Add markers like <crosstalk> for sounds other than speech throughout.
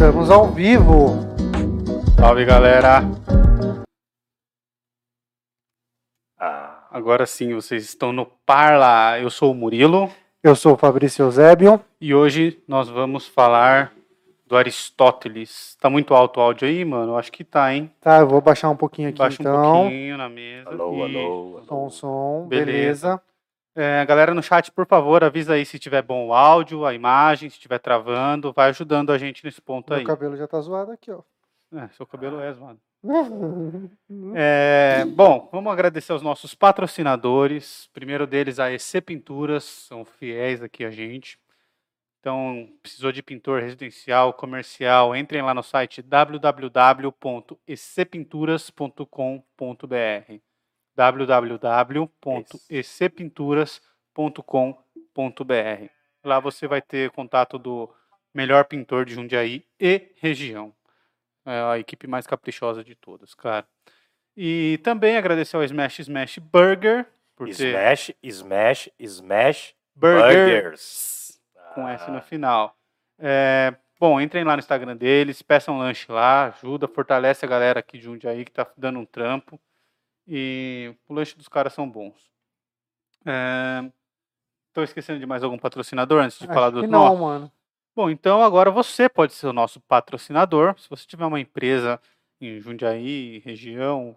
Estamos ao vivo. Salve galera! Ah, agora sim, vocês estão no Parla. Eu sou o Murilo. Eu sou o Fabrício Eusébio. E hoje nós vamos falar do Aristóteles. Tá muito alto o áudio aí, mano? Acho que tá, hein? Tá, eu vou baixar um pouquinho aqui Baixa então. um pouquinho na mesa. Alô, Isso. alô, Som, som, Beleza. beleza. É, galera no chat, por favor, avisa aí se tiver bom o áudio, a imagem, se estiver travando, vai ajudando a gente nesse ponto Meu aí. cabelo já tá zoado aqui, ó. É, seu cabelo é zoado. <laughs> É, bom, vamos agradecer aos nossos patrocinadores. Primeiro deles, a EC Pinturas, são fiéis aqui a gente. Então, precisou de pintor residencial, comercial, entrem lá no site www.ecpinturas.com.br www.ecpinturas.com.br Lá você vai ter contato do melhor pintor de Jundiaí e região. É a equipe mais caprichosa de todas, claro. E também agradecer ao Smash Smash Burger por ter Smash, smash, smash, burger burgers. com S no Ah, final. É, bom, entrem lá no Instagram deles, peçam lanche lá, ajuda, fortalece a galera aqui de Jundiaí que tá dando um trampo. E o lanche dos caras são bons. Estou esquecendo de mais algum patrocinador antes de Acho falar do que não, nosso? mano. Bom, então agora você pode ser o nosso patrocinador. Se você tiver uma empresa em Jundiaí, região,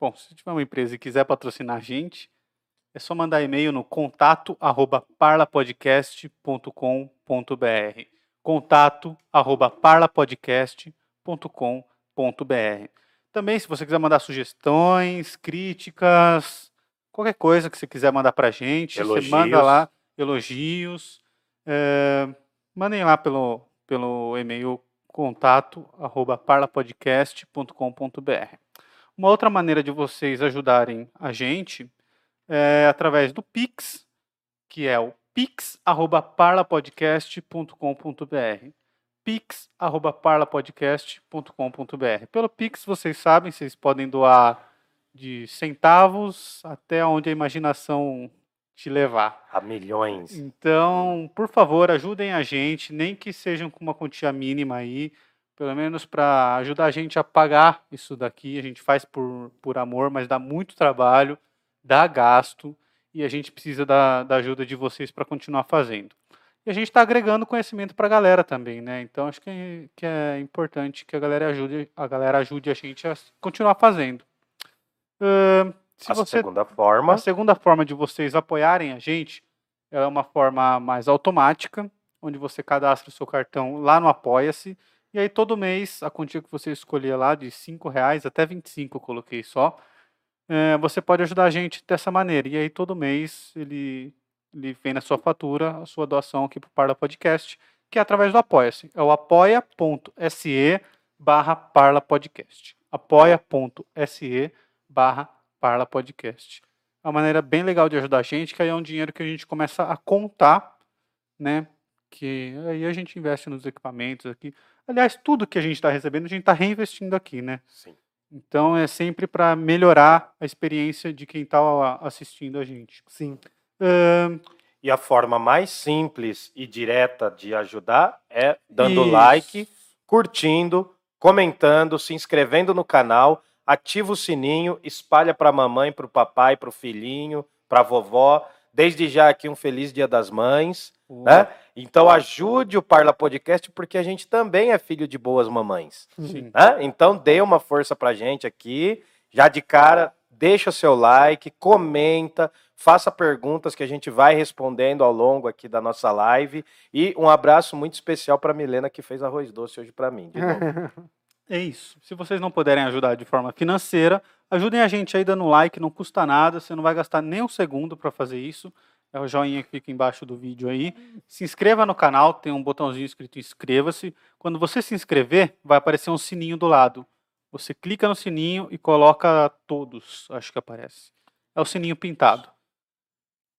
bom, se tiver uma empresa e quiser patrocinar a gente, é só mandar e-mail no contato arroba parlapodcast.com.br. Contato arroba parlapodcast.com.br. Também, se você quiser mandar sugestões, críticas, qualquer coisa que você quiser mandar pra gente, você manda Elogios. lá elogios. é, mandem lá pelo, pelo e-mail contato arroba parlapodcast.com.br. Uma outra maneira de vocês ajudarem a gente é através do Pix, que é o pix@parlapodcast.com.br. pix@parlapodcast.com.br. Pelo Pix, vocês sabem, vocês podem doar de centavos até onde a imaginação te levar. A milhões. Então, por favor, ajudem a gente, nem que sejam com uma quantia mínima aí, pelo menos para ajudar a gente a pagar isso daqui. A gente faz por, por amor, mas dá muito trabalho, dá gasto e a gente precisa da, da ajuda de vocês para continuar fazendo. E a gente está agregando conhecimento para a galera também, né? Então acho que é, que é importante que a galera ajude a galera ajude a gente a continuar fazendo. Ahn, se a você segunda forma, a segunda forma de vocês apoiarem a gente é uma forma mais automática, onde você cadastra o seu cartão lá no Apoia-se, e aí todo mês, a quantia que você escolher lá, de R$ reais até 25 eu coloquei só, eh, você pode ajudar a gente dessa maneira. E aí todo mês ele, ele vem na sua fatura a sua doação aqui para o Parla Podcast, que é através do Apoia-se. É o apoia.se barra Parla Podcast. apoia.se barra Parla Podcast. É uma maneira bem legal de ajudar a gente, que aí é um dinheiro que a gente começa a contar, né? Que aí a gente investe nos equipamentos aqui. Aliás, tudo que a gente está recebendo, a gente está reinvestindo aqui, né? sim. Então é sempre para melhorar a experiência de quem está assistindo a gente. Sim. E a forma mais simples e direta de ajudar é dando Isso. like, curtindo, comentando, se inscrevendo no canal, ativa o sininho, espalha para a mamãe, para o papai, para o filhinho, para a vovó. Desde já aqui um feliz Dia das Mães, né? Então ajude o Parla Podcast porque a gente também é filho de boas mamães. Né? Então dê uma força pra gente aqui. Já de cara, deixa o seu like, comenta, faça perguntas que a gente vai respondendo ao longo aqui da nossa live. E um abraço muito especial para Milena que fez arroz doce hoje para mim. <laughs> É isso. Se vocês não puderem ajudar de forma financeira, ajudem a gente aí dando like, não custa nada, você não vai gastar nem um segundo para fazer isso. É o joinha que fica embaixo do vídeo aí. Se inscreva no canal, tem um botãozinho escrito inscreva-se. Quando você se inscrever, vai aparecer um sininho do lado. Você clica no sininho e coloca todos, acho que aparece. É o sininho pintado.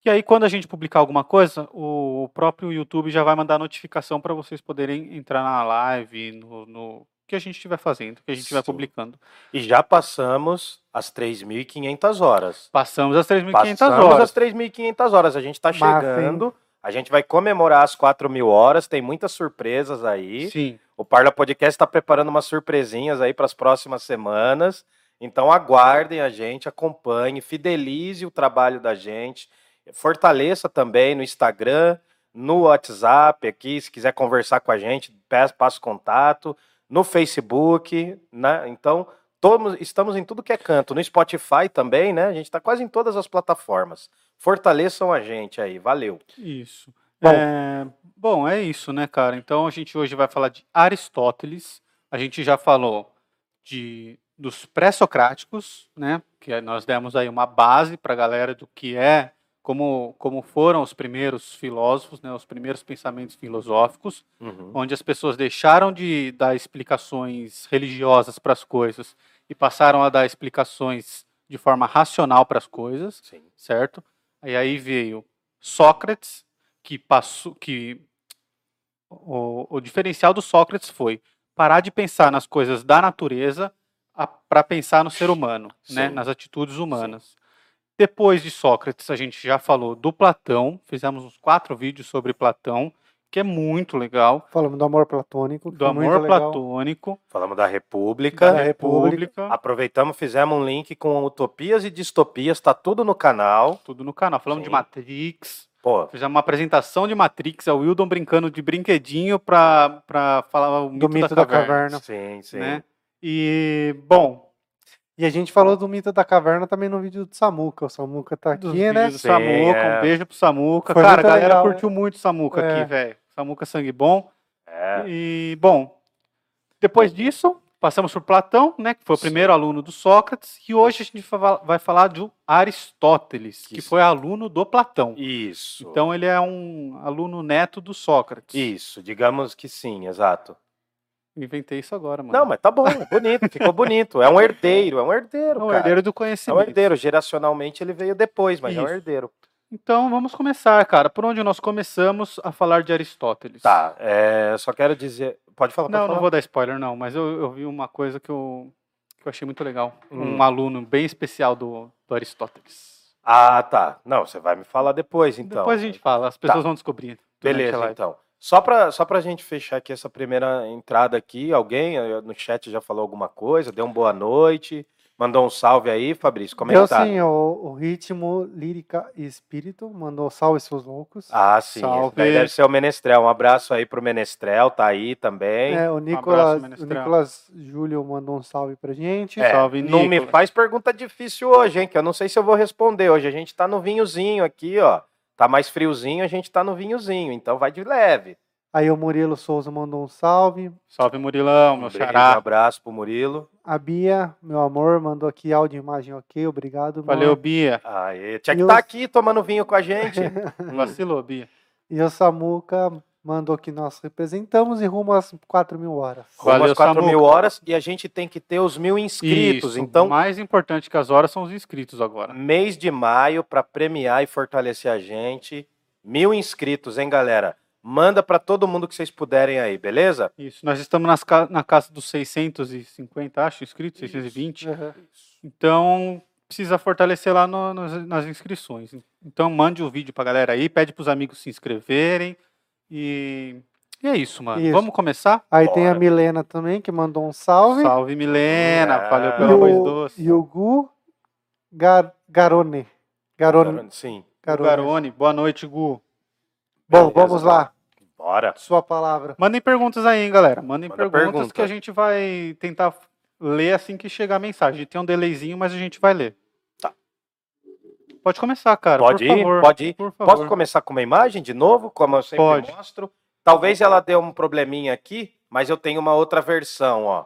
E aí, quando a gente publicar alguma coisa, o próprio YouTube já vai mandar notificação para vocês poderem entrar na live, no, no que a gente estiver fazendo, que a gente estiver publicando. E já passamos as 3.500 horas. Passamos as 3.500 Passamos horas. as 3.500 horas. A gente está chegando A gente vai comemorar as 4 mil horas, tem muitas surpresas aí. Sim. O Parla Podcast está preparando umas surpresinhas aí para as próximas semanas. Então aguardem a gente, acompanhe, fidelize o trabalho da gente, fortaleça também no Instagram, no WhatsApp aqui, se quiser conversar com a gente, peça, passa contato, no Facebook, né? Então, todos, estamos em tudo que é canto, no Spotify também, né? A gente está quase em todas as plataformas. Fortaleçam a gente aí, valeu. Isso. Bom. É, bom, é isso, né, cara? Então a gente hoje vai falar de Aristóteles. A gente já falou de dos pré-socráticos, né? Que nós demos aí uma base para a galera do que é, como, como foram os primeiros filósofos, né? Os primeiros pensamentos filosóficos, Uhum. onde as pessoas deixaram de dar explicações religiosas para as coisas e passaram a dar explicações de forma racional para as coisas Sim. certo? E aí veio Sócrates, que passou, que o, o diferencial do Sócrates foi parar de pensar nas coisas da natureza para pensar no ser humano, né? Sim. Nas atitudes humanas. Depois de Sócrates, a gente já falou do Platão, fizemos uns quatro vídeos sobre Platão, que é muito legal, Falamos do amor platônico. do amor legal. platônico, Falamos da República. Da República. Aproveitamos, fizemos um link com utopias e distopias, tá tudo no canal. tudo no canal. Falamos de Sim. Matrix, Pô, Fizemos uma apresentação de Matrix, é o Wildon brincando de brinquedinho pra, pra falar o mito, Do mito da da caverna. caverna. sim, sim. Né? E, bom, E a gente falou do mito da caverna também no vídeo do Samuca. O Samuca tá dos aqui, né? vídeos do Sim, Samuca, é. um beijo pro Samuca. Foi Cara, a galera legal, curtiu muito o Samuca É. aqui, velho. Samuca sangue bom. É. E, bom, depois disso, passamos por Platão, né, que foi o primeiro aluno do Sócrates, e hoje a gente vai falar de Aristóteles, que Isso. foi aluno do Platão. Isso. Então ele é um aluno neto do Sócrates. Isso, digamos que sim, exato. Inventei isso agora, mano. Não, mas tá bom, é bonito, ficou bonito. É um <laughs> herdeiro, é um herdeiro, É o cara. herdeiro do É um conhecimento. herdeiro. Geracionalmente ele veio depois, mas é um Isso. herdeiro. Então vamos começar, cara. Por onde nós começamos a falar de Aristóteles? Tá, é, só quero dizer. Pode falar, pode Não, falar. não vou dar spoiler, não, mas eu, eu vi uma coisa que eu, que eu achei muito legal. Hum. Um aluno bem especial do, do Aristóteles. Ah, tá. Não, você vai me falar depois, então. Depois a gente fala, as pessoas vão descobrir. Beleza, então. Só pra, só pra gente fechar aqui essa primeira entrada aqui, alguém eh, no chat já falou alguma coisa, deu uma boa noite, mandou um salve aí, Fabrício, como é que tá? sim, o, o ritmo, lírica e espírito. Mandou salve seus loucos. Ah, sim, Salve. deve ser o Menestrel. Um abraço aí pro Menestrel, tá aí também. É, o abraço, Nicolas, o Menestrel. Nicolas Júlio mandou um salve pra gente. É, Salve, não me Nicolas. faz pergunta difícil hoje, hein? Que eu não sei se eu vou responder hoje. A gente tá no vinhozinho aqui, ó. Tá mais friozinho, a gente tá no vinhozinho, então vai de leve. Aí o Murilo Souza mandou um salve. Salve, Murilão, meu Um beijo, um xará. abraço pro Murilo. A Bia, meu amor, mandou aqui áudio e imagem ok. Obrigado. Valeu, amor. Bia. Aê, tinha que E estar os- aqui tomando vinho com a gente. <laughs> Vacilou, Bia. E o Samuca mandou que nós representamos e rumo às 4 mil horas. Rumo às 4 Samuca. mil horas e a gente tem que ter os mil inscritos. Isso, Então, mais importante que as horas são os inscritos agora. mês de maio, para premiar e fortalecer a gente. Mil inscritos, hein, galera? Manda para todo mundo que vocês puderem aí, beleza? Isso, nós estamos nas ca- na casa dos 650, acho, inscritos, 620. Uhum. Então, precisa fortalecer lá no- nas, nas inscrições. Então, mande o vídeo pra galera aí, pede pros amigos se inscreverem. E, e é isso, mano. Isso. Vamos começar? Aí tem a Bora. Milena também, que mandou um salve. Salve, Milena. Ah. Valeu pelo arroz doce. e o Gu Gar, Garone. Garone. Sim. Garone. Garone, boa noite, Gu. Bom, Beleza, vamos lá. Bora. Sua palavra. Mandem perguntas aí, hein, galera. Mandem Manda perguntas pergunta. que a gente vai tentar ler assim que chegar a mensagem. Tem um delayzinho, mas a gente vai ler. Pode começar, cara. Pode por ir? favor. Pode ir? Por favor. Posso começar com uma imagem de novo, como eu sempre Pode. mostro? Talvez ela dê um probleminha aqui, mas eu tenho uma outra versão, ó.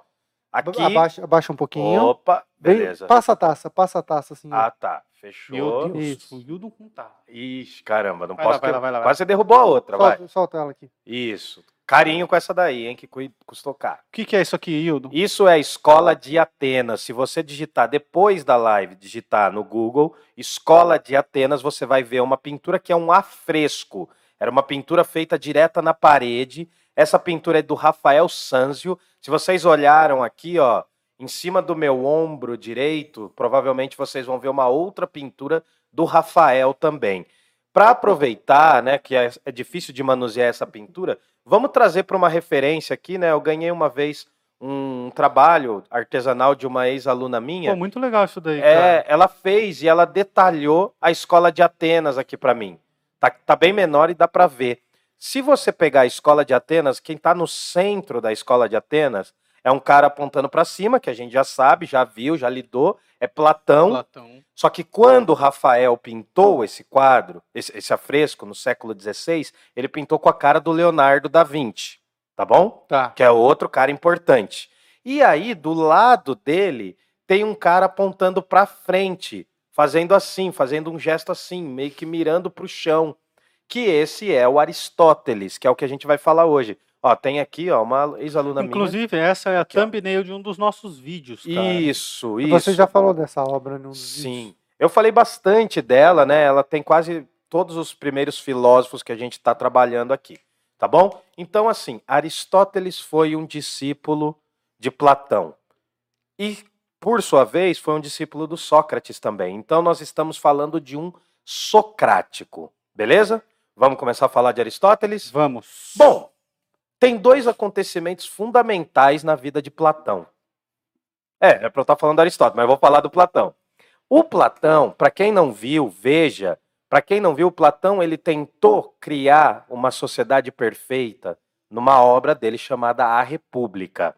Aqui. Abaixa, abaixa um pouquinho. Opa, Bem- beleza. passa a taça, passa a taça assim. Ah, tá. Fechou. Meu Deus, Isso. o Yudon não tá. Ixi, caramba, não Vai posso. lá, vai lá, vai lá, vai. Quase você derrubou a outra, vai. solta, solta ela aqui. Isso. Carinho com essa daí, hein, que custou caro. O que, que é isso aqui, Yudon? Isso é Escola de Atenas. Se você digitar depois da live, digitar no Google, Escola de Atenas, você vai ver uma pintura que é um afresco. Era uma pintura feita direta na parede. Essa pintura é do Rafael Sanzio. Se vocês olharam aqui, ó, em cima do meu ombro direito, provavelmente vocês vão ver uma outra pintura do Rafael também. para aproveitar, né, que é, é difícil de manusear essa pintura, vamos trazer para uma referência aqui, né? Eu ganhei uma vez um trabalho artesanal de uma ex-aluna minha. Pô, muito legal isso daí, É, cara. ela fez e ela detalhou a escola de Atenas aqui para mim. Tá, tá bem menor e dá para ver. Se você pegar a escola de Atenas, quem está no centro da escola de Atenas é um cara apontando para cima, que a gente já sabe, já viu, já lidou, é Platão. Platão. Só que quando Rafael pintou esse quadro, esse, esse afresco no século XVI, ele pintou com a cara do Leonardo da Vinci, tá bom? Tá. que é outro cara importante. E aí, do lado dele, tem um cara apontando para frente, fazendo assim, fazendo um gesto assim, meio que mirando para o chão. Que esse é o Aristóteles, que é o que a gente vai falar hoje. Ó, tem aqui, ó, uma ex-aluna minha. Inclusive, essa é a Aqui, ó. thumbnail de um dos nossos vídeos, cara. Isso, isso. Você já falou dessa obra num dos Sim. vídeos. Eu falei bastante dela, né? Ela tem quase todos os primeiros filósofos que a gente está trabalhando aqui, tá bom? Então, assim, Aristóteles foi um discípulo de Platão. E, por sua vez, foi um discípulo do Sócrates também. Então, nós estamos falando de um socrático, beleza? Vamos começar a falar de Aristóteles? Vamos. Bom, tem dois acontecimentos fundamentais na vida de Platão. É, é para eu estar falando de Aristóteles, mas eu vou falar do Platão. O Platão, para quem não viu, veja, para quem não viu, o Platão ele tentou criar uma sociedade perfeita numa obra dele chamada A República.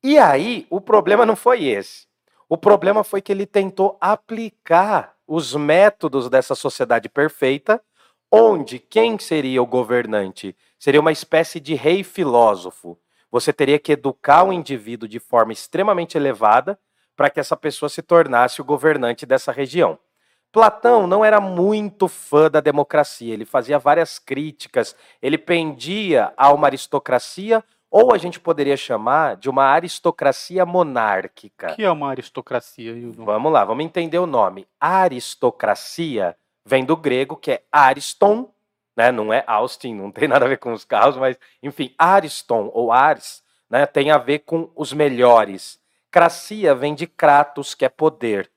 E aí, o problema não foi esse. O problema foi que ele tentou aplicar os métodos dessa sociedade perfeita, onde quem seria o governante? Seria uma espécie de rei filósofo. Você teria que educar o indivíduo de forma extremamente elevada para que essa pessoa se tornasse o governante dessa região. Platão não era muito fã da democracia, ele fazia várias críticas, ele pendia a uma aristocracia, ou a gente poderia chamar de uma aristocracia monárquica. O que é uma aristocracia? Vamos lá, vamos entender o nome. Aristocracia vem do grego, que é ariston, né? não é Austin, não tem nada a ver com os carros, mas, enfim, ariston ou ars né? tem a ver com os melhores. Cracia vem de kratos, que é poder.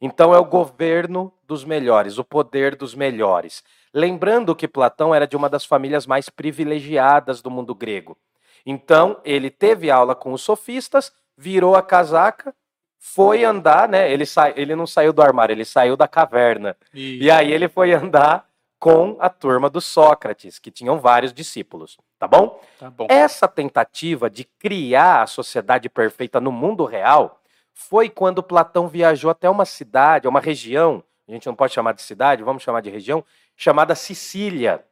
Então é o governo dos melhores, o poder dos melhores. Lembrando que Platão era de uma das famílias mais privilegiadas do mundo grego. Então ele teve aula com os sofistas, virou a casaca, foi andar, né? Ele, sa... ele não saiu do armário, ele saiu da caverna. E aí ele foi andar com a turma do Sócrates, que tinham vários discípulos, tá bom? Tá bom. Essa tentativa de criar a sociedade perfeita no mundo real foi quando Platão viajou até uma cidade, uma região, a gente não pode chamar de cidade, vamos chamar de região, chamada Sicília.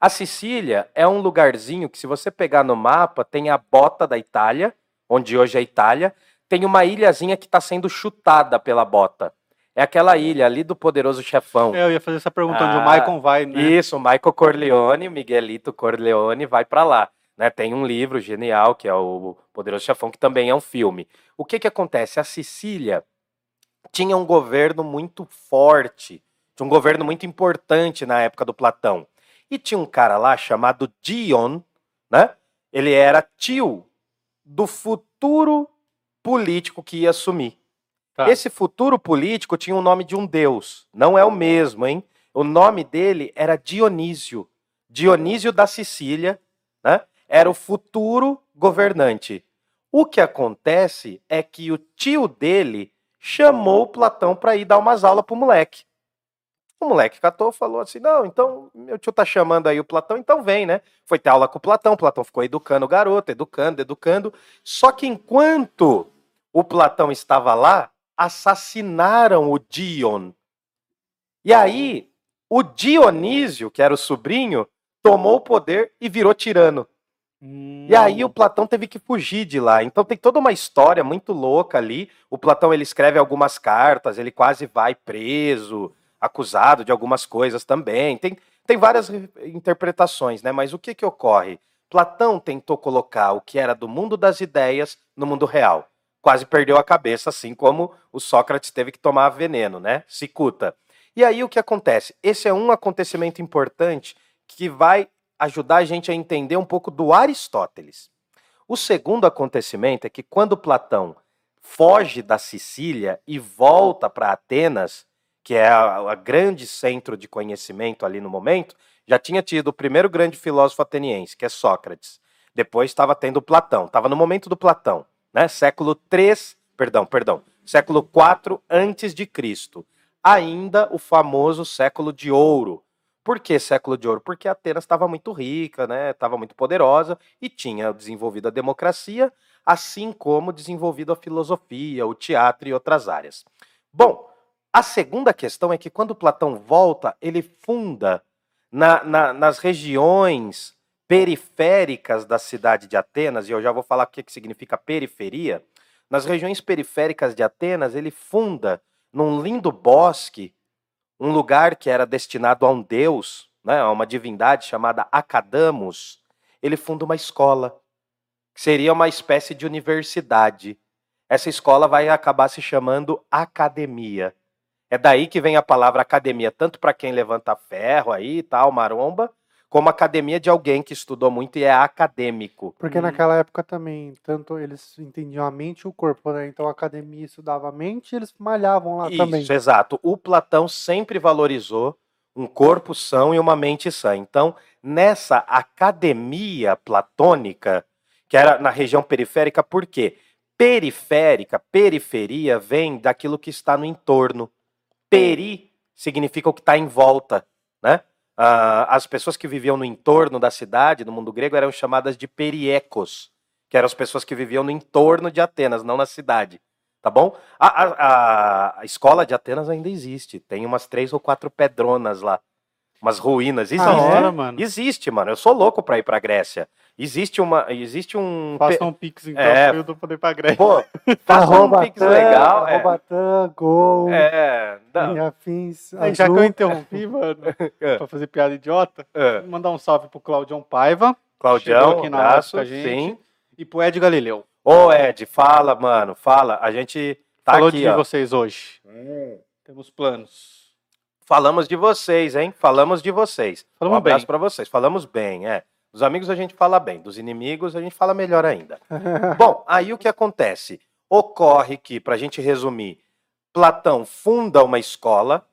A Sicília é um lugarzinho que, se você pegar no mapa, tem a bota da Itália, onde hoje é a Itália, tem uma ilhazinha que está sendo chutada pela bota. É aquela ilha ali do poderoso chefão. É, eu ia fazer essa pergunta onde o Ah, Maicon vai, né? Isso, o Michael Corleone, Miguelito Corleone vai para lá. Né? Tem um livro genial que é o Poderoso Chefão, que também é um filme. O que, que acontece? A Sicília tinha um governo muito forte, tinha um governo muito importante na época do Platão. E tinha um cara lá chamado Dion, né? Ele era tio do futuro político que ia assumir. Tá. Esse futuro político tinha o nome de um deus. Não é o mesmo, hein? O nome dele era Dionísio. Dionísio da Sicília, né? Era o futuro governante. O que acontece é que o tio dele chamou Platão para ir dar umas aulas pro moleque. O moleque catou falou assim: não, então meu tio tá chamando aí o Platão, então vem, né? Foi ter aula com o Platão, o Platão ficou educando o garoto, educando, educando. Só que enquanto o Platão estava lá, assassinaram o Dion. E aí, o Dionísio, que era o sobrinho, tomou o poder e virou tirano. E aí o Platão teve que fugir de lá. Então tem toda uma história muito louca ali. O Platão ele escreve algumas cartas, ele quase vai preso, acusado de algumas coisas também. Tem, tem várias re- interpretações, né? Mas o que que ocorre? Platão tentou colocar o que era do mundo das ideias no mundo real. Quase perdeu a cabeça, assim como o Sócrates teve que tomar veneno, né? Cicuta. E aí o que acontece? Esse é um acontecimento importante que vai ajudar a gente a entender um pouco do Aristóteles. O segundo acontecimento é que quando Platão foge da Sicília e volta para Atenas, que é a grande centro de conhecimento ali no momento, já tinha tido o primeiro grande filósofo ateniense, que é Sócrates. Depois estava tendo Platão, estava no momento do Platão, né? Século 3, perdão, perdão, século 4 antes de Cristo. Ainda o famoso século de ouro. Por que século de ouro? Porque Atenas estava muito rica, né? Estava muito poderosa e tinha desenvolvido a democracia, assim como desenvolvido a filosofia, o teatro e outras áreas. Bom, a segunda questão é que quando Platão volta, ele funda na, na, nas regiões periféricas da cidade de Atenas, e eu já vou falar o que, significa periferia, nas regiões periféricas de Atenas, ele funda num lindo bosque um lugar que era destinado a um deus, né, a uma divindade chamada Acadamos. Ele funda uma escola, que seria uma espécie de universidade. Essa escola vai acabar se chamando academia. É daí que vem a palavra academia, tanto para quem levanta ferro aí e tal, maromba, como academia de alguém que estudou muito e é acadêmico. Porque naquela época também, tanto eles entendiam a mente e o corpo, né? Então a academia estudava a mente e eles malhavam lá Isso, também. exato. O Platão sempre valorizou um corpo são e uma mente sã. Então, nessa academia platônica, que era na região periférica, por quê? Periférica, periferia, vem daquilo que está no entorno. Peri significa o que está em volta, né? Ah, as pessoas que viviam no entorno da cidade, no mundo grego, eram chamadas de periecos, que eram as pessoas que viviam no entorno de Atenas, não na cidade. Tá bom? A, a- a- escola de Atenas ainda existe. Tem umas três ou quatro pedronas lá. Umas ruínas. Existe. Da Ah, é? mano. Existe, mano. Eu sou louco pra ir pra Grécia. Existe uma. Existe um. Faça um pix então É. pra eu poder pra Grécia. Pô, <laughs> faça um pix legal. É. Tan, gol, É. não, e afins. Já que eu interrompi, mano, <laughs> É. pra fazer piada idiota, é. vou mandar um salve pro Claudião Paiva Claudião, aqui na abraço. com a gente. Sim. e pro Ed Galileu. Ô, Ed, fala, mano. Fala. A gente tá Falou aqui, de ó. vocês hoje. Hum. Temos planos. Falamos de vocês, hein? Falamos de vocês. Falamos um abraço bem. pra vocês. Falamos bem, é. Dos amigos a gente fala bem, dos inimigos a gente fala melhor ainda. <laughs> Bom, aí o que acontece? Ocorre que, para a gente resumir, Platão funda uma escola.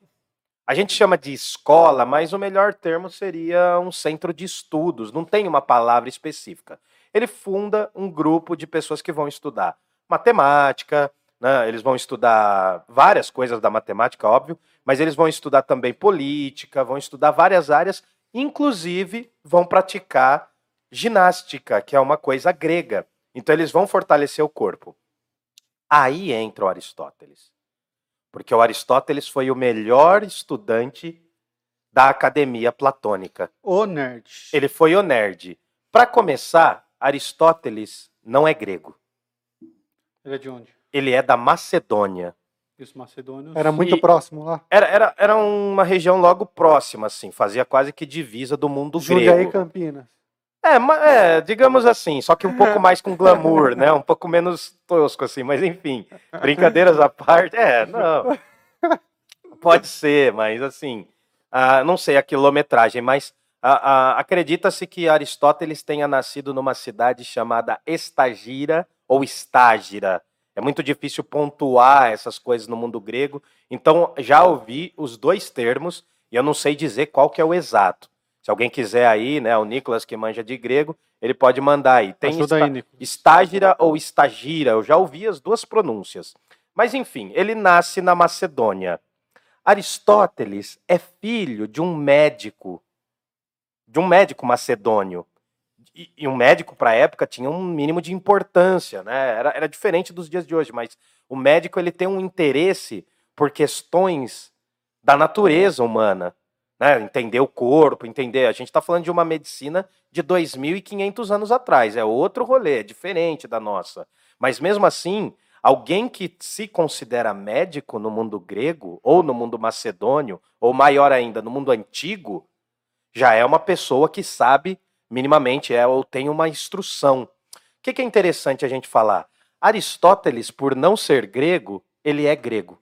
A gente chama de escola, mas o melhor termo seria um centro de estudos. Não tem uma palavra específica. Ele funda um grupo de pessoas que vão estudar matemática, né? eles vão estudar várias coisas da matemática, óbvio, mas eles vão estudar também política, vão estudar várias áreas, inclusive vão praticar ginástica, que é uma coisa grega. Então eles vão fortalecer o corpo. Aí entra o Aristóteles. Porque o Aristóteles foi o melhor estudante da academia platônica. Ô, nerd. Ele foi o nerd. Para começar, Aristóteles não é grego. Ele é de onde? Ele é da Macedônia. E os macedônios. Era muito E- próximo lá. Era, era, era uma região logo próxima, assim, fazia quase que divisa do mundo Jundiaí grego. Campinas. É, é, digamos assim, só que um pouco mais com glamour, né? Um pouco menos tosco, assim, mas enfim. Brincadeiras à parte, é, não. Pode ser, mas assim, ah, não sei a quilometragem, mas ah, ah, acredita-se que Aristóteles tenha nascido numa cidade chamada Estagira ou Estágira. É muito difícil pontuar essas coisas no mundo grego, então já ouvi os dois termos e eu não sei dizer qual que é o exato. Se alguém quiser aí, né, o Nicolas que manja de grego, ele pode mandar aí. Tem esta- aí. Estágira ou Estagira, eu já ouvi as duas pronúncias. Mas enfim, ele nasce na Macedônia. Aristóteles é filho de um médico, de um médico macedônio. E, e um médico, para a época, tinha um mínimo de importância, né? Era, era diferente dos dias de hoje, mas o médico ele tem um interesse por questões da natureza humana, né? Entender o corpo, entender. A gente está falando de uma medicina de 2.500 anos atrás, é outro rolê, é diferente da nossa. Mas mesmo assim, alguém que se considera médico no mundo grego, ou no mundo macedônio, ou maior ainda, no mundo antigo, já é uma pessoa que sabe minimamente, é, ou tem uma instrução. O que, que é interessante a gente falar? Aristóteles, por não ser grego, ele é grego.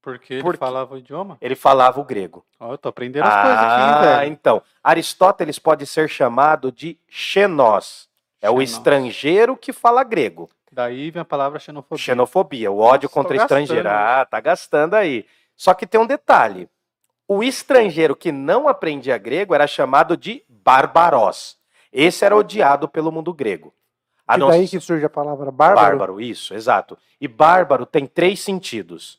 Porque ele Por quê? falava o idioma? Ele falava o grego. Ó, eu tô aprendendo as coisas aqui, Ah, velho. então. Aristóteles pode ser chamado de xenós. É o estrangeiro que fala grego. Daí vem a palavra xenofobia. Xenofobia, o ódio Nossa, contra estrangeiro. gastando. Ah, tá gastando aí. Só que tem um detalhe. O estrangeiro que não aprendia grego era chamado de barbarós. Esse era odiado pelo mundo grego. A E daí que surge a palavra bárbaro. Bárbaro, isso, exato. E bárbaro tem três sentidos.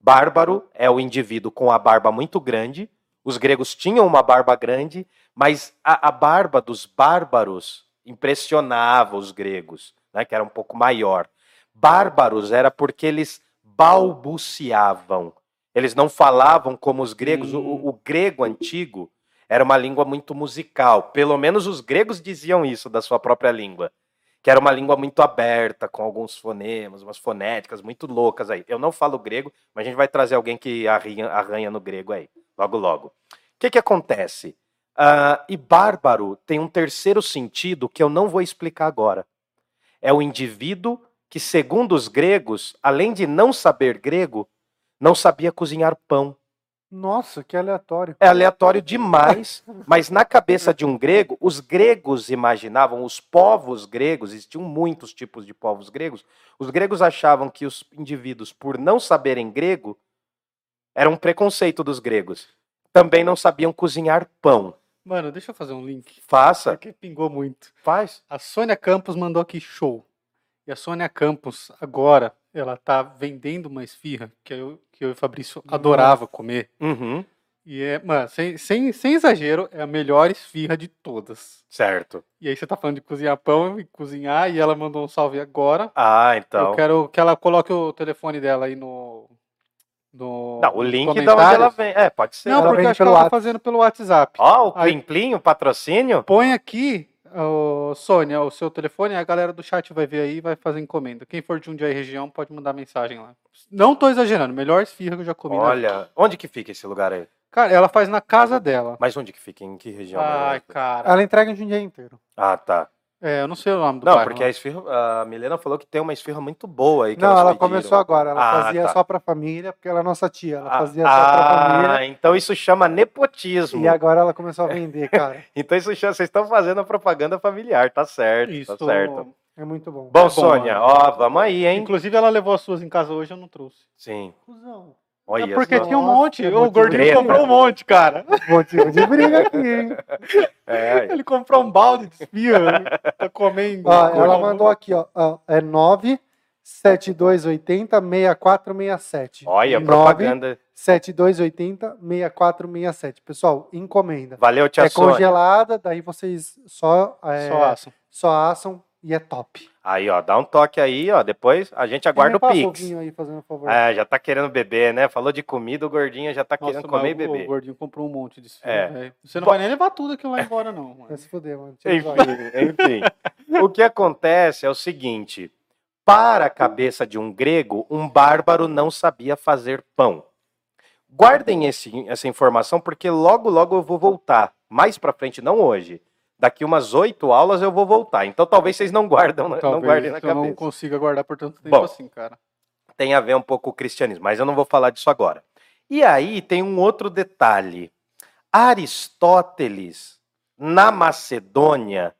Bárbaro é o indivíduo com a barba muito grande. Os gregos tinham uma barba grande, mas a, a barba dos bárbaros impressionava os gregos, né, que era um pouco maior. Bárbaros era porque eles balbuciavam. Eles não falavam como os gregos. O- O, o grego antigo era uma língua muito musical. Pelo menos os gregos diziam isso da sua própria língua que era uma língua muito aberta, com alguns fonemas, umas fonéticas muito loucas aí. Eu não falo grego, mas a gente vai trazer alguém que arranha, arranha no grego aí, logo logo. O que, que acontece? Ah, e bárbaro tem um terceiro sentido que eu não vou explicar agora. É o indivíduo que, segundo os gregos, além de não saber grego, não sabia cozinhar pão. Nossa, que aleatório. É aleatório demais, mas na cabeça de um grego, os gregos imaginavam, os povos gregos, existiam muitos tipos de povos gregos, os gregos achavam que os indivíduos, por não saberem grego, era um preconceito dos gregos. Também não sabiam cozinhar pão. Mano, deixa eu fazer um link. Faça, Porque pingou muito. faz. A Sônia Campos mandou aqui show. E a Sônia Campos, agora, ela tá vendendo uma esfirra que eu, que eu e o Fabrício adorava comer. Uhum, E é, mano, sem, sem, sem exagero, é a melhor esfirra de todas. certo. E aí você tá falando de cozinhar pão e cozinhar, e ela mandou um salve agora. Ah, então. Eu quero que ela coloque o telefone dela aí no. no Não, o link de onde ela vem. É, pode ser. Não, Ela porque acho que ela tá fazendo pelo WhatsApp. Ó, o Aí- Plim Plim, o patrocínio. Põe aqui, ô, Sônia, o seu telefone, a galera do chat vai ver aí e vai fazer encomenda. Quem for de Jundiaí região pode mandar mensagem lá. Não tô exagerando, melhor esfirra que eu já comi. na vida. Olha, onde que fica esse lugar aí? Cara, ela faz na casa dela. Mas onde que fica? Em que região? Ai, cara. Ela entrega em um dia inteiro. Ah, tá. É, eu não sei o nome do Não, bairro, porque a esfirra, a Milena falou que tem uma esfirra muito boa aí. que Não, ela pediram. começou agora. Ela Ah, fazia tá. só pra família, porque ela é nossa tia. Ela Ah, fazia só pra ah, família. então isso chama nepotismo. E agora ela começou a vender, <laughs> cara. Então isso chama, vocês estão fazendo a propaganda familiar, tá certo, Isso. tá certo. É muito bom. Bom, bom, Sônia, né? ó, vamos aí, hein? Inclusive, ela levou as suas em casa hoje, eu não trouxe. Sim. Cusão. Olha é porque só. tinha um Nossa, monte. é o gordinho treta. comprou um monte, cara. Motivo de briga aqui, hein? <laughs> É, Ele comprou um balde de esfirra pra comer em Ó, ela mandou aqui, ó. É 97280 6467. olha, 9 propaganda. 7280 6467. Pessoal, encomenda. Valeu, tia É Sônia. congelada, daí vocês só, é, Só assam. só assam e é top. Aí, ó, dá um toque aí, ó, depois a gente aguarda o Pix. vinho aí, fazendo um favor. É, já tá querendo beber, né? Falou de comida, o gordinho já tá Nossa, querendo comer e o- beber. O gordinho comprou um monte de esfirra, É. Você não Bo- vai nem levar tudo aquilo lá embora, não. mano. Vai se fuder, mano. Enfim, enfim. O que acontece é o seguinte: para a cabeça de um grego, um bárbaro não sabia fazer pão. Guardem esse- essa informação porque logo, logo eu vou voltar. Mais pra frente, não hoje. Daqui umas oito aulas eu vou voltar. Então talvez vocês não guardam, não Talvez guardem na eu não cabeça. consiga guardar por tanto tempo Bom. assim, cara. Tem a ver um pouco com o cristianismo, mas eu não vou falar disso agora. E aí tem um outro detalhe. Aristóteles, na Macedônia,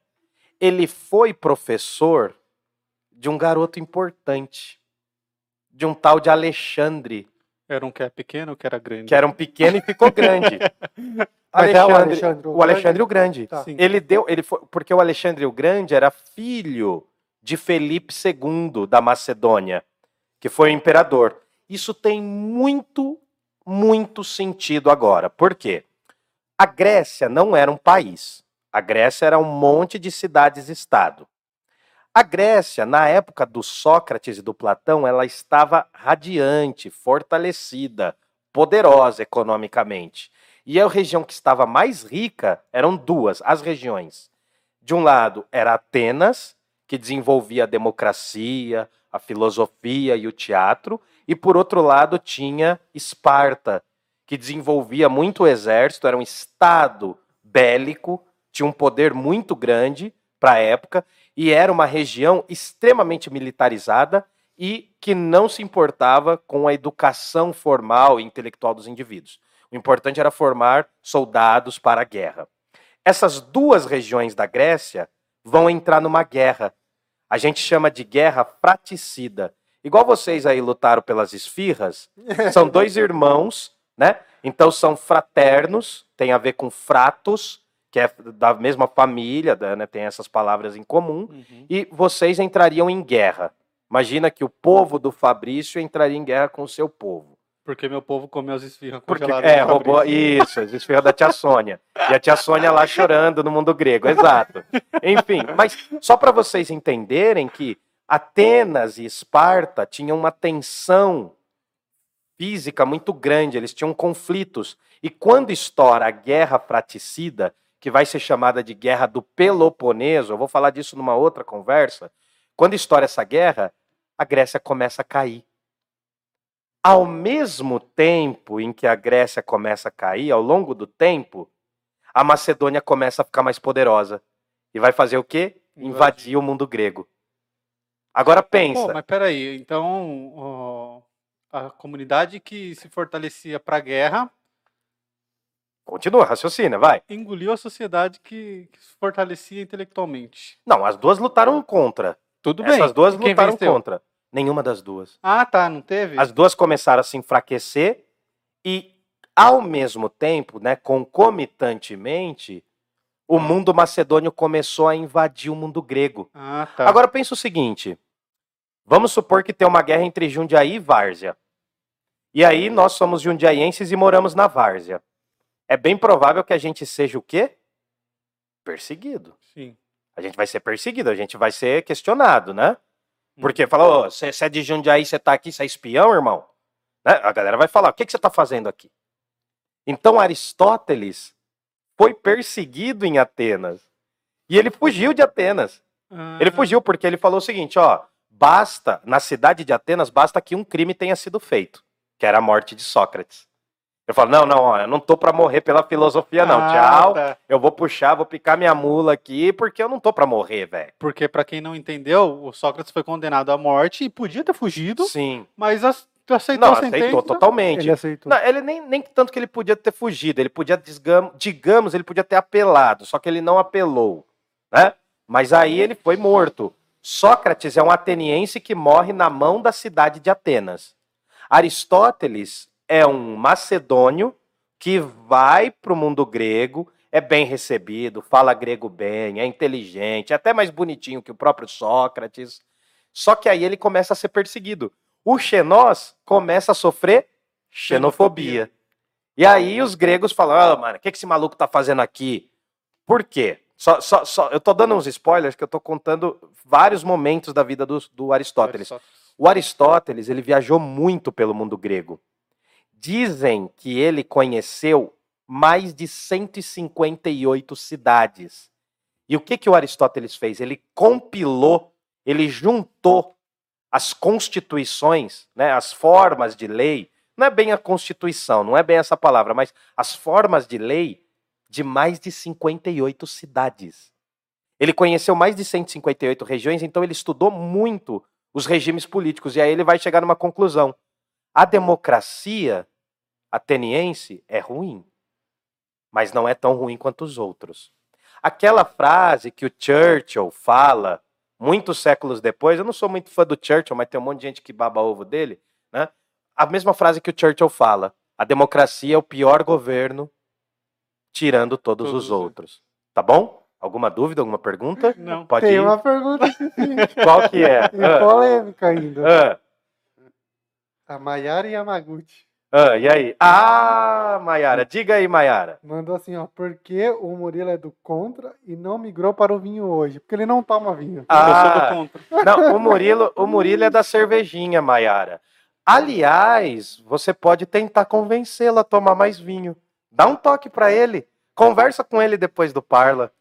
ele foi professor de um garoto importante, de um tal de Alexandre, Era um que é pequeno ou que era grande? que era um pequeno e ficou grande. <laughs> Mas é o Alexandre, Alexandre o o Alexandre o Grande. Tá. Ele deu, ele foi, porque o Alexandre o Grande era filho de Felipe II da Macedônia, que foi o imperador. Isso tem muito, muito sentido agora. Por quê? A Grécia não era um país. A Grécia era um monte de cidades-estado. A Grécia, na época do Sócrates e do Platão, ela estava radiante, fortalecida, poderosa economicamente. E a região que estava mais rica eram duas, as regiões. De um lado era Atenas, que desenvolvia a democracia, a filosofia e o teatro, e por outro lado tinha Esparta, que desenvolvia muito o exército, era um estado bélico, tinha um poder muito grande para a época, e era uma região extremamente militarizada e que não se importava com a educação formal e intelectual dos indivíduos. O importante era formar soldados para a guerra. Essas duas regiões da Grécia vão entrar numa guerra. A gente chama de guerra fraticida. igual vocês aí lutaram pelas esfirras, <laughs> são dois irmãos, né? Então são fraternos, tem a ver com fratos, que é da mesma família, da- né? tem essas palavras em comum, Uhum. e vocês entrariam em guerra. Imagina que o povo do Fabrício entraria em guerra com o seu povo. Porque meu povo comeu as esfirras Porque, congeladas. é, roubou. Isso, as esfirras da tia Sônia. E a tia Sônia lá chorando no mundo grego, exato. Enfim, mas só para vocês entenderem que Atenas e Esparta tinham uma tensão física muito grande, eles tinham conflitos. E quando estoura a guerra fraticida, que vai ser chamada de Guerra do Peloponeso, eu vou falar disso numa outra conversa. Quando estoura essa guerra, a Grécia começa a cair. Ao mesmo tempo em que a Grécia começa a cair, ao longo do tempo, a Macedônia começa a ficar mais poderosa. E vai fazer o quê? Invadir o mundo grego. Agora pensa. Pô, mas peraí, então ó, a comunidade que se fortalecia para a guerra Continua, raciocina, vai. engoliu a sociedade que, que se fortalecia intelectualmente. Não, as duas lutaram contra. Tudo bem. Essas duas quem lutaram venceu? contra. Nenhuma das duas. Ah, tá, não teve? As duas começaram a se enfraquecer e, ao mesmo tempo, né, concomitantemente, o mundo macedônio começou a invadir o mundo grego. Ah, tá. Agora pensa o seguinte: vamos supor que tem uma guerra entre Jundiaí e Várzea. E aí nós somos jundiaienses e moramos na Várzea. É bem provável que a gente seja o quê? Perseguido. Sim. A gente vai ser perseguido, a gente vai ser questionado, né? Porque fala, ô, você é de Jundiaí, você tá aqui, você é espião, irmão? Né? A galera vai falar, o que, que você tá fazendo aqui? Então Aristóteles foi perseguido em Atenas. E ele fugiu de Atenas. Ele Ah, fugiu porque ele falou o seguinte, ó, basta, na cidade de Atenas, basta que um crime tenha sido feito, que era a morte de Sócrates. Eu falo, não, não, ó, eu não tô pra morrer pela filosofia, não. ah, Tchau. tá. Eu vou puxar, vou picar minha mula aqui, porque eu não tô pra morrer, velho. Porque, pra quem não entendeu, o Sócrates foi condenado à morte e podia ter fugido, Sim. mas as- aceitou Não, a sentença. aceitou totalmente. Ele aceitou. Não, ele nem, nem tanto que ele podia ter fugido, ele podia, digamos, ele podia ter apelado, só que ele não apelou, né? Mas aí ele foi morto. Sócrates é um ateniense que morre na mão da cidade de Atenas. Aristóteles é um macedônio que vai para o mundo grego, é bem recebido, fala grego bem, é inteligente, é até mais bonitinho que o próprio Sócrates. Só que aí ele começa a ser perseguido. O Xenós começa a sofrer xenofobia. E aí os gregos falam, ah, mano, o que, que esse maluco tá fazendo aqui? Por quê? Só, só, só, eu tô dando uns spoilers que eu tô contando vários momentos da vida do, do Aristóteles. O Aristóteles, ele viajou muito pelo mundo grego. Dizem que ele conheceu mais de 158 cidades. E o que, que o Aristóteles fez? Ele compilou, ele juntou as constituições, né, as formas de lei, não é bem a constituição, não é bem essa palavra, mas as formas de lei de mais de 58 cidades. Ele conheceu mais de 158 regiões, então ele estudou muito os regimes políticos. E aí ele vai chegar numa conclusão. A democracia ateniense é ruim, mas não é tão ruim quanto os outros. Aquela frase que o Churchill fala muitos séculos depois, eu não sou muito fã do Churchill, mas tem um monte de gente que baba ovo dele, né? A mesma frase que o Churchill fala: a democracia é o pior governo, tirando todos, Todos os os- outros. Tá bom? Alguma dúvida, alguma pergunta? Não. Pode Tem ir. uma pergunta aqui, sim. Qual que é? E Ah, polêmica ainda. ah, A Maiara Yamaguchi ah, e aí? Ah, Maiara, diga aí, Maiara. mandou assim, ó. Por que o Murilo é do contra e não migrou para o vinho hoje? Porque ele não toma vinho. Eu sou do Ah, contra. não, o Murilo, o Murilo é da cervejinha, Maiara. Aliás, você pode tentar convencê-lo a tomar mais vinho. Dá um toque pra ele. Conversa com ele depois do Parla.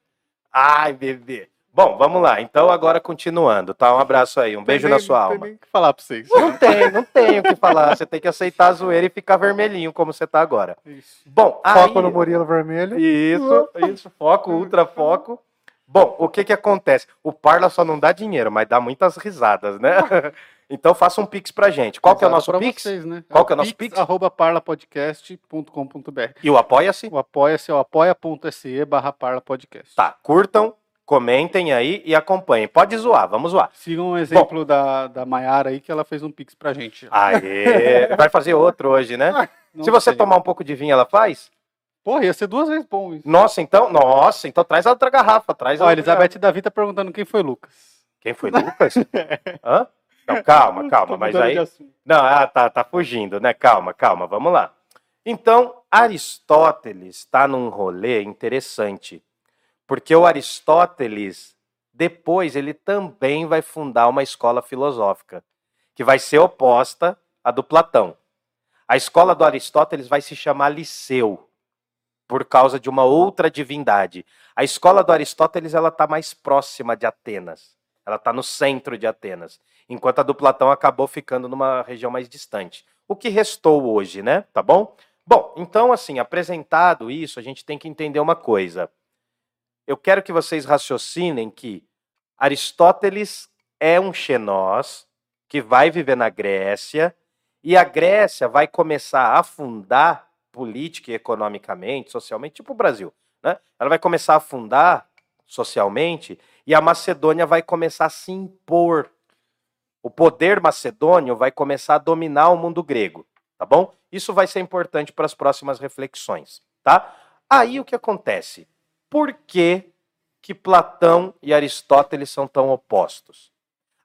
Ai, bebê. Bom, vamos lá. Então, agora continuando, tá? Um abraço aí, um beijo Tem na nem- sua Tem alma. nem o que falar pra vocês. Não tem, não tem o que falar. Você tem que aceitar a zoeira e ficar vermelhinho como você tá agora. Isso. Bom, Foco aí... no Murilo Vermelho. Isso, isso, foco, ultra foco. Bom, o que que acontece? O Parla só não dá dinheiro, mas dá muitas risadas, né? <laughs> Então faça um pix pra gente. Qual que é o Exato nosso pix? Vocês, né? Qual que é o nosso pix? Arroba parlapodcast.com.br. E o apoia-se? O apoia-se é o apoia.se barra parlapodcast. Tá, curtam, Comentem aí e acompanhem. Pode zoar, vamos zoar. Sigam o exemplo da, da Maiara aí, que ela fez um pix pra gente. Aê! <laughs> Vai fazer outro hoje, né? Não Se você tomar um pouco de vinho, ela faz? Porra, ia ser duas vezes bom isso. Nossa, então, nossa, então traz a outra garrafa, traz a Ó, outra Elizabeth Davi tá perguntando quem foi Lucas. Quem foi Lucas? <laughs> Hã? Não, calma, calma, mas aí. Não, ah, tá, tá fugindo, né? Calma, calma, vamos lá. Então, Aristóteles está num rolê interessante, porque o Aristóteles, depois, ele também vai fundar uma escola filosófica, que vai ser oposta à do Platão. A escola do Aristóteles vai se chamar Liceu, por causa de uma outra divindade. A escola do Aristóteles ela está mais próxima de Atenas. Ela está no centro de Atenas, enquanto a do Platão acabou ficando numa região mais distante. O que restou hoje, né? Tá bom? Bom, então assim, apresentado isso, a gente tem que entender uma coisa. Eu quero que vocês raciocinem que Aristóteles é um xenós que vai viver na Grécia e a Grécia vai começar a afundar política e economicamente, socialmente, tipo o Brasil, né? Ela vai começar a afundar socialmente e a Macedônia vai começar a se impor. O poder macedônio vai começar a dominar o mundo grego, tá bom? Isso vai ser importante para as próximas reflexões, tá? Aí o que acontece? Por que, que Platão e Aristóteles são tão opostos?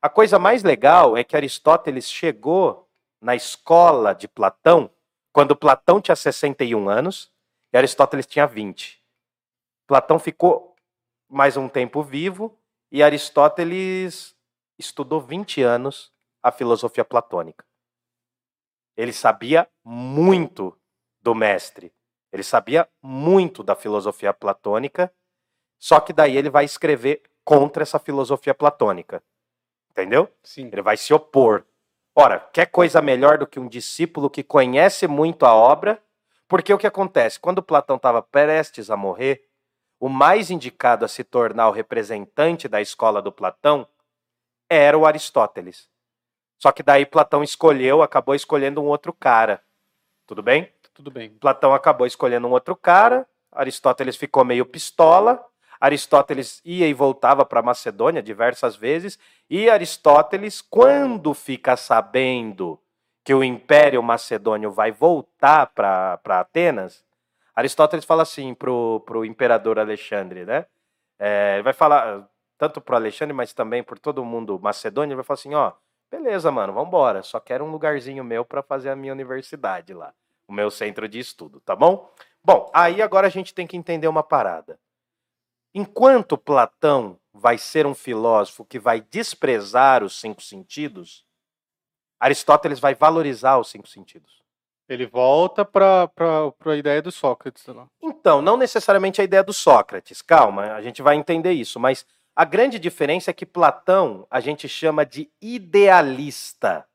A coisa mais legal é que Aristóteles chegou na escola de Platão quando Platão tinha 61 anos e Aristóteles tinha 20. Platão ficou mais um tempo vivo e Aristóteles estudou 20 anos a filosofia platônica. Ele sabia muito do mestre, ele sabia muito da filosofia platônica, só que daí ele vai escrever contra essa filosofia platônica. Entendeu? Sim. Ele vai se opor. Ora, quer coisa melhor do que um discípulo que conhece muito a obra? Porque o que acontece? Quando Platão estava prestes a morrer, o mais indicado a se tornar o representante da escola do Platão era o Aristóteles. Só que daí Platão escolheu, acabou escolhendo um outro cara. Tudo bem? Tudo bem. Platão acabou escolhendo um outro cara, Aristóteles ficou meio pistola, Aristóteles ia e voltava para Macedônia diversas vezes, e Aristóteles, quando fica sabendo que o Império Macedônio vai voltar para Atenas, Aristóteles fala assim pro, pro imperador Alexandre, né? É, ele vai falar tanto pro Alexandre, mas também por todo mundo macedônio, ele vai falar assim, ó, beleza, mano, vambora, só quero um lugarzinho meu para fazer a minha universidade lá, o meu centro de estudo, tá bom? Bom, aí agora a gente tem que entender uma parada. Enquanto Platão vai ser um filósofo que vai desprezar os cinco sentidos, Aristóteles vai valorizar os cinco sentidos. Ele volta pra, pra ideia do Sócrates lá. Então, não necessariamente a ideia do Sócrates, calma, a gente vai entender isso, mas a grande diferença é que Platão a gente chama de idealista.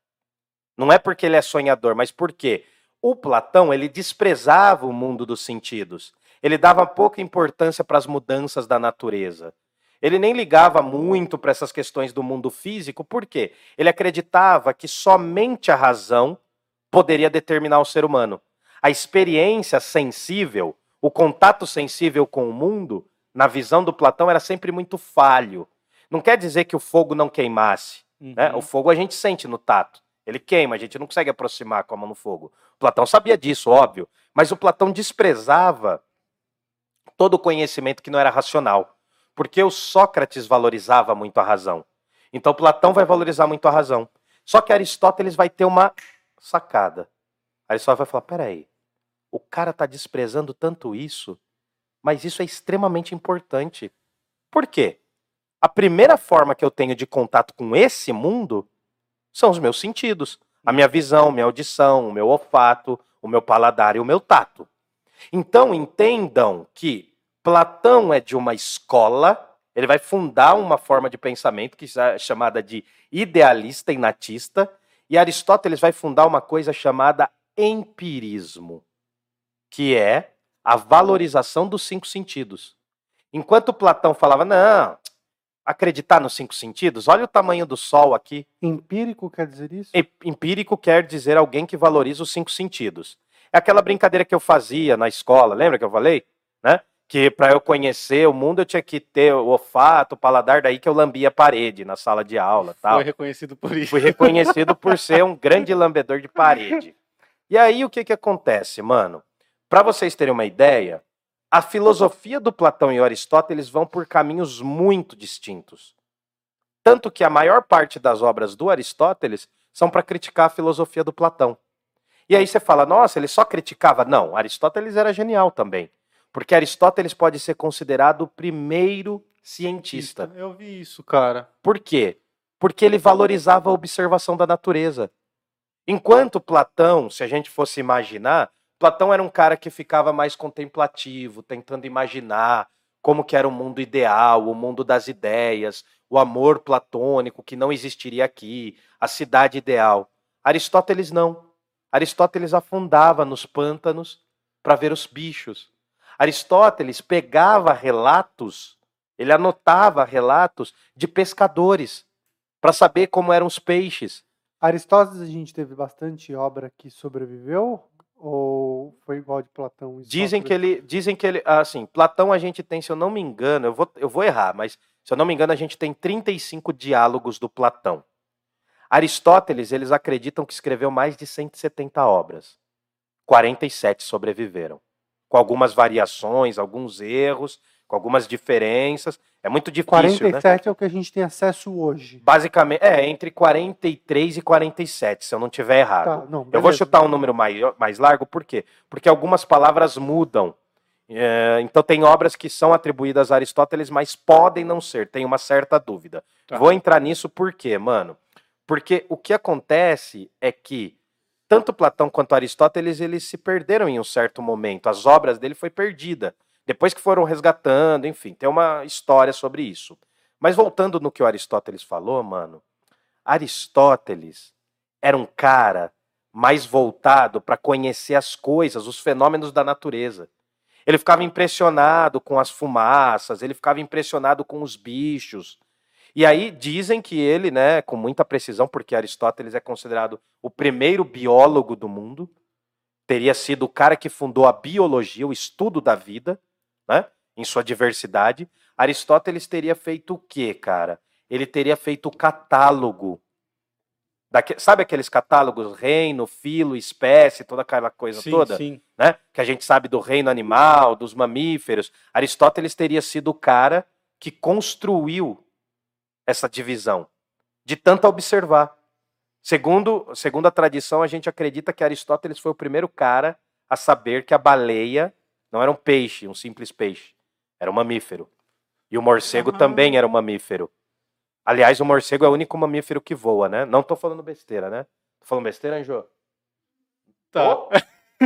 Não é porque ele é sonhador, mas porque o Platão ele desprezava o mundo dos sentidos. Ele dava pouca importância para as mudanças da natureza. Ele nem ligava muito para essas questões do mundo físico, por quê? Ele acreditava que somente a razão poderia determinar o ser humano. A experiência sensível, o contato sensível com o mundo, na visão do Platão, era sempre muito falho. Não quer dizer que o fogo não queimasse. Né? Uhum. O fogo a gente sente no tato. Ele queima, a gente não consegue aproximar com a mão no fogo. Platão sabia disso, óbvio. Mas o Platão desprezava todo o conhecimento que não era racional. Porque o Sócrates valorizava muito a razão. Então Platão vai valorizar muito a razão. Só que Aristóteles vai ter uma sacada. Aristóteles vai falar: peraí, o cara está desprezando tanto isso, mas isso é extremamente importante. Por quê? A primeira forma que eu tenho de contato com esse mundo são os meus sentidos. A minha visão, minha audição, o meu olfato, o meu paladar e o meu tato. Então entendam que Platão é de uma escola, ele vai fundar uma forma de pensamento que é chamada de idealista e natista, e Aristóteles vai fundar uma coisa chamada empirismo, que é a valorização dos cinco sentidos. Enquanto Platão falava, não, acreditar nos cinco sentidos, olha o tamanho do sol aqui. Empírico quer dizer isso? E- Empírico quer dizer alguém que valoriza os cinco sentidos. É aquela brincadeira que eu fazia na escola, lembra que eu falei? Né? Que para eu conhecer o mundo eu tinha que ter o olfato, o paladar, daí que eu lambia a parede na sala de aula, tal. Foi reconhecido por isso. Fui reconhecido por ser um grande <laughs> lambedor de parede. E aí o que que acontece, mano? Para vocês terem uma ideia, a filosofia do Platão e Aristóteles vão por caminhos muito distintos. Tanto que a maior parte das obras do Aristóteles são para criticar a filosofia do Platão. E aí você fala, nossa, ele só criticava? Não, Aristóteles era genial também. Porque Aristóteles pode ser considerado o primeiro cientista. Eu vi isso, cara. Por quê? Porque ele valorizava a observação da natureza. Enquanto Platão, se a gente fosse imaginar, Platão era um cara que ficava mais contemplativo, tentando imaginar como que era o mundo ideal, o mundo das ideias, o amor platônico que não existiria aqui, a cidade ideal. Aristóteles não. Aristóteles afundava nos pântanos para ver os bichos. Aristóteles pegava relatos, ele anotava relatos de pescadores para saber como eram os peixes. Aristóteles, a gente teve bastante obra que sobreviveu? Ou foi igual de Platão? Dizem que ele, dizem que ele, assim, Platão a gente tem, se eu não me engano, eu vou, eu vou errar, mas se eu não me engano a gente tem 35 diálogos do Platão. Aristóteles, eles acreditam que escreveu mais de 170 obras. 47 sobreviveram, com algumas variações, alguns erros, com algumas diferenças. É muito difícil, né? 47 é o que a gente tem acesso hoje. Basicamente, é entre 43 e 47, se eu não tiver errado. Tá, não, Eu vou chutar um número maior, mais largo, por quê? Porque algumas palavras mudam. É, então, tem obras que são atribuídas a Aristóteles, mas podem não ser, tem uma certa dúvida. Tá. Vou entrar nisso por quê, mano? Porque o que acontece é que tanto Platão quanto Aristóteles eles se perderam em um certo momento. As obras dele foi perdida. Depois que foram resgatando, enfim, tem uma história sobre isso. Mas voltando no que o Aristóteles falou, mano, Aristóteles era um cara mais voltado para conhecer as coisas, os fenômenos da natureza. Ele ficava impressionado com as fumaças, ele ficava impressionado com os bichos. E aí dizem que ele, né, com muita precisão, porque Aristóteles é considerado o primeiro biólogo do mundo, teria sido o cara que fundou a biologia, o estudo da vida, né, em sua diversidade. Aristóteles teria feito o quê, cara? Ele teria feito o catálogo. Daque- sabe aqueles catálogos reino, filo, espécie, toda aquela coisa sim, toda? sim. né? Que a gente sabe do reino animal, dos mamíferos. Aristóteles teria sido o cara que construiu essa divisão, de tanto observar. Segundo, segundo a tradição, a gente acredita que Aristóteles foi o primeiro cara a saber que a baleia não era um peixe, um simples peixe, era um mamífero. E o morcego Ah. também era um mamífero. Aliás, o morcego é o único mamífero que voa, né? Não tô falando besteira, né? Tô falando besteira, Anjo? Tá. Tô?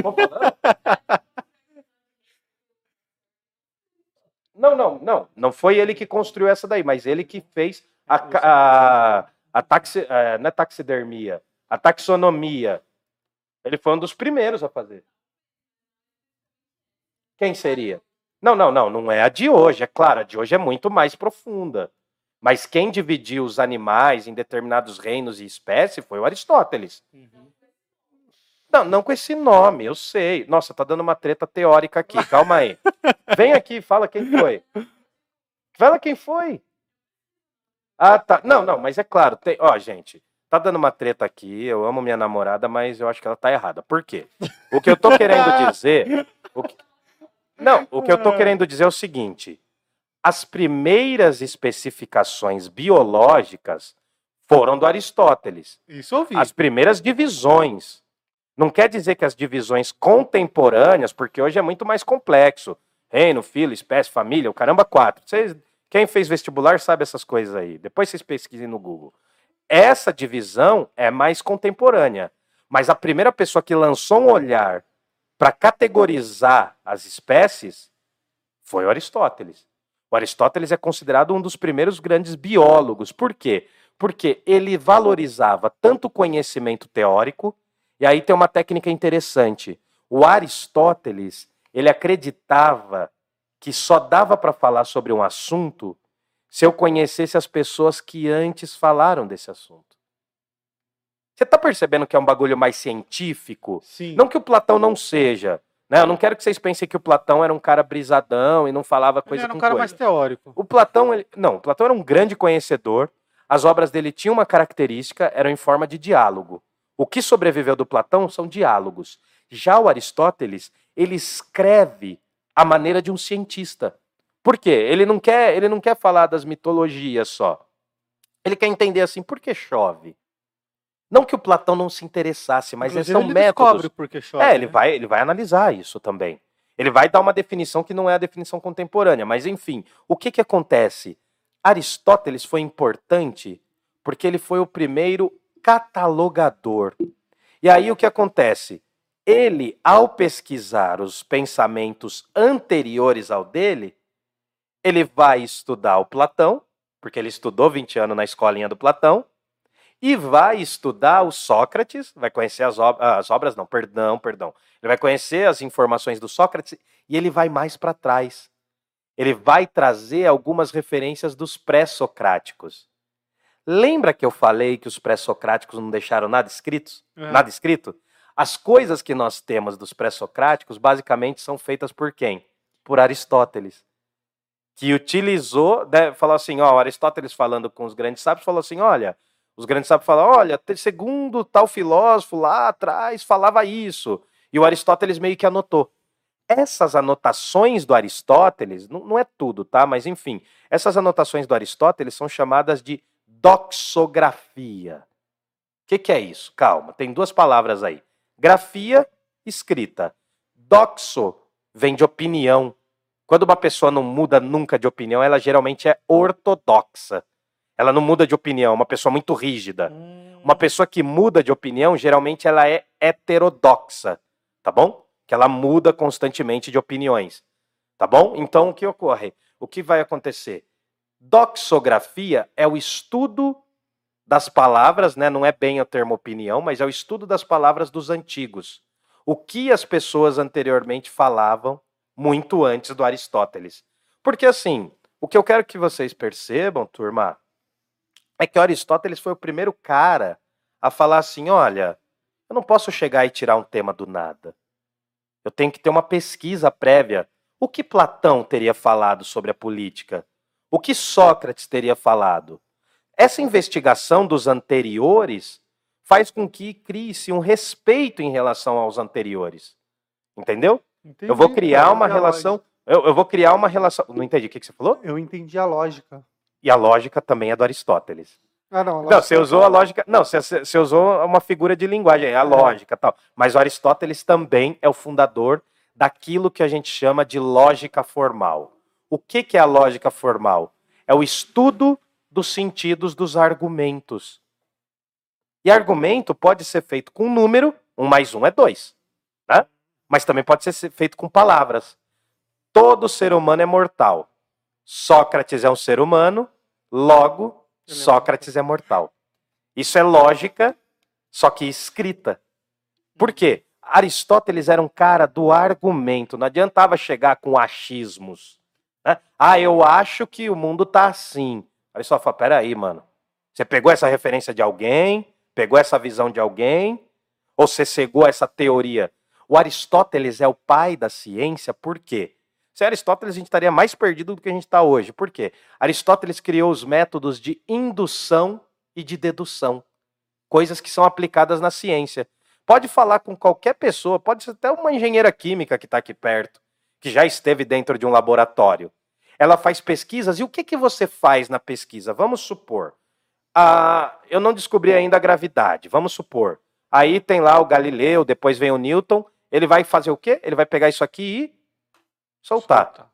Tô falando? Não, não, não. Não foi ele que construiu essa daí, mas ele que fez a, a, a taxi, é, não é taxidermia, a taxonomia. Ele foi um dos primeiros a fazer. Quem seria? Não, não, não, não é a de hoje, é claro, a de hoje é muito mais profunda. Mas quem dividiu os animais em determinados reinos e espécies foi o Aristóteles. Uhum. Não, não com esse nome, eu sei. Nossa, tá dando uma treta teórica aqui, calma aí. <laughs> Vem aqui, fala quem foi. Fala quem foi. Ah, tá. Não, não, mas é claro, tem... ó, gente, tá dando uma treta aqui, eu amo minha namorada, mas eu acho que ela tá errada. Por quê? O que eu tô querendo <laughs> dizer... o que- Não, o que eu tô querendo dizer é o seguinte. As primeiras especificações biológicas foram do Aristóteles Isso ouvi. as primeiras divisões. Não quer dizer que as divisões contemporâneas, porque hoje é muito mais complexo. Reino, filo, espécie, família, o caramba, quatro. Vocês, quem fez vestibular sabe essas coisas aí. Depois vocês pesquisem no Google. Essa divisão é mais contemporânea. Mas a primeira pessoa que lançou um olhar para categorizar as espécies foi o Aristóteles. O Aristóteles é considerado um dos primeiros grandes biólogos. Por quê? Porque ele valorizava tanto o conhecimento teórico, e aí tem uma técnica interessante. O Aristóteles, ele acreditava que só dava para falar sobre um assunto se eu conhecesse as pessoas que antes falaram desse assunto. Você está percebendo que é um bagulho mais científico? Sim. Não que o Platão não seja, Né? Eu não quero que vocês pensem que o Platão era um cara brisadão e não falava Ele coisa era um cara coisa. mais teórico. O Platão, ele- não, o Platão era um grande conhecedor. As obras dele tinham uma característica, eram em forma de diálogo. O que sobreviveu do Platão são diálogos. Já o Aristóteles, ele escreve a maneira de um cientista. Por quê? Ele não quer, ele não quer falar das mitologias só. Ele quer entender assim, por que chove? Não que o Platão não se interessasse, mas Inclusive, são ele métodos. descobre por que chove. É, ele né? vai, ele vai analisar isso também. Ele vai dar uma definição que não é a definição contemporânea, mas enfim, o que que acontece? Aristóteles foi importante porque ele foi o primeiro catalogador. E aí o que acontece? Ele, ao pesquisar os pensamentos anteriores ao dele, ele vai estudar o Platão, porque ele estudou 20 anos na escolinha do Platão, e vai estudar o Sócrates, vai conhecer as, ob- as obras, não, perdão, perdão. Ele vai conhecer as informações do Sócrates e ele vai mais para trás. Ele vai trazer algumas referências dos pré-socráticos. Lembra que eu falei que os pré-socráticos não deixaram nada escrito? É. Nada escrito? As coisas que nós temos dos pré-socráticos basicamente são feitas por quem? Por Aristóteles. Que utilizou, né, falou assim, ó, Aristóteles falando com os grandes sábios, falou assim, olha, os grandes sábios falam, olha, segundo tal filósofo lá atrás falava isso. E o Aristóteles meio que anotou. Essas anotações do Aristóteles, não, não é tudo, tá? Mas enfim, essas anotações do Aristóteles são chamadas de doxografia. O que, que é isso? Calma, tem duas palavras aí. Grafia, escrita. Doxo vem de opinião. Quando uma pessoa não muda nunca de opinião, ela geralmente é ortodoxa. Ela não muda de opinião, é uma pessoa muito rígida. Hum, Uma pessoa que muda de opinião, geralmente ela é heterodoxa, tá bom? Que ela muda constantemente de opiniões, tá bom? Então o que ocorre? O que vai acontecer? Doxografia é o estudo das palavras, né? Não é bem o termo opinião, mas é o estudo das palavras dos antigos. O que as pessoas anteriormente falavam muito antes do Aristóteles. Porque assim, o que eu quero que vocês percebam, turma, é que Aristóteles foi o primeiro cara a falar assim: olha, eu não posso chegar e tirar um tema do nada. Eu tenho que ter uma pesquisa prévia. O que Platão teria falado sobre a política? O que Sócrates teria falado? Essa investigação dos anteriores faz com que crie-se um respeito em relação aos anteriores. Entendeu? Eu vou Entendi, criar uma entendi relação. Eu, eu vou criar uma relação. Não entendi o que que você falou? Eu entendi a lógica. E a lógica também é do Aristóteles. Ah, não. a Não, lógica você usou a lógica. Não, você, você- usou uma figura de linguagem, a lógica e tal. Mas o Aristóteles também é o fundador daquilo que a gente chama de lógica formal. O que, que é a lógica formal? É o estudo dos sentidos dos argumentos. E argumento pode ser feito com número, um mais um é dois. Né? Mas também pode ser feito com palavras. Todo ser humano é mortal. Sócrates é um ser humano, logo, Sócrates é mortal. Isso é lógica, só que escrita. Por quê? Aristóteles era um cara do argumento, não adiantava chegar com achismos. né? Ah, eu acho que o mundo tá assim. Aristóteles fala, peraí, mano. Você pegou essa referência de alguém? Pegou essa visão de alguém? Ou você cegou essa teoria? O Aristóteles é o pai da ciência, por quê? Sem Aristóteles, a gente estaria mais perdido do que a gente está hoje. Por quê? Aristóteles criou os métodos de indução e de dedução. Coisas que são aplicadas na ciência. Pode falar com qualquer pessoa, pode ser até uma engenheira química que está aqui perto, que já esteve dentro de um laboratório. Ela faz pesquisas, e o que, que você faz na pesquisa? Vamos supor, eu não descobri ainda a gravidade, vamos supor. Aí tem lá o Galileu, depois vem o Newton, ele vai fazer o quê? Ele vai pegar isso aqui e soltar.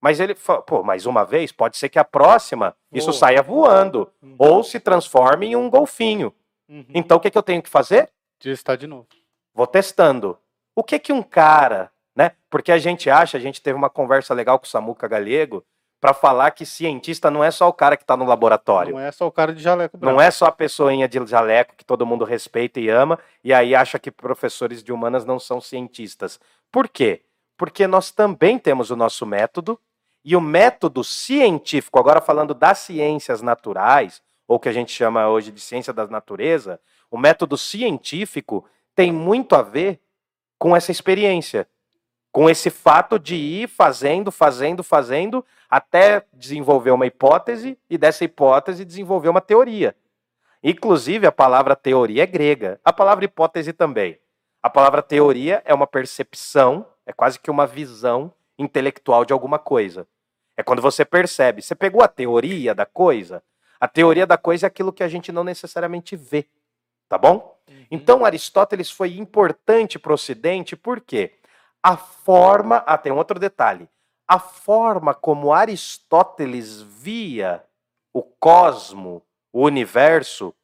Mas ele, fa- pô, mais uma vez, pode ser que a próxima isso saia voando Uhum. ou se transforme em um golfinho. Uhum. Então o que, que eu tenho que fazer? Testar de novo. Vou testando. O que que um cara, né? Porque a gente acha, a gente teve uma conversa legal com o Samuca Galego para falar que cientista não é só o cara que está no laboratório. Não é só o cara de jaleco branco. Não é só a pessoinha de jaleco que todo mundo respeita e ama, e aí acha que professores de humanas não são cientistas. Por quê? Porque nós também temos o nosso método, e o método científico, agora falando das ciências naturais, ou que a gente chama hoje de ciência da natureza, o método científico tem muito a ver com essa experiência. Com esse fato de ir fazendo, fazendo, fazendo, até desenvolver uma hipótese e dessa hipótese desenvolver uma teoria. Inclusive, a palavra teoria é grega, a palavra hipótese também. A palavra teoria é uma percepção, é quase que uma visão intelectual de alguma coisa. É quando você percebe. Você pegou a teoria da coisa? A teoria da coisa é aquilo que a gente não necessariamente vê. Tá bom? Uhum. Então, Aristóteles foi importante para o Ocidente, por quê? A forma. Ah, tem um outro detalhe. A forma como Aristóteles via o cosmo, o universo,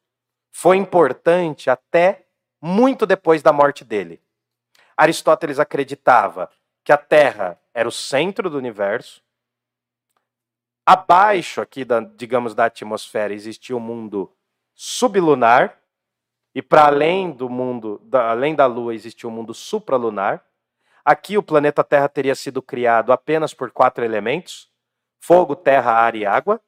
foi importante até muito depois da morte dele. Aristóteles acreditava que a Terra era o centro do universo. Abaixo aqui, da, digamos, da atmosfera existia o mundo sublunar. E para além do mundo, da, além da Lua, existia o mundo supralunar. Aqui o planeta Terra teria sido criado apenas por quatro elementos: fogo, terra, ar e água.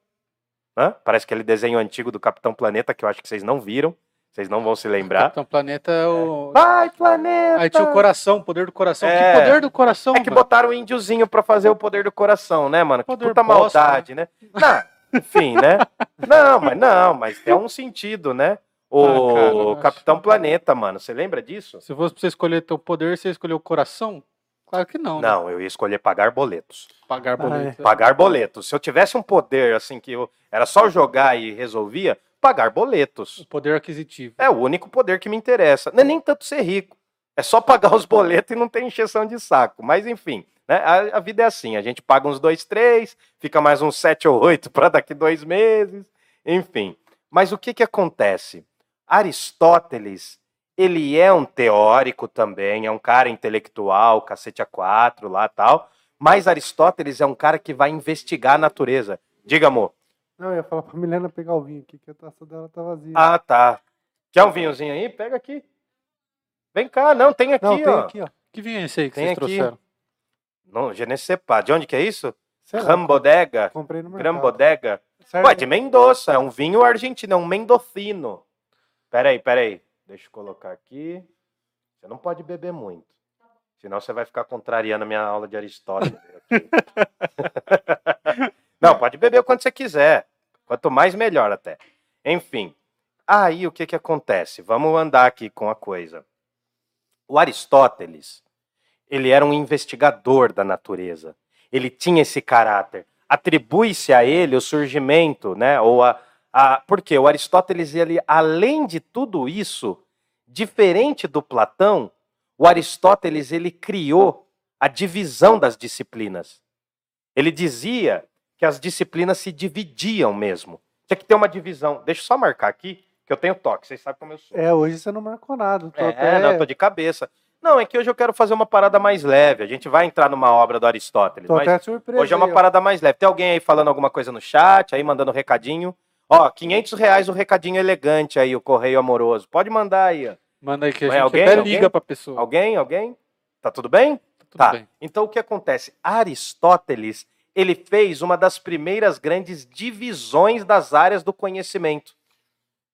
Parece aquele desenho antigo do Capitão Planeta que eu acho que vocês não viram. Vocês não vão se lembrar. Capitão Planeta é o. Vai, planeta! Aí tinha o coração, o poder do coração. É. Que poder do coração? É que velho? botaram o índiozinho pra fazer o poder do coração, né, mano? Que Poder puta bosta, maldade, né? Não, enfim, né? Não, mas não, mas tem um sentido, né? O Ah, cara, eu acho- Capitão Planeta, mano, você lembra disso? Se fosse pra você escolher teu poder, você escolheu o coração? Claro que não. né? Não, eu ia escolher pagar boletos. Pagar boleto. Pagar boletos. Se eu tivesse um poder assim que eu era só jogar e resolvia, pagar boletos. O poder aquisitivo. É o único poder que me interessa. Não é nem tanto ser rico. É só pagar os boletos e não ter encheção de saco. Mas enfim, né? a, a vida é assim. A gente paga uns dois, três, fica mais uns sete ou oito para daqui dois meses. Enfim. Mas o que, que acontece? Aristóteles, ele é um teórico também, é um cara intelectual, cacete a quatro lá tal. Mas Aristóteles é um cara que vai investigar a natureza. Diga, amor. Não, eu ia falar pra Milena pegar o vinho aqui, que a taça dela tá vazia. Ah, tá. Quer um vinhozinho aí? Pega aqui. Vem cá, não, tem aqui, Não, tem ó. aqui, ó. Que vinho é esse aí que Tem vocês aqui. trouxeram? Não, pas. De onde que é isso? Sei Rambodega? comprei no mercado. Grambodega? Serve? Ué, de Mendoza, é um vinho argentino, é um mendocino. Peraí, peraí. Deixa eu colocar aqui. Você não pode beber muito. Senão você vai ficar contrariando a minha aula de Aristóteles. aqui. <laughs> não, pode beber o quanto você quiser. Quanto mais, melhor até. Enfim. Aí o que, que acontece? Vamos andar aqui com a coisa. O Aristóteles, ele era um investigador da natureza. Ele tinha esse caráter. Atribui-se a ele o surgimento, né? Ou a, a, porque o Aristóteles, ele, além de tudo isso, diferente do Platão, o Aristóteles ele criou a divisão das disciplinas. Ele dizia que as disciplinas se dividiam mesmo. Tinha que ter uma divisão. Deixa eu só marcar aqui, que eu tenho toque. Vocês sabem como eu sou. É, hoje você não marcou nada. Tô É, até... não, eu tô de cabeça. Não, é que hoje eu quero fazer uma parada mais leve. A gente vai entrar numa obra do Aristóteles. tô mas até surpreso. hoje é uma parada mais leve. Tem alguém aí falando alguma coisa no chat, aí mandando recadinho? Ó, 500 reais o recadinho elegante aí, o correio amoroso. Pode mandar aí, ó. Manda aí que a gente alguém? até Alguém? liga pra pessoa. Alguém? Alguém? Tá tudo bem? Tudo tá. bem. Então o que acontece? Aristóteles, ele fez uma das primeiras grandes divisões das áreas do conhecimento.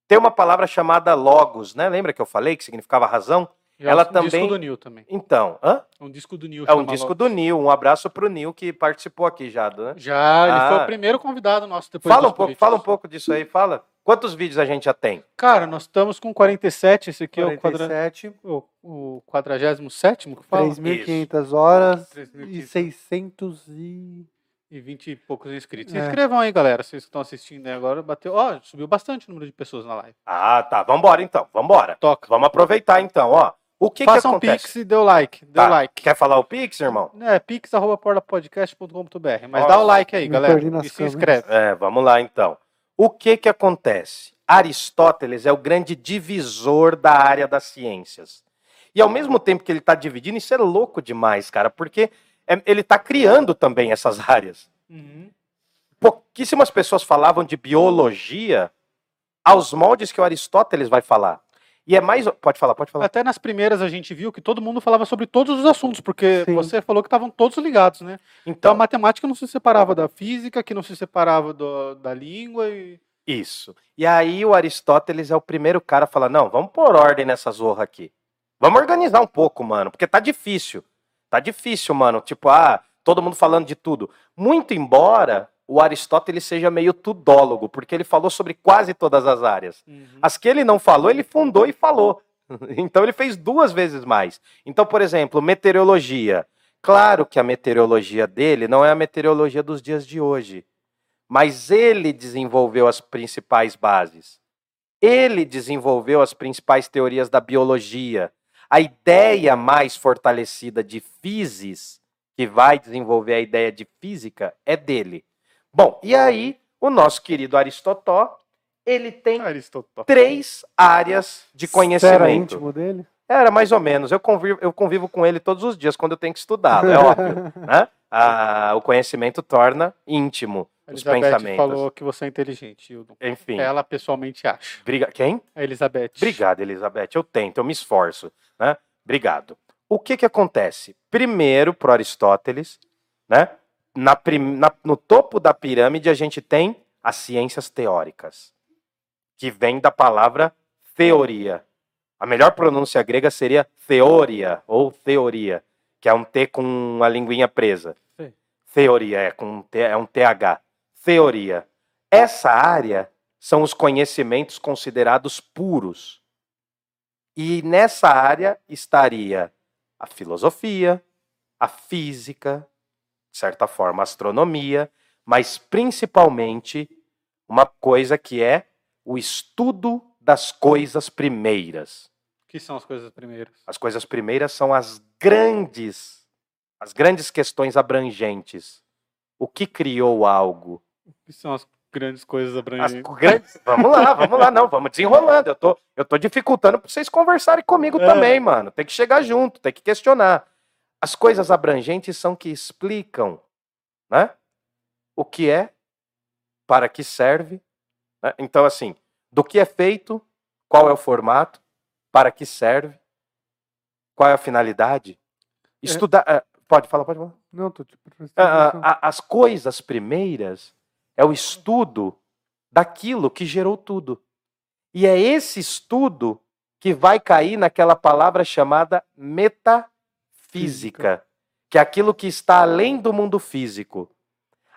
Tem uma palavra chamada logos, né? Lembra que eu falei que significava razão? É Ela um também- disco do Nil também. Então, hã? Um disco do Nil. É um disco Logos. do Nil. Um abraço pro Nil que participou aqui já, né? Já, ele foi Ah. o primeiro convidado nosso depois Fala um pouco, políticos. fala um pouco disso aí, fala. Quantos vídeos a gente já tem? Cara, nós estamos com 47, esse aqui é o, quadra... 47, o, o 47 que fala? 3.500 horas 3.500. e 600 e... E 20 e poucos inscritos. É. Se inscrevam aí, galera, vocês que estão assistindo aí agora. Bateu, ó, subiu bastante o número de pessoas na live. Ah, tá. Vambora então, vambora. Toca. Vamos aproveitar então, ó. O que Faça que um acontece? pix e dê o like. Dê Tá. o like. Quer falar o Pix, irmão? É, pix.portapodcast.com.br. Mas Ó, dá o like aí, me galera. perdi nas E se câmeras. inscreve. É, vamos lá então. O que que acontece? Aristóteles é o grande divisor da área das ciências. E ao mesmo tempo que ele está dividindo, isso é louco demais, cara, porque é- ele está criando também essas áreas. Uhum. Pouquíssimas pessoas falavam de biologia aos moldes que o Aristóteles vai falar. E é mais. Pode falar, pode falar. Até nas primeiras a gente viu que todo mundo falava sobre todos os assuntos, porque Sim. você falou que estavam todos ligados, né? Então a Então, matemática não se separava da física, que não se separava do- da língua e. isso. E aí o Aristóteles é o primeiro cara a falar: não, vamos pôr ordem nessa zorra aqui. Vamos organizar um pouco, mano, porque tá difícil. Tá difícil, mano. Tipo, ah, todo mundo falando de tudo. Muito embora o Aristóteles seja meio tudólogo, porque ele falou sobre quase todas as áreas. Uhum. As que ele não falou, ele fundou e falou. <laughs> Então ele fez duas vezes mais. Então, por exemplo, meteorologia. Claro que a meteorologia dele não é a meteorologia dos dias de hoje, mas ele desenvolveu as principais bases. Ele desenvolveu as principais teorias da biologia. A ideia mais fortalecida de physis, que vai desenvolver a ideia de física, é dele. Bom, e aí o nosso querido Aristotó, ele tem Aristóteles. três áreas de Você era conhecimento. íntimo dele? Era mais ou menos. Eu convivo, eu convivo com ele todos os dias quando eu tenho que estudá-lo, é <laughs> óbvio. né? Ah, o conhecimento torna íntimo A os Elizabeth pensamentos. falou que você é inteligente, Hildon. Enfim. Ela pessoalmente acha. Briga... Quem? A Elizabeth. Obrigado, Elizabeth. Eu tento, eu me esforço. Né? Obrigado. O que, que acontece? Primeiro, para Aristóteles, né? na prim- na- no topo da pirâmide, a gente tem as ciências teóricas, que vem da palavra teoria. A melhor pronúncia grega seria teoria ou teoria, que é um T com a linguinha presa. Sim. Teoria, é, com um T, é um TH. Teoria. Essa área são os conhecimentos considerados puros. E nessa área estaria a filosofia, a física, de certa forma a astronomia, mas principalmente uma coisa que é o estudo das coisas primeiras. O que são as coisas primeiras? As coisas primeiras são as grandes, as grandes questões abrangentes. O que criou algo? O que são as grandes coisas As abrangentes? grandes... Vamos lá, vamos lá, não, vamos desenrolando. Eu tô, eu tô dificultando para vocês conversarem comigo É. também, mano. Tem que chegar junto, tem que questionar. As coisas abrangentes são que explicam, né? O que é, para que serve. né? Então, assim, do que é feito, qual é o formato, para que serve, qual é a finalidade. Estudar. ah, Pode falar, pode falar. Não, tô prestando Ah, ah, as coisas primeiras é o estudo daquilo que gerou tudo. E é esse estudo que vai cair naquela palavra chamada metafísica, que é aquilo que está além do mundo físico.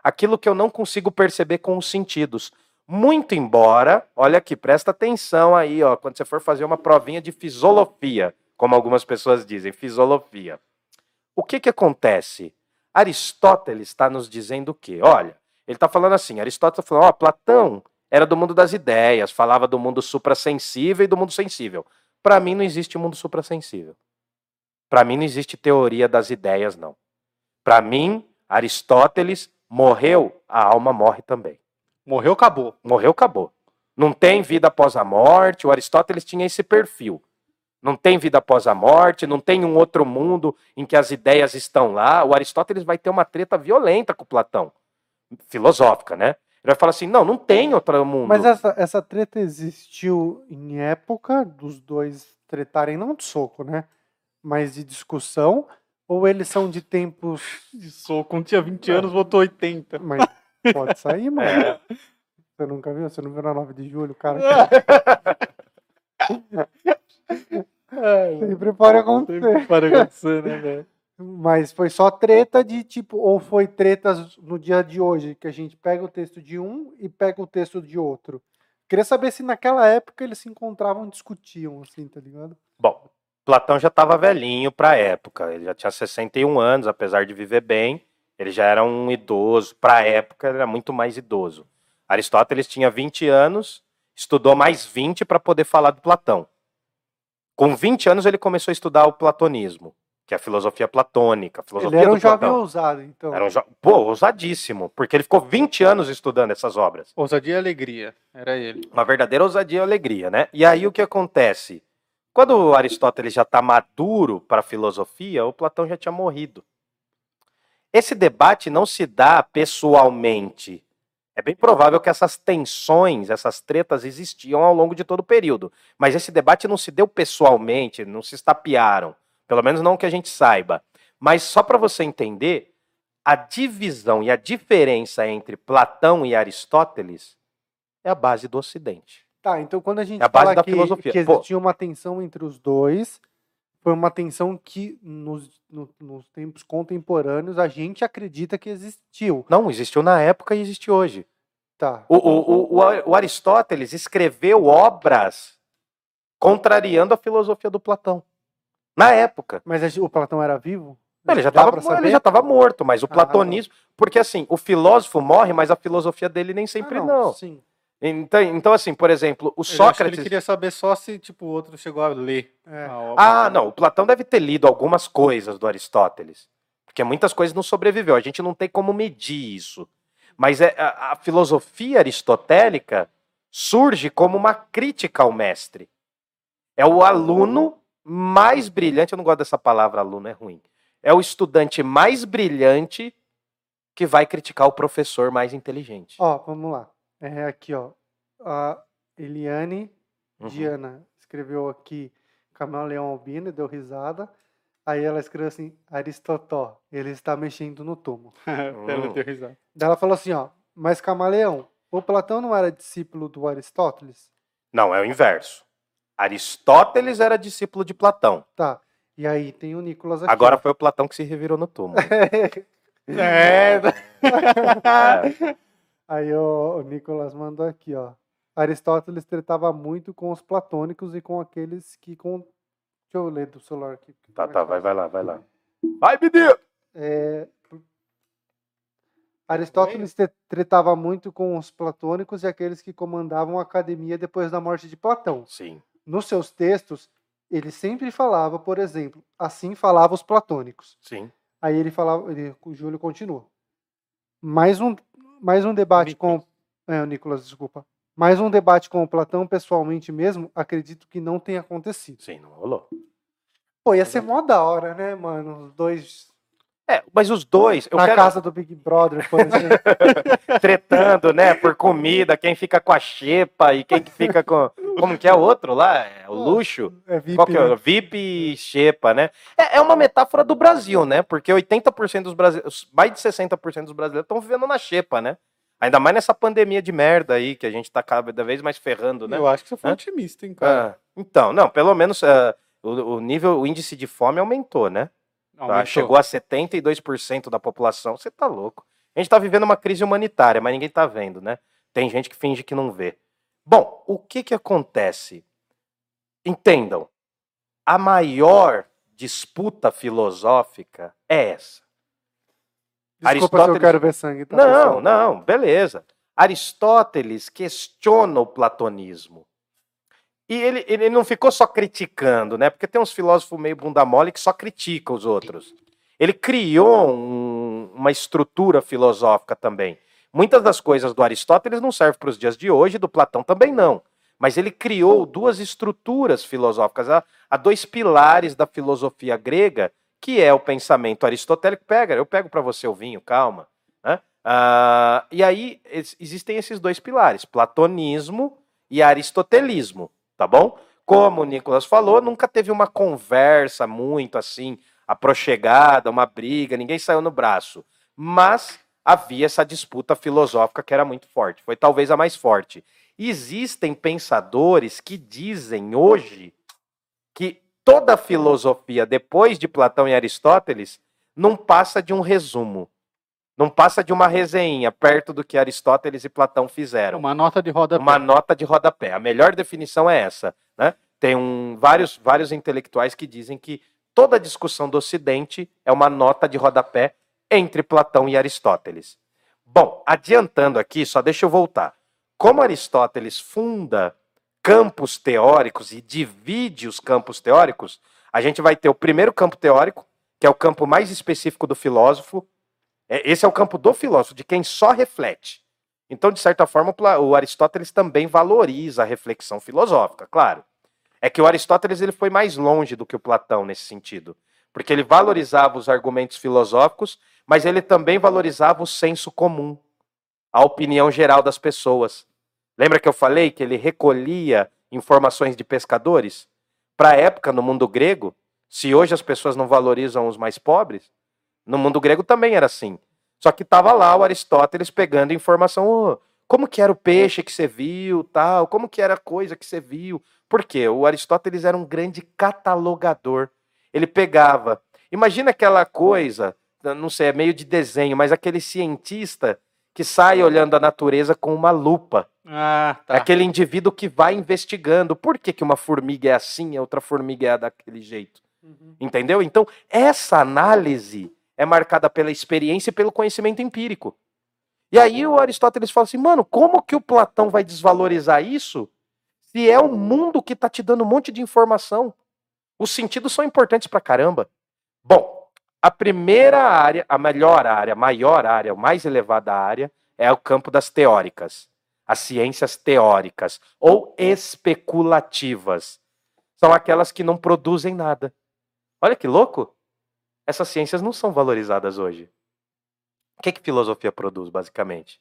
Aquilo que eu não consigo perceber com os sentidos. Muito embora, olha aqui, presta atenção aí, ó, quando você for fazer uma provinha de fisiologia, como algumas pessoas dizem, fisiologia. O que que acontece? Aristóteles está nos dizendo o quê? Olha, ele está falando assim, Aristóteles falou, ó, Platão era do mundo das ideias, falava do mundo suprassensível e do mundo sensível. Para mim não existe mundo suprassensível. Para mim não existe teoria das ideias, não. Para mim, Aristóteles morreu, a alma morre também. Morreu, acabou. Morreu, acabou. Não tem vida após a morte. O Aristóteles tinha esse perfil. Não tem vida após a morte, não tem um outro mundo em que as ideias estão lá. O Aristóteles vai ter uma treta violenta com Platão, filosófica, né? Ele vai falar assim: não, não tem outro mundo. Mas essa, essa treta existiu em época dos dois tretarem, não de soco, né? Mas de discussão, ou eles são de tempos. <laughs> De soco, um tinha 20 anos, votou 80. Mas pode sair, <laughs> mano. É. Você nunca viu? Você não viu na 9 de julho, cara? <laughs> Sempre pode acontecer. Sempre Pode acontecer, né, velho? Mas foi só treta de tipo, ou foi tretas no dia de hoje, que a gente pega o texto de um e pega o texto de outro. Queria saber se naquela época eles se encontravam e discutiam, assim, tá ligado? Bom, Platão já estava velhinho para a época. Ele já tinha 61 anos, apesar de viver bem. Ele já era um idoso. Para a época, ele era muito mais idoso. Aristóteles tinha 20 anos, estudou mais 20 para poder falar do Platão. Com 20 anos, ele começou a estudar o platonismo, que é a filosofia platônica. A filosofia ele era um do jovem Platão. ousado, então. Era um jo... Pô, ousadíssimo, porque ele ficou 20 anos estudando essas obras. Ousadia e alegria. Era ele. Uma verdadeira ousadia e alegria, né? E aí o que acontece? Quando o Aristóteles já está maduro para a filosofia, o Platão já tinha morrido. Esse debate não se dá pessoalmente. É bem provável que essas tensões, essas tretas existiam ao longo de todo o período. Mas esse debate não se deu pessoalmente, não se estapearam. Pelo menos não que a gente saiba. Mas só para você entender, a divisão e a diferença entre Platão e Aristóteles é a base do Ocidente. Tá, então quando a gente É a base da que, filosofia. que Pô. existia uma tensão entre os dois, foi uma tensão que nos, no- nos tempos contemporâneos a gente acredita que existiu. Não, existiu na época e existe hoje. Tá. O, o, o, o Ar- o Aristóteles escreveu obras contrariando a filosofia do Platão. Na época. Mas o Platão era vivo? Ele já estava pra saber? ele já estava morto, mas o Ah, platonismo. Porque assim, o filósofo morre, mas a filosofia dele nem sempre Ah, não. Sim. Então, então, assim, por exemplo, o Eu acho que Sócrates. ele queria saber só se tipo, o outro chegou a ler É. a obra. Ah, não, o Platão deve ter lido algumas coisas do Aristóteles. Porque muitas coisas não sobreviveu. A gente não tem como medir isso. Mas é, a, a filosofia aristotélica surge como uma crítica ao mestre. É o aluno mais brilhante. Eu não gosto dessa palavra aluno, é ruim. É o estudante mais brilhante que vai criticar o professor mais inteligente. Ó, vamos lá. É aqui, ó. A Eliane Uhum. Diana escreveu aqui Camaleão Albino e deu risada. Aí ela escreveu assim, Aristotó, ele está mexendo no túmulo. <laughs> Ela Hum. deu risada. Daí ela falou assim, ó, mas Camaleão, o Platão não era discípulo do Aristóteles? Não, é o inverso. Aristóteles era discípulo de Platão. Tá. E aí tem o Nicolas aqui. Agora foi o Platão que se revirou no túmulo. <laughs> É, Aí o, o Nicolas mandou aqui, ó. Aristóteles tratava muito com os platônicos e com aqueles que com. Deixa eu ler do celular aqui. Tá, mais tá, vai, vai lá, vai lá. Vai, menino! É, Aristóteles te- tratava muito com os platônicos e aqueles que comandavam a academia depois da morte de Platão. Sim. Nos seus textos, ele sempre falava, por exemplo, assim falavam os platônicos. Sim. Aí ele falava, ele, o Júlio continua. Mais um, mais um debate com. É, o Nicolas, desculpa. Mais um debate com o Platão, pessoalmente mesmo, acredito que não tenha acontecido. Sim, não rolou. Pô, ia ser mó da hora, né, mano? Os dois É, mas os dois, eu na quero casa do Big Brother, por exemplo. <laughs> tretando, né, por comida, quem fica com a xepa e quem que fica com. Como que é o outro lá? É o luxo? É VIP, Qual que é? né? VIP e xepa, né? É, é uma metáfora do Brasil, né? Porque 80% dos brasileiros, mais de 60% dos brasileiros estão vivendo na xepa, né? Ainda mais nessa pandemia de merda aí, que a gente tá cada vez mais ferrando, né? Eu acho que você foi Hã? otimista, hein, cara. Ah, então, não, pelo menos ah, o, o nível, o índice de fome aumentou, né? Tá, chegou a 72% da população. Você tá louco. A gente tá vivendo uma crise humanitária, mas ninguém tá vendo, né? Tem gente que finge que não vê. Bom, o que que acontece? Entendam. A maior disputa filosófica é essa. Desculpa se eu Aristóteles- quero ver sangue. Tá, Não, pessoal? não, beleza. Aristóteles questiona o platonismo. E ele, ele não ficou só criticando, né? Porque tem uns filósofos meio bunda mole que só criticam os outros. Ele criou um- uma estrutura filosófica também. Muitas das coisas do Aristóteles não servem para os dias de hoje, do Platão também não. Mas ele criou duas estruturas filosóficas. Há, há dois pilares da filosofia grega, que é o pensamento aristotélico. Pega, eu pego para você o vinho, calma. né? Ah, e aí existem esses dois pilares, platonismo e aristotelismo, tá bom? Como o Nicolas falou, nunca teve uma conversa muito assim, aproxegada, uma briga, ninguém saiu no braço. Mas havia essa disputa filosófica que era muito forte, foi talvez a mais forte. Existem pensadores que dizem hoje que toda a filosofia depois de Platão e Aristóteles não passa de um resumo. Não passa de uma resenha perto do que Aristóteles e Platão fizeram. Uma nota de roda. Uma nota de rodapé. A melhor definição é essa. Né? Tem um, vários, vários intelectuais que dizem que toda discussão do Ocidente é uma nota de rodapé entre Platão e Aristóteles. Bom, adiantando aqui, só deixa eu voltar. Como Aristóteles funda campos teóricos e divide os campos teóricos, a gente vai ter o primeiro campo teórico, que é o campo mais específico do filósofo. É, Esse é o campo do filósofo, de quem só reflete. Então, de certa forma, o Aristóteles também valoriza a reflexão filosófica, claro. É que o Aristóteles ele foi mais longe do que o Platão nesse sentido, porque ele valorizava os argumentos filosóficos, mas ele também valorizava o senso comum, a opinião geral das pessoas. Lembra que eu falei que ele recolhia informações de pescadores? Para a época, no mundo grego, se hoje as pessoas não valorizam os mais pobres, no mundo grego também era assim. Só que estava lá o Aristóteles pegando informação, "Ô, como que era o peixe que você viu, tal, como que era a coisa que você viu. Por quê? O Aristóteles era um grande catalogador. Ele pegava. Imagina aquela coisa, não sei, é meio de desenho, mas aquele cientista que sai olhando a natureza com uma lupa. Ah, tá. aquele indivíduo que vai investigando. Por que, que uma formiga é assim e a outra formiga é daquele jeito? Entendeu? Então, essa análise é marcada pela experiência e pelo conhecimento empírico. E aí o Aristóteles fala assim, mano, como que o Platão vai desvalorizar isso se é um mundo que tá te dando um monte de informação? Os sentidos são importantes pra caramba. Bom, a primeira área, a melhor área, a maior área, a mais elevada área é o campo das teóricas, as ciências teóricas ou especulativas. São aquelas que não produzem nada. Olha que louco! Essas ciências não são valorizadas hoje. O que, que filosofia produz, basicamente?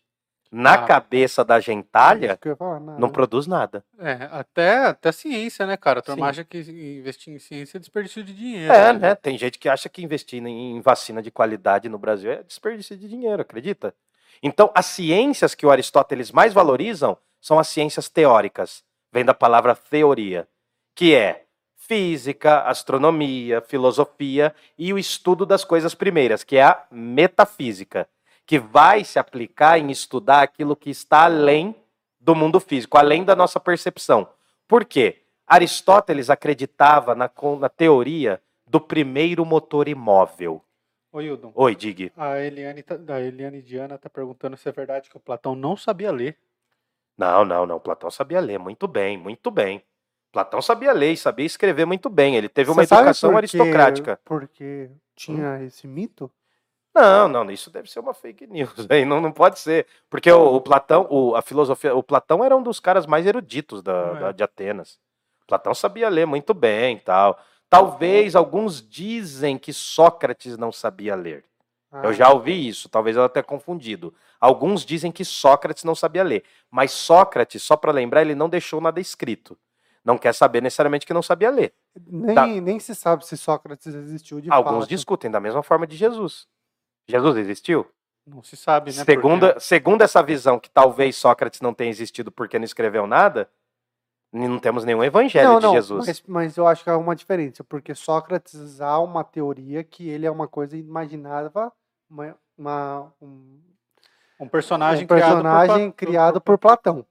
Na Ah. cabeça da gentalha, nada. não produz nada. É, até, até ciência, né, cara? A turma acha que investir em ciência é desperdício de dinheiro. É, né? Tem gente que acha que investir em em vacina de qualidade no Brasil é desperdício de dinheiro, acredita? Então, as ciências que o Aristóteles mais valorizam são as ciências teóricas. Vem da palavra teoria, que é física, astronomia, filosofia e o estudo das coisas primeiras, que é a metafísica, que vai se aplicar em estudar aquilo que está além do mundo físico, além da nossa percepção. Por quê? Aristóteles acreditava na, na teoria do primeiro motor imóvel. Ô, Hildon, Oi, Dig. a Eliane, tá, a Eliane Diana tá perguntando se é verdade que o Platão não sabia ler. Não, não, não. Platão sabia ler muito bem, muito bem. Platão sabia ler e sabia escrever muito bem. Ele teve uma Você educação por que- aristocrática. Porque tinha esse mito? Não, não, isso deve ser uma fake news. Aí não, não pode ser. Porque o, o Platão, o, a filosofia, o Platão era um dos caras mais eruditos da, É. da- de Atenas. Platão sabia ler muito bem e tal. Talvez alguns dizem que Sócrates não sabia ler. Eu Ah, já ouvi isso, talvez eu até confundido. Alguns dizem que Sócrates não sabia ler, mas Sócrates, só para lembrar, ele não deixou nada escrito. Não quer saber necessariamente que não sabia ler. Nem, Tá. nem se sabe se Sócrates existiu de Alguns fato. discutem da mesma forma de Jesus. Jesus existiu? Não se sabe, né? Segunda, porque- segundo essa visão que talvez Sócrates não tenha existido porque não escreveu nada, não temos nenhum evangelho não, de não, Jesus. Mas, mas eu acho que há uma diferença, porque Sócrates há uma teoria que ele é uma coisa imaginava, uma, uma- um, Um personagem, um personagem criado por, criado por Platão.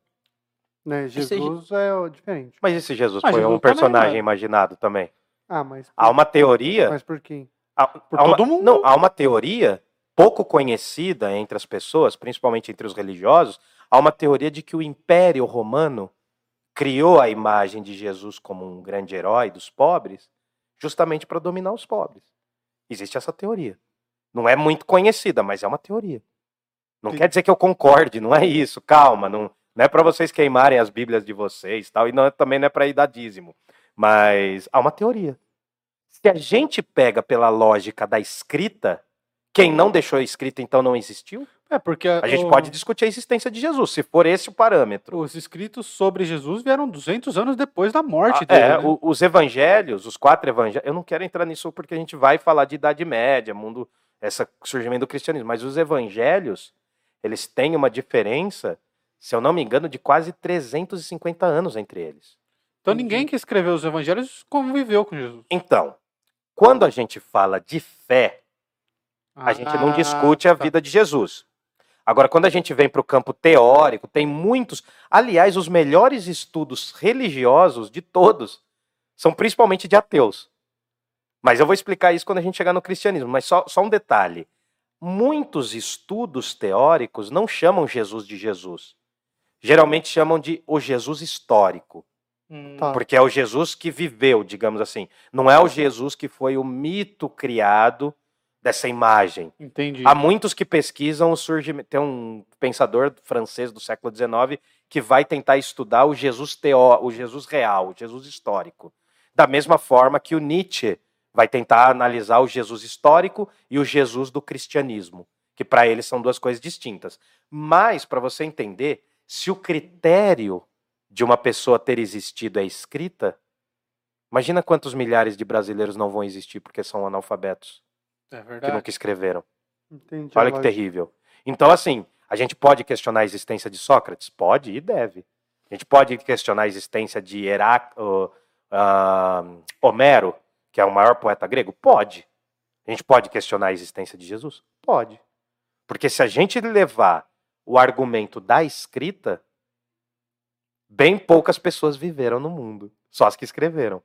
Né? Esse- Jesus é o- diferente. Mas esse Jesus Mas foi Jesus um também, personagem né? imaginado também. Ah, mas Há uma teoria mas por quem? Há, Por há uma, todo mundo. Não, há uma teoria pouco conhecida entre as pessoas, principalmente entre os religiosos, há uma teoria de que o Império Romano criou a imagem de Jesus como um grande herói dos pobres, justamente para dominar os pobres. Existe essa teoria. Não é muito conhecida, mas é uma teoria. Não Sim. quer dizer que eu concorde, não é isso. Calma, não, não é para vocês queimarem as Bíblias de vocês, tal, e não, é- também não é para ir dar dízimo. Mas há uma teoria. Se a gente pega pela lógica da escrita, quem não deixou escrita então não existiu? É, porque A gente o- pode discutir a existência de Jesus, se for esse o parâmetro. os escritos sobre Jesus vieram 200 anos depois da morte Ah, dele. é, né? o- os evangelhos, os quatro evangelhos, eu não quero entrar nisso porque a gente vai falar de Idade Média, mundo, esse surgimento do cristianismo, mas os evangelhos, eles têm uma diferença, se eu não me engano, de quase 350 anos entre eles. Então ninguém que escreveu os evangelhos conviveu com Jesus. Então, quando a gente fala de fé, a gente não Ah, discute a tá. vida de Jesus. Agora, quando a gente vem para o campo teórico, tem muitos. Aliás, os melhores estudos religiosos de todos são principalmente de ateus. Mas eu vou explicar isso quando a gente chegar no cristianismo. Mas só, só um detalhe: muitos estudos teóricos não chamam Jesus de Jesus. Geralmente chamam de o Jesus histórico. Hum, Tá. Porque é o Jesus que viveu, digamos assim. Não é o Jesus que foi o mito criado dessa imagem. Entendi. Há muitos que pesquisam o surgimento. Tem um pensador francês do século XIX que vai tentar estudar o Jesus teó, o Jesus real, o Jesus histórico. Da mesma forma que o Nietzsche vai tentar analisar o Jesus histórico e o Jesus do cristianismo, que para ele são duas coisas distintas. Mas para você entender, se o critério de uma pessoa ter existido é escrita, imagina quantos milhares de brasileiros não vão existir porque são analfabetos, É que verdade. nunca escreveram. Entendi. Olha que terrível. Então, assim, a gente pode questionar a existência de Sócrates? Pode e deve. A gente pode questionar a existência de Herac... ó, ah, Homero, que que é o maior poeta grego? Pode. A gente pode questionar a existência de Jesus? Pode. Porque se a gente levar o argumento da escrita, bem poucas pessoas viveram no mundo. Só as que escreveram.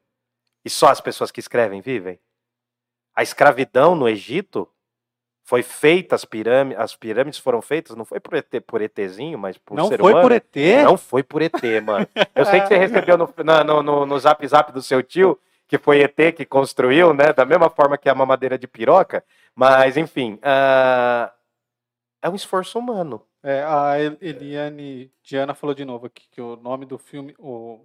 E só as pessoas que escrevem vivem. A escravidão no Egito foi feita, as pirâmides, as pirâmides foram feitas, não foi por, ET, por ETzinho, mas por Não ser foi humano. por ET? Não foi por ET, mano. Eu sei que você <laughs> recebeu no, no, no, no zap zap do seu tio, que foi ET que construiu, né? Da mesma forma que a mamadeira de piroca. Mas, enfim, ah, é um esforço humano. É, a El- Eliane Diana falou de novo aqui que o nome do filme, o,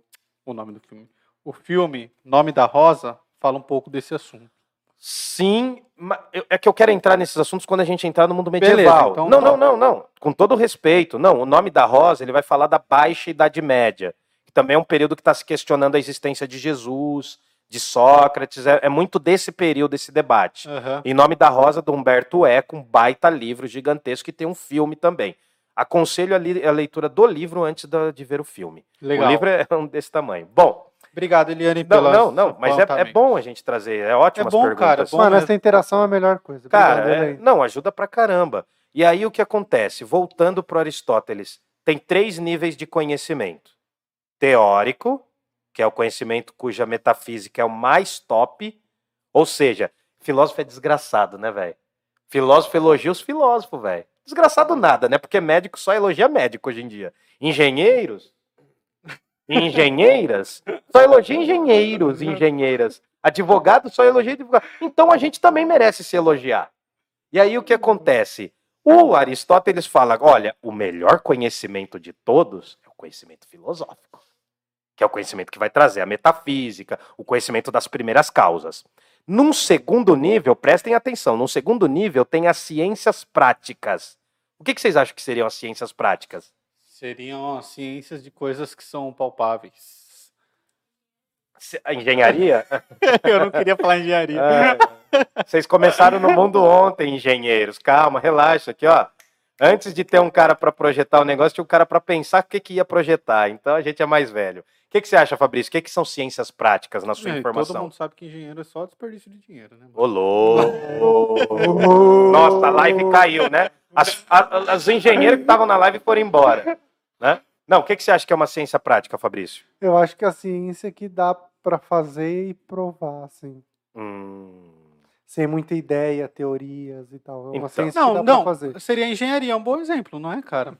o nome do filme, o filme Nome da Rosa fala um pouco desse assunto. Sim, é que eu quero entrar nesses assuntos quando a gente entrar no mundo Beleza, medieval. então não, não, não, não. Com todo respeito. Não, o nome da Rosa, ele vai falar da Baixa Idade Média, que também é um período que está se questionando a existência de Jesus, de Sócrates. É, é muito desse período, esse debate. Aham. Em Nome da Rosa, do Humberto Eco, um baita livro gigantesco que tem um filme também. Aconselho a, a leitura do livro antes da- de ver o filme. Legal. O livro é <laughs> um desse tamanho. Bom, Obrigado, Eliane, não, pela não, não, mas é, é bom a gente trazer, é ótimas É bom, perguntas. cara, é bom Mano, essa interação é a melhor coisa. Cara, Obrigado, é- Elaine. não, ajuda pra caramba. E aí o que acontece? Voltando para Aristóteles, tem três níveis de conhecimento: teórico, que é o conhecimento cuja metafísica é o mais top, ou seja, filósofo é desgraçado, né, velho? Filósofo elogia os filósofos, velho. Desgraçado nada, né? Porque médico só elogia médico hoje em dia. Engenheiros, engenheiras, só elogia engenheiros, engenheiras. Advogado só elogia advogado. Então a gente também merece se elogiar. E aí o que acontece? O Aristóteles fala: olha, o melhor conhecimento de todos é o conhecimento filosófico, que é o conhecimento que vai trazer a metafísica, o conhecimento das primeiras causas. Num segundo nível, prestem atenção, num segundo nível tem as ciências práticas. O que, que vocês acham que seriam as ciências práticas? Seriam as ciências de coisas que são palpáveis. A engenharia? <laughs> Eu não queria falar engenharia. Ah, vocês começaram no mundo ontem, engenheiros. Calma, relaxa aqui, ó. Antes de ter um cara para projetar o negócio, tinha um cara para pensar o que, que ia projetar. Então a gente é mais velho. O que, que você acha, Fabrício? O que, que são ciências práticas na sua É, informação? Todo mundo sabe que engenheiro é só desperdício de dinheiro, né? mano? Ô, louco! Nossa, a live caiu, né? As, a- as engenheiros que estavam na live foram embora. Né? Não, o que, que você acha que é uma ciência prática, Fabrício? Eu acho que a ciência que dá pra fazer e provar, assim. Hum, Sem muita ideia, teorias e tal. É uma Então. ciência Não, que dá não, pra fazer. seria engenharia, é um bom exemplo, não é, cara?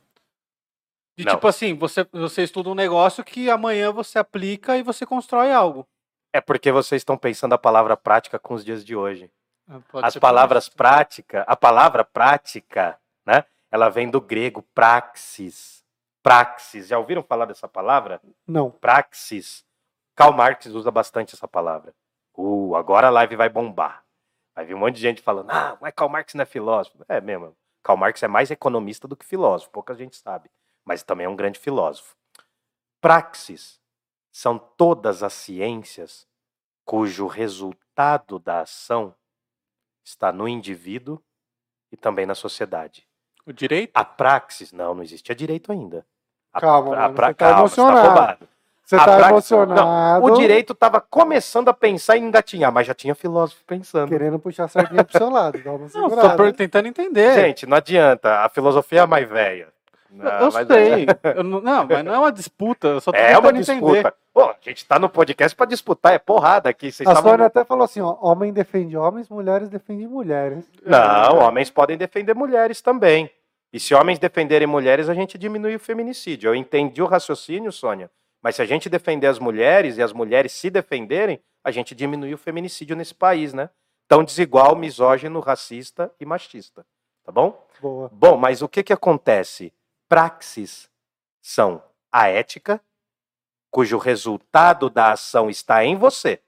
De Não. tipo assim, você, você estuda um negócio que amanhã você aplica e você constrói algo. é porque vocês estão pensando a palavra prática com os dias de hoje. Ah, pode As palavras isso. prática, a palavra prática, né? Ela vem do grego praxis. Praxis. Já ouviram falar dessa palavra? Não. Praxis. Karl Marx usa bastante essa palavra. Uh, agora a live vai bombar. Vai vir um monte de gente falando: "Ah, mas Karl Marx não é filósofo". É mesmo. Karl Marx é mais economista do que filósofo, pouca gente sabe, mas também é um grande filósofo. Praxis são todas as ciências cujo resultado da ação está no indivíduo e também na sociedade. O direito? A praxis, não, não existia direito ainda. A, Calma, a mano, pra- você tá calma, você tá emocionado. Você A tá emocionado, O direito estava começando a pensar em engatinhar, mas já tinha filósofo pensando. querendo puxar a sardinha pro seu lado. Dá uma Não, per- tentando entender. Gente, não adianta. A filosofia é a mais velha. Eu Não, eu mas- sei. Eu não, não, mas não é uma disputa. Eu só tô É uma disputa. entender. Pô, a gente tá no podcast para disputar, é porrada aqui. Vocês A estavam- Sônia até falou assim, ó, homem defende homens, mulheres defendem mulheres. Não, homens podem defender mulheres também. E se homens defenderem mulheres, a gente diminui o feminicídio. Eu entendi o raciocínio, Sônia. Mas se a gente defender as mulheres e as mulheres se defenderem, a gente diminui o feminicídio nesse país, né? Tão desigual, misógino, racista e machista. Tá bom? Boa. Bom, mas o que, que acontece? Praxis são a ética, cujo resultado da ação está em você.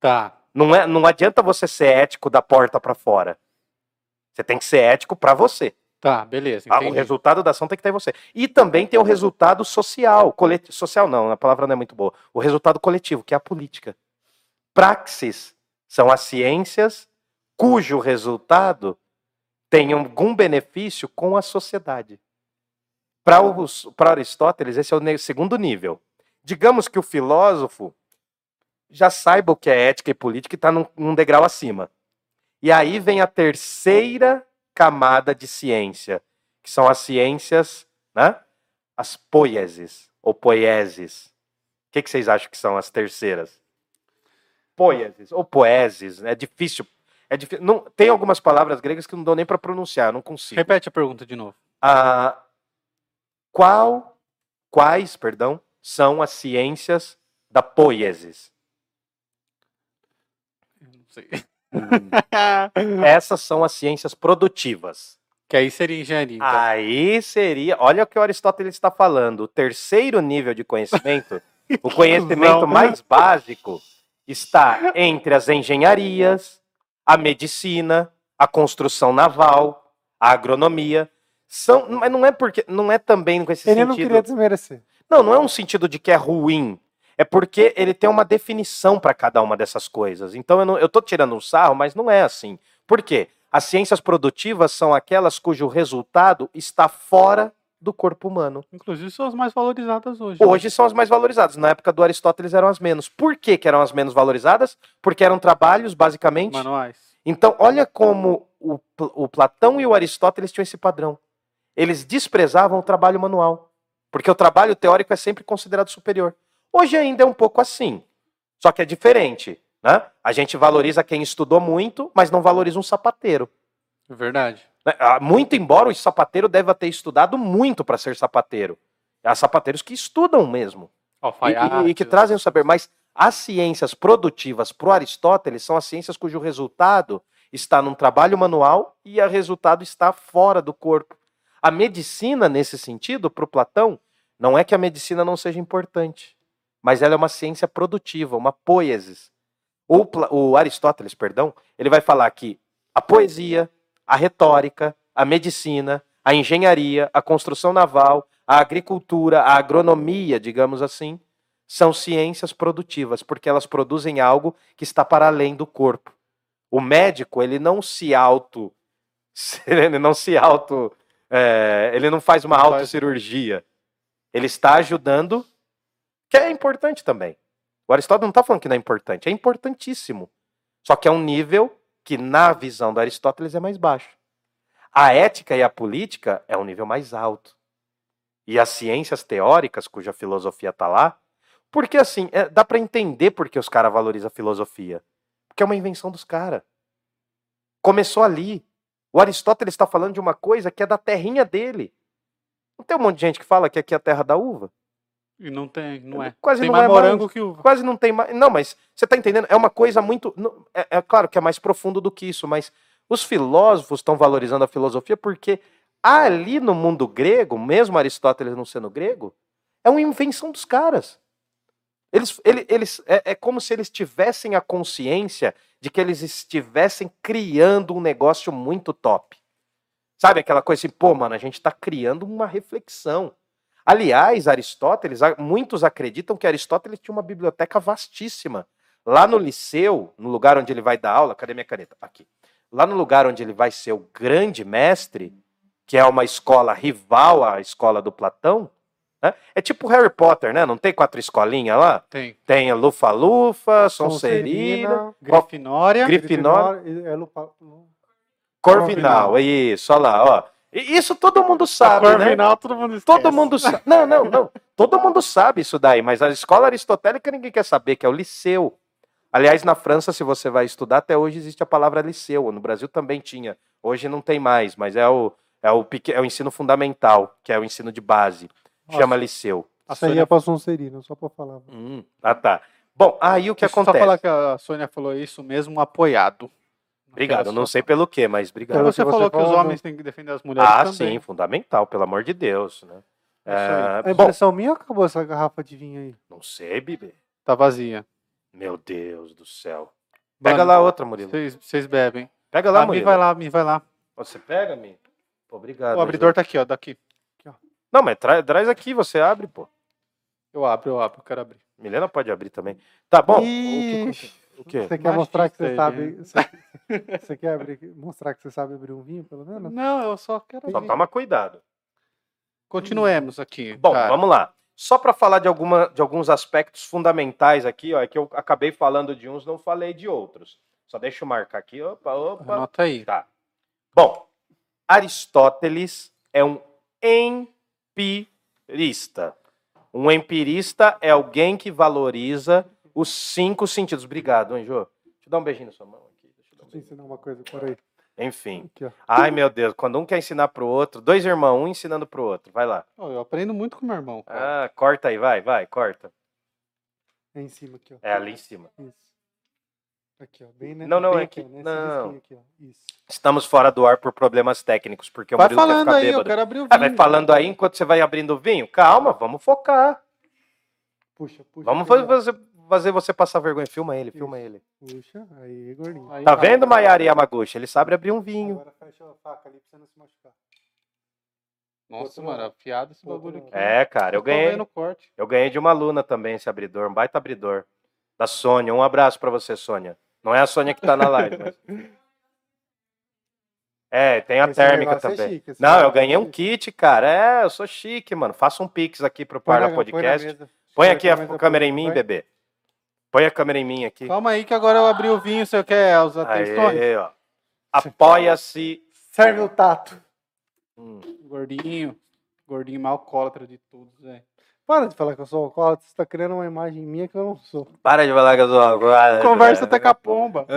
Tá. Não, é, não adianta você ser ético da porta para fora. Você tem que ser ético para você. Tá, beleza. Ah, o resultado da ação tem que estar em você. E também tem o resultado social. Coleti social não, a palavra não é muito boa. O resultado coletivo, que é a política. Praxis são as ciências cujo resultado tem algum benefício com a sociedade. Para Aristóteles, esse é o segundo nível. Digamos que o filósofo já saiba o que é ética e política e está num, num degrau acima. E aí vem a terceira camada de ciência, que são as ciências, né? As poieses ou poieses. O que, que vocês acham que são as terceiras? Poieses ou poeses. É difícil. É difícil. Não, tem algumas palavras gregas que não dão nem para pronunciar, não consigo. Repete a pergunta de novo. Ah, qual, quais, perdão, são as ciências da poiesis? Não sei. <laughs> Essas são as ciências produtivas. que aí seria engenharia. Então. Aí seria, olha o que o Aristóteles está falando, o terceiro nível de conhecimento, <laughs> o conhecimento Não. mais básico está entre as engenharias, a medicina, a construção naval, a agronomia. São, mas não é porque não é também com esse Ele não sentido. queria desmerecer. Não, não é um sentido de que é ruim. É porque ele tem uma definição para cada uma dessas coisas. Então eu, não, eu tô tirando um sarro, mas não é assim. Por quê? As ciências produtivas são aquelas cujo resultado está fora do corpo humano. Inclusive são as mais valorizadas hoje. né? Hoje são as mais valorizadas. Na época do Aristóteles eram as menos. Por que, que eram as menos valorizadas? Porque eram trabalhos, basicamente. Manuais. Então, olha como o, o Platão e o Aristóteles tinham esse padrão. Eles desprezavam o trabalho manual, porque o trabalho teórico é sempre considerado superior. Hoje ainda é um pouco assim, só que é diferente. Né? A gente valoriza quem estudou muito, mas não valoriza um sapateiro. Verdade. né? Ah, Muito embora o sapateiro deva ter estudado muito para ser sapateiro. Há sapateiros que estudam mesmo. E- e, e que trazem o saber. Mas as ciências produtivas para o Aristóteles são as ciências cujo resultado está num trabalho manual e o resultado está fora do corpo. A medicina, nesse sentido, para o Platão, não é que a medicina não seja importante, mas ela é uma ciência produtiva, uma poiesis. O, o Aristóteles, perdão, ele vai falar que a poesia, a retórica, a medicina, a engenharia, a construção naval, a agricultura, a agronomia, digamos assim, são ciências produtivas, porque elas produzem algo que está para além do corpo. O médico, ele não se auto. <laughs> Ele não se auto. É, ele não faz uma Faz. autocirurgia. Ele está ajudando, que é importante também. O Aristóteles não está falando que não é importante, é importantíssimo. Só que é um nível que, na visão do Aristóteles, é mais baixo. A ética e a política é um nível mais alto. E as ciências teóricas, cuja filosofia está lá, porque assim, é, dá para entender por que os caras valorizam a filosofia. Porque é uma invenção dos caras. Começou ali. O Aristóteles está falando de uma coisa que é da terrinha dele. Não tem um monte de gente que fala que aqui é a terra da uva? E não tem, não é. Quase tem não mais é morango mais. que uva. Quase não tem mais. Não, mas você está entendendo? É uma coisa muito. É, é claro que é mais profundo do que isso, mas os filósofos estão valorizando a filosofia porque ali no mundo grego, mesmo Aristóteles não sendo grego, é uma invenção dos caras. Eles, ele- eles, é, é como se eles tivessem a consciência de que eles estivessem criando um negócio muito top. Sabe aquela coisa assim, pô, mano, a gente está criando uma reflexão. Aliás, Aristóteles, muitos acreditam que Aristóteles tinha uma biblioteca vastíssima. Lá no liceu, no lugar onde ele vai dar aula, cadê minha caneta? Aqui. Lá no lugar onde ele vai ser o grande mestre, que é uma escola rival à escola do Platão, né? é tipo Harry Potter, né? Não tem quatro escolinhas lá? Tem. Tem a Lufa-Lufa, Sonserina, Grifinória. Grifinória, Grifinória, é Lupa- Corvinal, é isso, olha lá, ó. Isso todo mundo sabe, né? Corvinal, todo mundo esquece. Todo mundo sabe. Não, não, não. Todo mundo sabe isso daí, mas a escola aristotélica ninguém quer saber, que é o liceu. Aliás, na França, se você vai estudar, até hoje existe a palavra liceu. No Brasil também tinha. Hoje não tem mais, mas é o, é o, é o ensino fundamental, que é o ensino de base. Chama liceu. A Isso aí Sônia- é pra Sonserina, só pra falar. Hum, ah, tá. Bom, aí o que Deixa acontece? Só falar que a Sônia falou isso mesmo apoiado. Obrigado, eu não sei pelo quê, mas obrigado. Pelo Você, que você falou que os homens têm que defender as mulheres Ah, também. sim, fundamental, pelo amor de Deus. Né? É. É, É bom, impressão minha ou acabou essa garrafa de vinho aí? não sei, bebê. Tá vazia. Meu Deus do céu. Pega Mano, lá outra, Murilo. Vocês bebem. Pega lá, Ah, me Murilo. vai lá, me vai lá. Você pega, Mi? Pô, Obrigado. O abridor tá aqui, ó, daqui. Não, mas tra- traz aqui, você abre, pô. Eu abro, eu abro, eu quero abrir. Milena pode abrir também. Tá bom. Ixi, O quê? Você quer mostrar que você Machista, sabe. Você, <laughs> você quer abrir, mostrar que você sabe abrir um vinho, pelo menos? Não, eu só quero Só abrir. toma cuidado. Continuemos aqui. Bom, cara. vamos lá. Só para falar de, alguma, de alguns aspectos fundamentais aqui, ó, é que eu acabei falando de uns, não falei de outros. Só deixa eu marcar aqui. Opa, opa. Anota aí. Tá. Bom, Aristóteles é um empirista. Um empirista é alguém que valoriza os cinco sentidos. Obrigado, Anjo. Deixa eu dar um beijinho na sua mão aqui. Deixa eu dar um Deixa eu ensinar uma coisa, peraí. Enfim. Aqui. Ai, meu Deus, quando um quer ensinar pro outro, dois irmãos, um ensinando pro outro. Vai lá. Ó, eu aprendo muito com meu irmão. cara. Ah, corta aí, vai, vai, corta. É em cima aqui, ó. É ali em cima. Isso. Aqui, ó. Bem, né? Não, não, bem é aqui, não. Aqui, ó. Isso. Estamos fora do ar por problemas técnicos, porque o Vai Murilo quer falando ficar aí, eu bêbado. quero abrir o Ah, vai vinho. falando aí enquanto você vai abrindo o vinho? Calma, vamos focar. Puxa, puxa. Vamos aqui, ó. fazer, fazer você passar vergonha. Filma ele, filma ele. Puxa, aí, gordinho. Aí Tá vai. vendo, Maiara Yamaguchi? Ele sabe abrir um vinho. Agora fecha a faca ali pra você não se machucar. Nossa, Outro mano, afiado esse bagulho aqui. É, cara, eu Tô ganhei. o. Eu ganhei de uma aluna também esse abridor, um baita abridor. Da Sônia. Um abraço pra você, Sônia. Não é a Sônia que tá na live, mas... <laughs> É, tem a Esse térmica é também. chique, esse Não, eu negócio é ganhei um chique. kit, cara. É, eu sou chique, mano. Faça um pix aqui pro Parla põe Podcast. mesa. Põe Põe aqui a mesa, câmera em mim, põe. bebê. Põe a câmera em mim aqui. Calma aí que agora eu abri o vinho, você quer as atenções? Aê, ó. Apoia-se. Serve o tato. Hum. Gordinho. Gordinho mal alcoólatra de tudo, Zé. Para de falar que eu sou alcoólatra, você tá criando uma imagem minha que eu não sou. Para de falar que eu sou agora. Conversa até com a pomba. <laughs>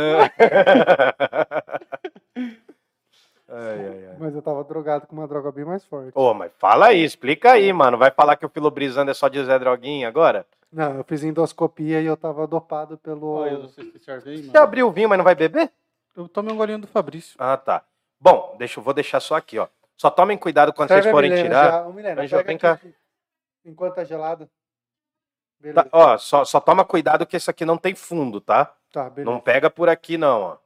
ai, ai, ai. Mas eu tava drogado com uma droga bem mais forte. Ô, mas fala aí, explica aí, mano. Vai falar que o filobrizando é só de Zé Droguinha agora? Não, eu fiz endoscopia e eu tava dopado pelo. Olha, você se serve aí, Você mano. abriu o vinho, mas não vai beber? Eu tomei um golinho do Fabrício. Ah, tá. Bom, deixa, eu vou deixar só aqui, ó. Só tomem cuidado quando Serve vocês a forem Milena tirar. já. Ô, Milena, Anjo, vem aqui, Enquanto tá gelado. Tá, Beleza. ó, só, só toma cuidado que esse aqui não tem fundo, tá? Tá, beleza. Não pega por aqui, não, ó.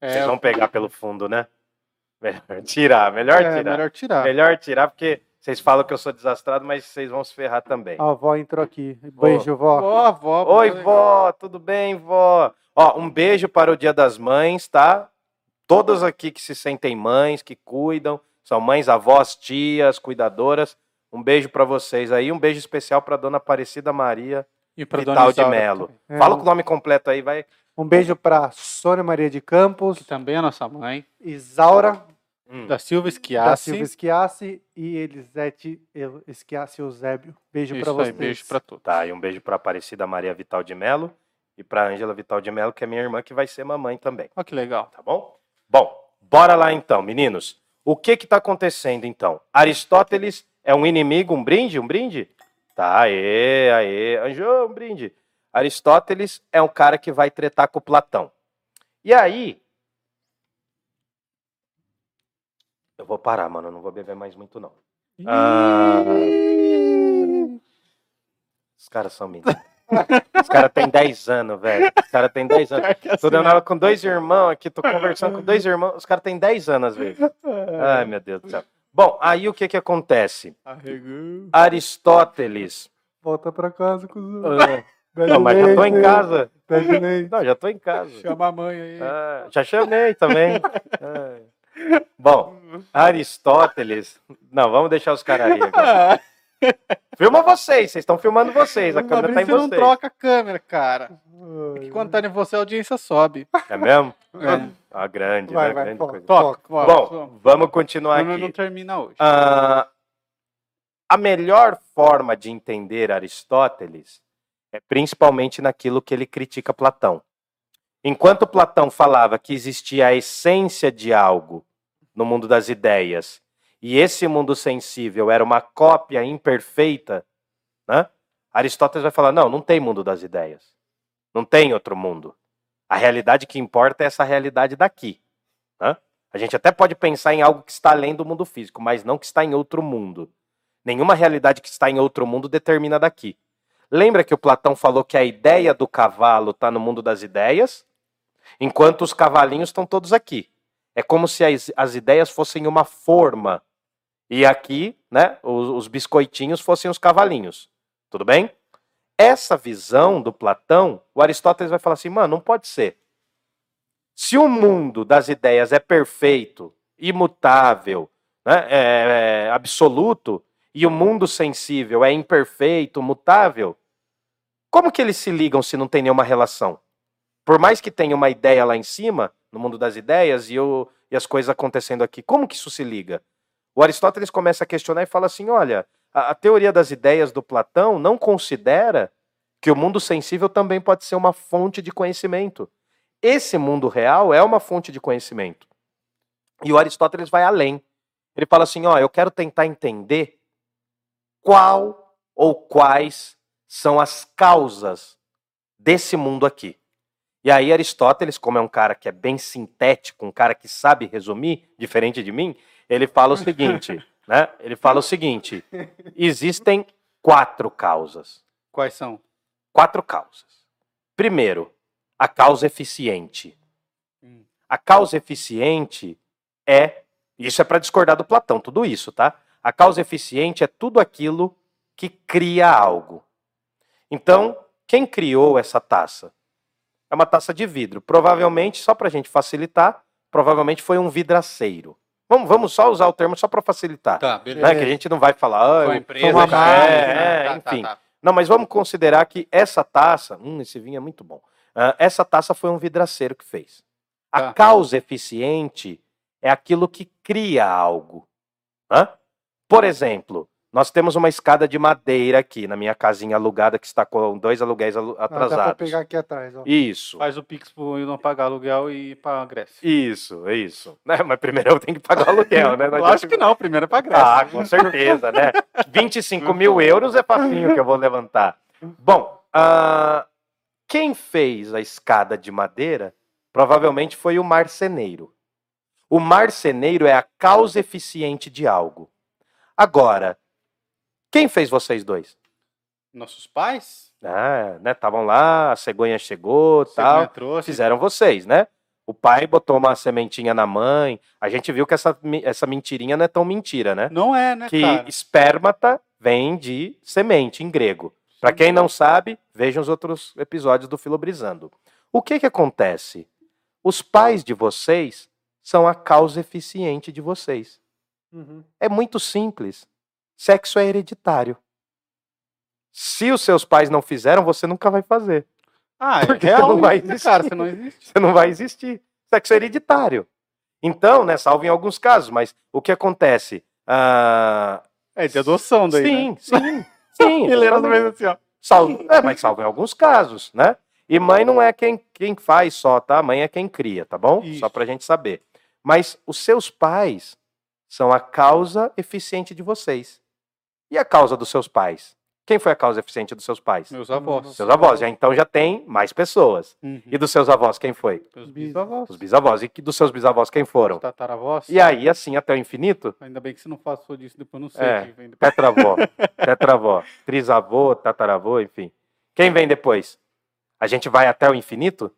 É, Vocês vão pegar pelo fundo, né? <laughs> Melhor tirar, melhor é, tirar. melhor tirar. Melhor tirar, porque vocês falam que eu sou desastrado, mas vocês vão se ferrar também. A avó entrou aqui. Beijo, vó. Vó, vó. Oi, vó. vó, tudo bem, vó? Ó, um beijo para o Dia das Mães, tá? Todas aqui que se sentem mães, que cuidam, são mães, avós, tias, cuidadoras. Um beijo para vocês aí, um beijo especial para dona Aparecida Maria E pra Vital dona de Isaura Melo. também, É, Fala com o nome completo aí, vai. Um beijo pra Sônia Maria de Campos, Que também é nossa mãe. Isaura Hum. Da Silva da Esquiasse. Silva Esquiace e Elisete El- Esquiace Eusébio. Beijo Isso pra aí, vocês. beijo pra todos. Tá, e um beijo para Aparecida Maria Vital de Melo e para Ângela Vital de Melo, que é minha irmã, que vai ser mamãe também. Olha que legal. tá bom? Bom, bora lá então, meninos. O que que tá acontecendo então? Aristóteles é um inimigo, um brinde, um brinde? Tá, aê, aê, Anjo, um brinde. Aristóteles é um cara que vai tretar com Platão. E aí, eu vou parar, mano, eu não vou beber mais muito não. Ah. Os caras são meninos. <laughs> Os caras têm 10 anos, velho. Os caras têm 10 anos. Tô dando aula com dois irmãos aqui, tô conversando com dois irmãos. Os caras têm 10 anos às <laughs> vezes. Ai, meu Deus do céu. Bom, aí o que que acontece? Arregou. Aristóteles. Volta pra casa, cuzão. Ah, Pede Não, mas já tô em casa. Não, já tô em casa. Chama a mãe aí. Ah, já chamei também. Ai. Bom, Aristóteles. Não, vamos deixar os caras aí agora. <laughs> Filma vocês, vocês estão filmando vocês. A o câmera tá em não vocês. troca a câmera, cara. Ai, Que quando tá em você, a audiência sobe. É mesmo? <laughs> É. Ah, grande, Vai, né? vai, grande foca. coisa. Toca, foca, Bom, foca. vamos continuar Não, aqui. não termina hoje. Ah, a melhor forma de entender Aristóteles é principalmente naquilo que ele critica Platão. Enquanto Platão falava que existia a essência de algo no mundo das ideias, e esse mundo sensível era uma cópia imperfeita, né? Aristóteles vai falar: não, não tem mundo das ideias. Não tem outro mundo. A realidade que importa é essa realidade daqui. né? A gente até pode pensar em algo que está além do mundo físico, mas não que está em outro mundo. Nenhuma realidade que está em outro mundo determina daqui. Lembra que o Platão falou que a ideia do cavalo está no mundo das ideias, enquanto os cavalinhos estão todos aqui. É como se as, as ideias fossem uma forma e aqui, né, os, os biscoitinhos fossem os cavalinhos. Tudo bem? Essa visão do Platão, o Aristóteles vai falar assim, mano, não pode ser. Se o mundo das ideias é perfeito, imutável, né, é, é absoluto, e o mundo sensível é imperfeito, mutável, como que eles se ligam se não tem nenhuma relação? Por mais que tenha uma ideia lá em cima, no mundo das ideias, e, o, e as coisas acontecendo aqui, como que isso se liga? O Aristóteles começa a questionar e fala assim: olha, a, a teoria das ideias do Platão não considera que o mundo sensível também pode ser uma fonte de conhecimento. Esse mundo real é uma fonte de conhecimento. E o Aristóteles vai além. Ele fala assim: ó, eu quero tentar entender qual ou quais são as causas desse mundo aqui. E aí Aristóteles, como é um cara que é bem sintético, um cara que sabe resumir, diferente de mim, ele fala o seguinte, <laughs> né? Ele fala o seguinte: existem quatro causas. Quais são? Quatro causas. Primeiro, a causa eficiente. Hum. A causa eficiente é, isso é para discordar do Platão, tudo isso, tá? A causa eficiente é tudo aquilo que cria algo. Então, quem criou essa taça? É uma taça de vidro. Provavelmente, só para a gente facilitar, provavelmente foi um vidraceiro. Vamos, vamos só usar o termo só para facilitar. Tá, Né? beleza. Que a gente não vai falar. Foi Ah, a empresa, uma marca, é, tá, tá, enfim. tá. Não, mas vamos considerar que essa taça. Hum, esse vinho é muito bom. Ah, essa taça foi um vidraceiro que fez. A Tá. causa eficiente é aquilo que cria algo. Hã? Por exemplo, nós temos uma escada de madeira aqui na minha casinha alugada que está com dois aluguéis alu- Ah, dá pra atrasados. pegar aqui atrás, ó. Isso. Faz o Pix pro não pagar aluguel e ir pra Grécia. Isso, é isso. <laughs> Né, Mas primeiro eu tenho que pagar o aluguel, né? Não Eu acho que não, primeiro é pra Grécia. Ah, com certeza, né? 25 mil euros é facinho que eu vou levantar. Bom, ah, quem fez a escada de madeira provavelmente foi o marceneiro. O marceneiro é a causa eficiente de algo. Agora, quem fez vocês dois? Nossos pais? Ah, né? Estavam lá, a cegonha chegou, Você tal. me trouxe. Fizeram vocês, né? O pai botou uma sementinha na mãe. A gente viu que essa, essa mentirinha não é tão mentira, né? Não é, né, que cara? espermata vem de semente em grego. Para quem não sabe, vejam os outros episódios do Filobrizando. O que que acontece? Os pais de vocês são a causa eficiente de vocês. Uhum. É muito simples. Sexo é hereditário. Se os seus pais não fizeram, você nunca vai fazer. Ah, é <laughs> Porque real, não vai né, existir. cara? Você não existe. Você não vai existir. Sexo é hereditário. Então, né, salvo em alguns casos, mas o que acontece? Ah, É de adoção daí, sim, né? sim, sim. Ele era mesmo assim, ó. Salvo, é, mas salvo em alguns casos, né? E mãe não é quem, quem faz só, tá? Mãe é quem cria, tá bom? Isso. Só pra gente saber. Mas os seus pais são a causa eficiente de vocês. E a causa dos seus pais? Quem foi a causa eficiente dos seus pais? Meus avós. Seus avós. Já, então já tem mais pessoas. Uhum. E dos seus avós, quem foi? Meus bisavós. Os bisavós. E dos seus bisavós, quem foram? Os tataravós. E aí, assim, até o infinito? Ainda bem que você não passou disso, depois eu não sei. É. vem depois. Tetravó, <laughs> tetravó, trisavô, tataravô, enfim. Quem vem depois? A gente vai até o infinito?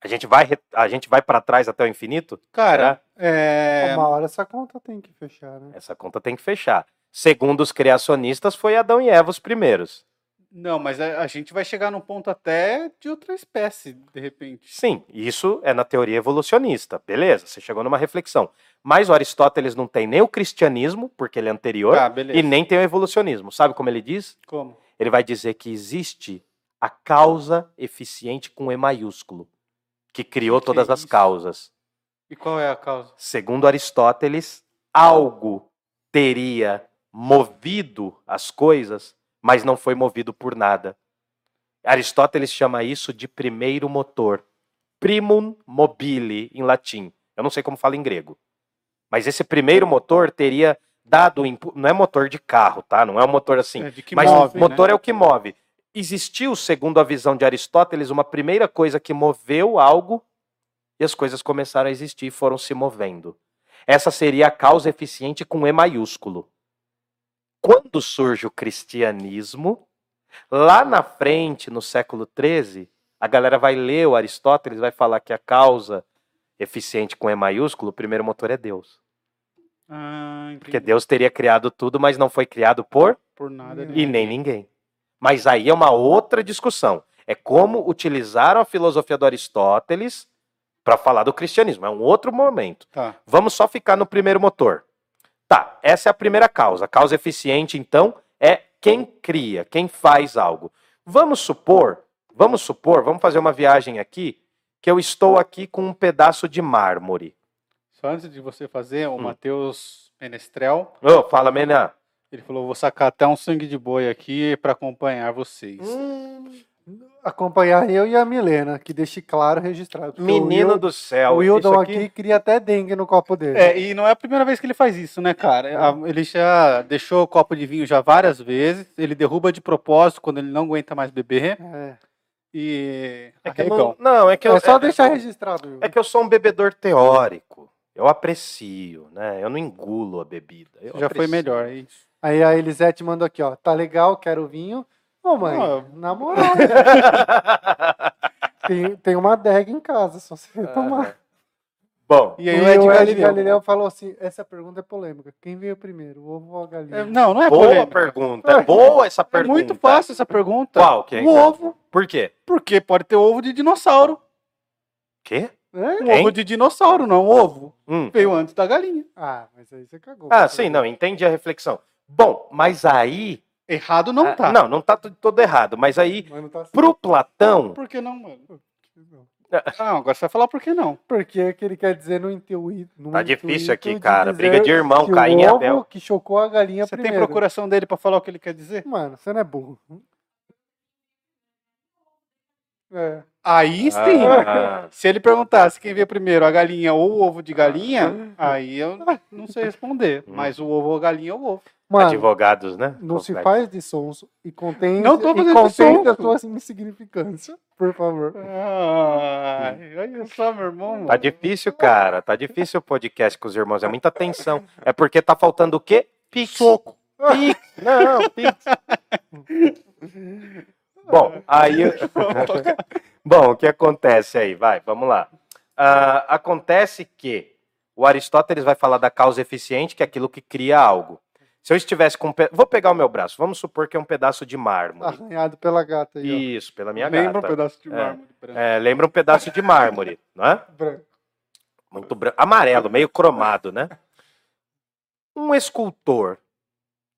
A gente vai, a gente vai para trás até o infinito? Cara, é... Uma hora essa conta tem que fechar, né? Essa conta tem que fechar. Segundo os criacionistas, foi Adão e Eva os primeiros. Não, mas a, a gente vai chegar num ponto até de outra espécie, de repente. Sim, isso é na teoria evolucionista. Beleza, você chegou numa reflexão. Mas o Aristóteles não tem nem o cristianismo, porque ele é anterior, Tá, e nem tem o evolucionismo. Sabe como ele diz? Como? ele vai dizer que existe a causa eficiente com E maiúsculo, que criou Que todas é as causas. E qual é a causa? Segundo Aristóteles, algo teria movido as coisas, mas não foi movido por nada. Aristóteles chama isso de primeiro motor. Primum mobile, em latim. Eu não sei como fala em grego. Mas esse primeiro motor teria dado. Não é motor de carro, tá? Não é um motor assim. É Mas move, o motor né? é o que move. Existiu, segundo a visão de Aristóteles, uma primeira coisa que moveu algo e as coisas começaram a existir e foram se movendo. Essa seria a causa eficiente com E maiúsculo. Quando surge o cristianismo, lá na frente, no século XIII, a galera vai ler o Aristóteles vai falar que a causa eficiente com E maiúsculo, o primeiro motor é Deus. Ah. Porque Deus teria criado tudo, mas não foi criado por Por nada. e nem ninguém. Mas aí é uma outra discussão. É como utilizaram a filosofia do Aristóteles para falar do cristianismo. É um outro momento. Tá. Vamos só ficar no primeiro motor. Tá, essa é a primeira causa. A causa eficiente, então, é quem cria, quem faz algo. Vamos supor, vamos supor, vamos fazer uma viagem aqui, que eu estou aqui com um pedaço de mármore. Só antes de você fazer, o Hum. Matheus Menestrel, Ô, fala, Mena. ele falou: vou sacar até um sangue de boi aqui para acompanhar vocês. Acompanhar eu e a Milena, que deixe claro registrado. Menino Will- do céu. O Wildon isso aqui... cria até dengue no copo dele. É, e não é a primeira vez que ele faz isso, né, cara? A- Ele já deixou o copo de vinho já várias vezes. Ele derruba de propósito quando ele não aguenta mais beber. É. E. É que não, não, é que eu, É só é- deixar registrado. Will. É que eu sou um bebedor teórico. Eu aprecio, né? Eu não engulo a bebida. Eu Já foi aprecio. melhor, é isso. Aí a Elisete mandou aqui, ó. Tá legal, quero vinho. Ô, mãe, Ah. na moral, <laughs> tem, tem uma adega em casa, só você tomar. Bom, E aí o Ed Galileu. Galileu falou assim, essa pergunta é polêmica. Quem veio primeiro, o ovo ou a galinha? É, não, não é boa polêmica. pergunta. É boa essa É pergunta. muito fácil essa pergunta. Qual que é? O ovo. Por quê? Porque pode ter ovo de dinossauro. Quê? É? Um Hein? ovo de dinossauro, não um ovo. Hum. Veio antes da galinha. Ah, mas aí você cagou. Ah, sim, não, entendi a reflexão. Bom, mas aí. Errado não ah, tá. Não, não tá tudo todo errado. Mas aí, Mas tá assim. pro Platão. Por que não, mano? Não. Não, agora você vai falar por que não. Porque é que ele quer dizer no intuito. no Tá difícil aqui, cara. Briga de irmão, Caim o e Abel. que chocou a galinha Você primeiro. tem procuração dele pra falar o que ele quer dizer? Mano, você não é burro. É. Aí sim. Ah, Se ele perguntasse quem veio primeiro, a galinha ou o ovo de galinha, aí eu não sei responder. Hum. Mas o ovo ou a galinha ou o ovo. Mano, advogados, né? não se Complexo. faz de sons e contém, Não tô e fazendo de contém a sonso. sua insignificância, por favor. Ai, olha só, meu irmão. Tá difícil, cara. Tá difícil o podcast com os irmãos. É muita tensão. É porque tá faltando o quê? Pix. Soco. Pix. Não, Pix. <laughs> Bom, aí. <laughs> Bom, o que acontece aí? Vai, vamos lá. Ah, acontece que o Aristóteles vai falar da causa eficiente, que é aquilo que cria algo. Se eu estivesse com. um pe- Vou pegar o meu braço. Vamos supor que é um pedaço de mármore. Arranhado pela gata aí, Isso, pela minha Lembra um gata. pedaço de É. mármore branco. É, lembra um pedaço de mármore, <laughs> não é? Branco. Muito branco, amarelo, meio cromado, né? Um escultor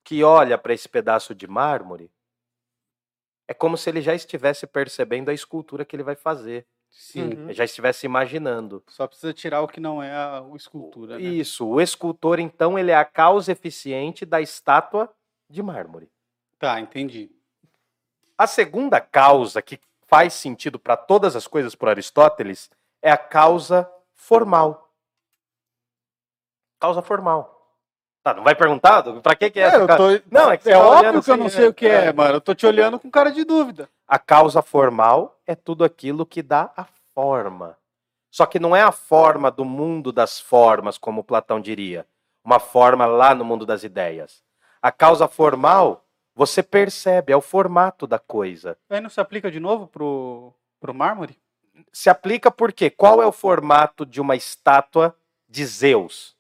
que olha para esse pedaço de mármore é como se ele já estivesse percebendo a escultura que ele vai fazer, Sim. Uhum. já estivesse imaginando. Só precisa tirar o que não é a o escultura, né? Isso, o escultor então ele é a causa eficiente da estátua de mármore. Tá, entendi. A segunda causa que faz sentido para todas as coisas por Aristóteles é a causa formal. Causa formal. Tá, não vai perguntar? Para que que é, É, essa tô... Não, é que é tá óbvio que eu assim, não sei é, o que é, é. mano. Eu tô te olhando com cara de dúvida. A causa formal é tudo aquilo que dá a forma. Só que não é a forma do mundo das formas, como Platão diria. Uma forma lá no mundo das ideias. A causa formal, você percebe, é o formato da coisa. Aí não se aplica de novo pro, pro mármore? se aplica porque qual é o formato de uma estátua de Zeus?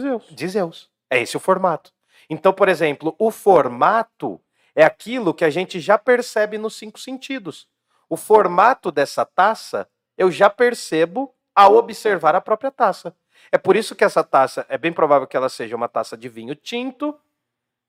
Zeus. De Zeus. É esse o formato. Então, por exemplo, o formato é aquilo que a gente já percebe nos cinco sentidos. O formato dessa taça eu já percebo ao observar a própria taça. É por isso que essa taça é bem provável que ela seja uma taça de vinho tinto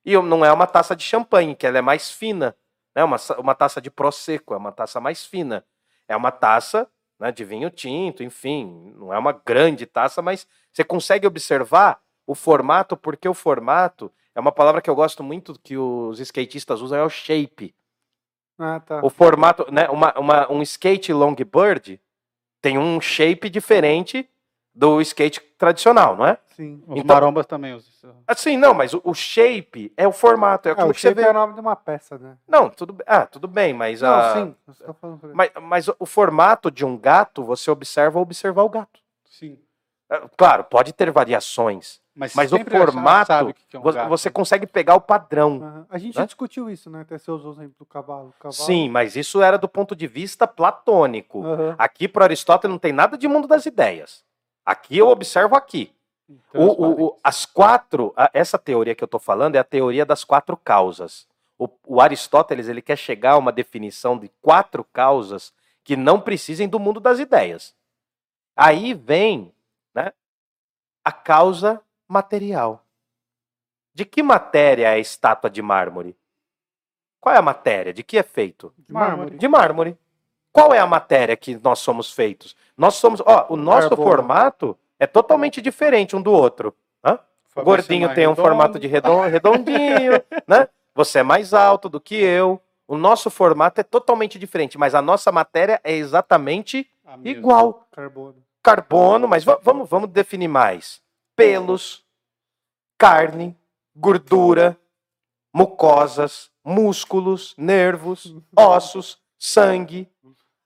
e não é uma taça de champanhe, que ela é mais fina. É uma, uma taça de prosecco, é uma taça mais fina. É uma taça né, de vinho tinto, enfim, não é uma grande taça, mas você consegue observar o formato, porque o formato é uma palavra que eu gosto muito que os skatistas usam, é o shape. Ah, tá. O formato, né, uma, uma- um skate longboard tem um shape diferente do skate tradicional, não é? Sim. Os Então- marombas também usam isso. Assim, não, mas o, o shape é o formato, é É, aquilo o que você shape vê. é o nome de uma peça, né? Não, tudo, bem- ah, tudo bem, mas, Não, a, sim. mas, mas o formato de um gato, você observa ao observar o gato. Sim. É, Claro, pode ter variações, Mas, mas o formato, o que que é um gato. você consegue pegar o padrão. Aham. A gente Né? discutiu isso, né? Até você usou o exemplo do cavalo. Cavalo. Sim, mas isso era do ponto de vista platônico. Aham. Aqui, para Aristóteles, não tem nada de mundo das ideias. Aqui eu observo aqui. O- o- o- as quatro, a- essa teoria que eu estou falando é a teoria das quatro causas. O, o Aristóteles ele quer chegar a uma definição de quatro causas que não precisem do mundo das ideias. Aí vem né, a causa material. De que matéria é a estátua de mármore? Qual é a matéria? De que é feito? De mármore. De mármore. Qual é a matéria que nós somos feitos? Nós somos. Ó, o nosso Carbono. formato é totalmente diferente um do outro. Hã? O gordinho tem um formato de redon- redondinho, <laughs> né? Você é mais alto do que eu. O nosso formato é totalmente diferente, mas a nossa matéria é exatamente igual. Carbono. Carbono, mas va- vamos, vamos definir mais. Pelos, carne, gordura, mucosas, músculos, nervos, <laughs> ossos, sangue.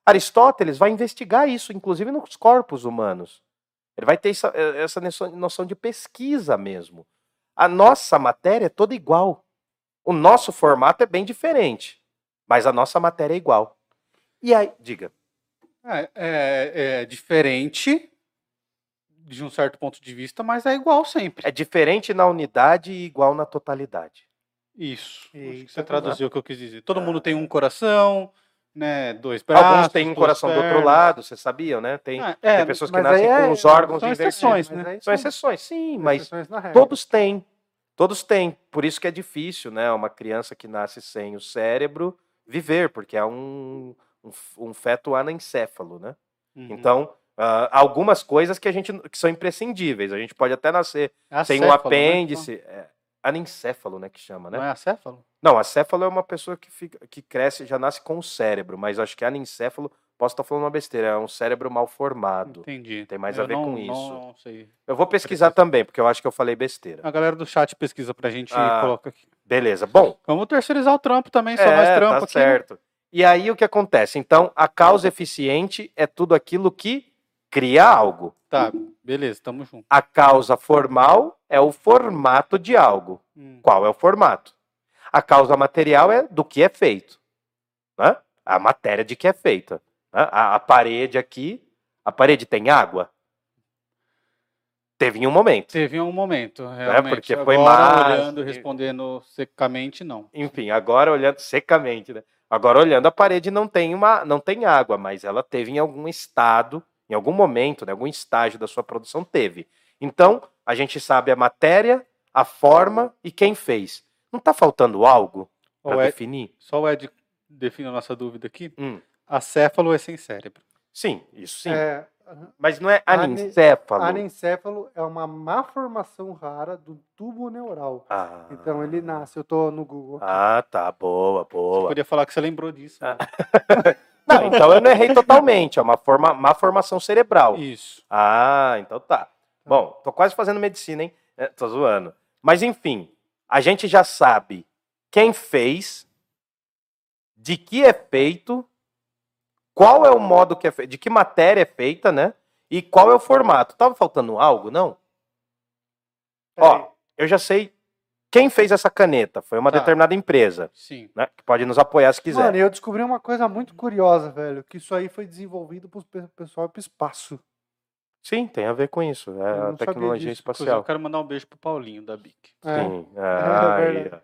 Aristóteles vai investigar isso, inclusive nos corpos humanos. Ele vai ter essa, eh, essa noção- de pesquisa mesmo. A nossa matéria é toda igual. O nosso formato é bem diferente, mas a nossa matéria é igual. E aí, diga. É, é- é diferente de um certo ponto de vista, mas é igual sempre. É diferente na unidade e igual na totalidade. Isso. Acho que você traduziu o que eu quis dizer. Todo mundo tem um coração, né? Dois braços. Alguns têm um coração do outro pernas. lado, vocês sabiam, né? Tem, Ah, é, tem pessoas que nascem aí com é- os órgãos são invertidos. exceções, né? São exceções, sim, mas exceções todos têm. Todos têm. Por isso que é difícil, né? Uma criança que nasce sem o cérebro viver, porque é um, um, um feto anencéfalo, né? Uhum. Então, ah, algumas coisas que a gente que são imprescindíveis. A gente pode até nascer sem um Acéfalo, né? Anencéfalo, né? Que chama, né? Não é acéfalo? Não, acéfalo é uma pessoa que, fica, que cresce, já nasce com o cérebro, mas acho que anencéfalo, posso estar falando uma besteira, é um cérebro mal formado. Entendi. Tem mais Eu a ver não- com não- isso. Não sei. Eu vou pesquisar também, porque eu acho que eu falei besteira. A galera do chat pesquisa pra gente Ah, e coloca aqui. Beleza, bom. Vamos terceirizar o trampo também, só mais É, trampo tá aqui. certo. E aí o que acontece? Então, a causa eficiente é tudo aquilo que cria algo. Tá, beleza, tamo junto. A causa formal é o formato de algo. Hum. Qual é o formato? A causa material é do que é feito. Né? A matéria de que é feita. né? A, a parede aqui, a parede tem água? Teve em um momento. Teve um momento, realmente. porque foi Agora, mais- olhando, respondendo secamente, não. Enfim, agora olhando secamente, né? Agora olhando a parede não tem uma, não tem água, mas ela teve em algum estado, em algum momento, né, algum estágio da sua produção teve. Então, a gente sabe a matéria, a forma e quem fez. Não está faltando algo O para definir? Só o Ed define a nossa dúvida aqui. Hum, Acéfalo é sem cérebro. sim, isso sim. É, Mas não é Ane- anencéfalo. anencéfalo é uma má formação rara do tubo neural. Ah, Então ele nasce, eu tô no Google. Ah, tá, boa, Você boa. podia falar que você lembrou disso. Ah. <laughs> Não, então eu não errei totalmente, é uma forma, má formação cerebral. Isso. Ah, então tá. Bom, tô quase fazendo medicina, hein? É, tô zoando. Mas enfim, a gente já sabe quem fez, de que é feito, qual é o modo que é feito, de que matéria é feita, né? E qual é o formato. Tava faltando algo, não? Ó, eu já sei quem fez essa caneta. Foi uma Tá. determinada empresa, Sim. né? Que pode nos apoiar se quiser. Mano, eu descobri uma coisa muito curiosa, velho. Que isso aí foi desenvolvido pro pe- pessoal pro espaço. Sim, tem a ver com isso. É a tecnologia espacial. eu quero mandar um beijo pro Paulinho da BIC. É. Sim. <laughs> Ah,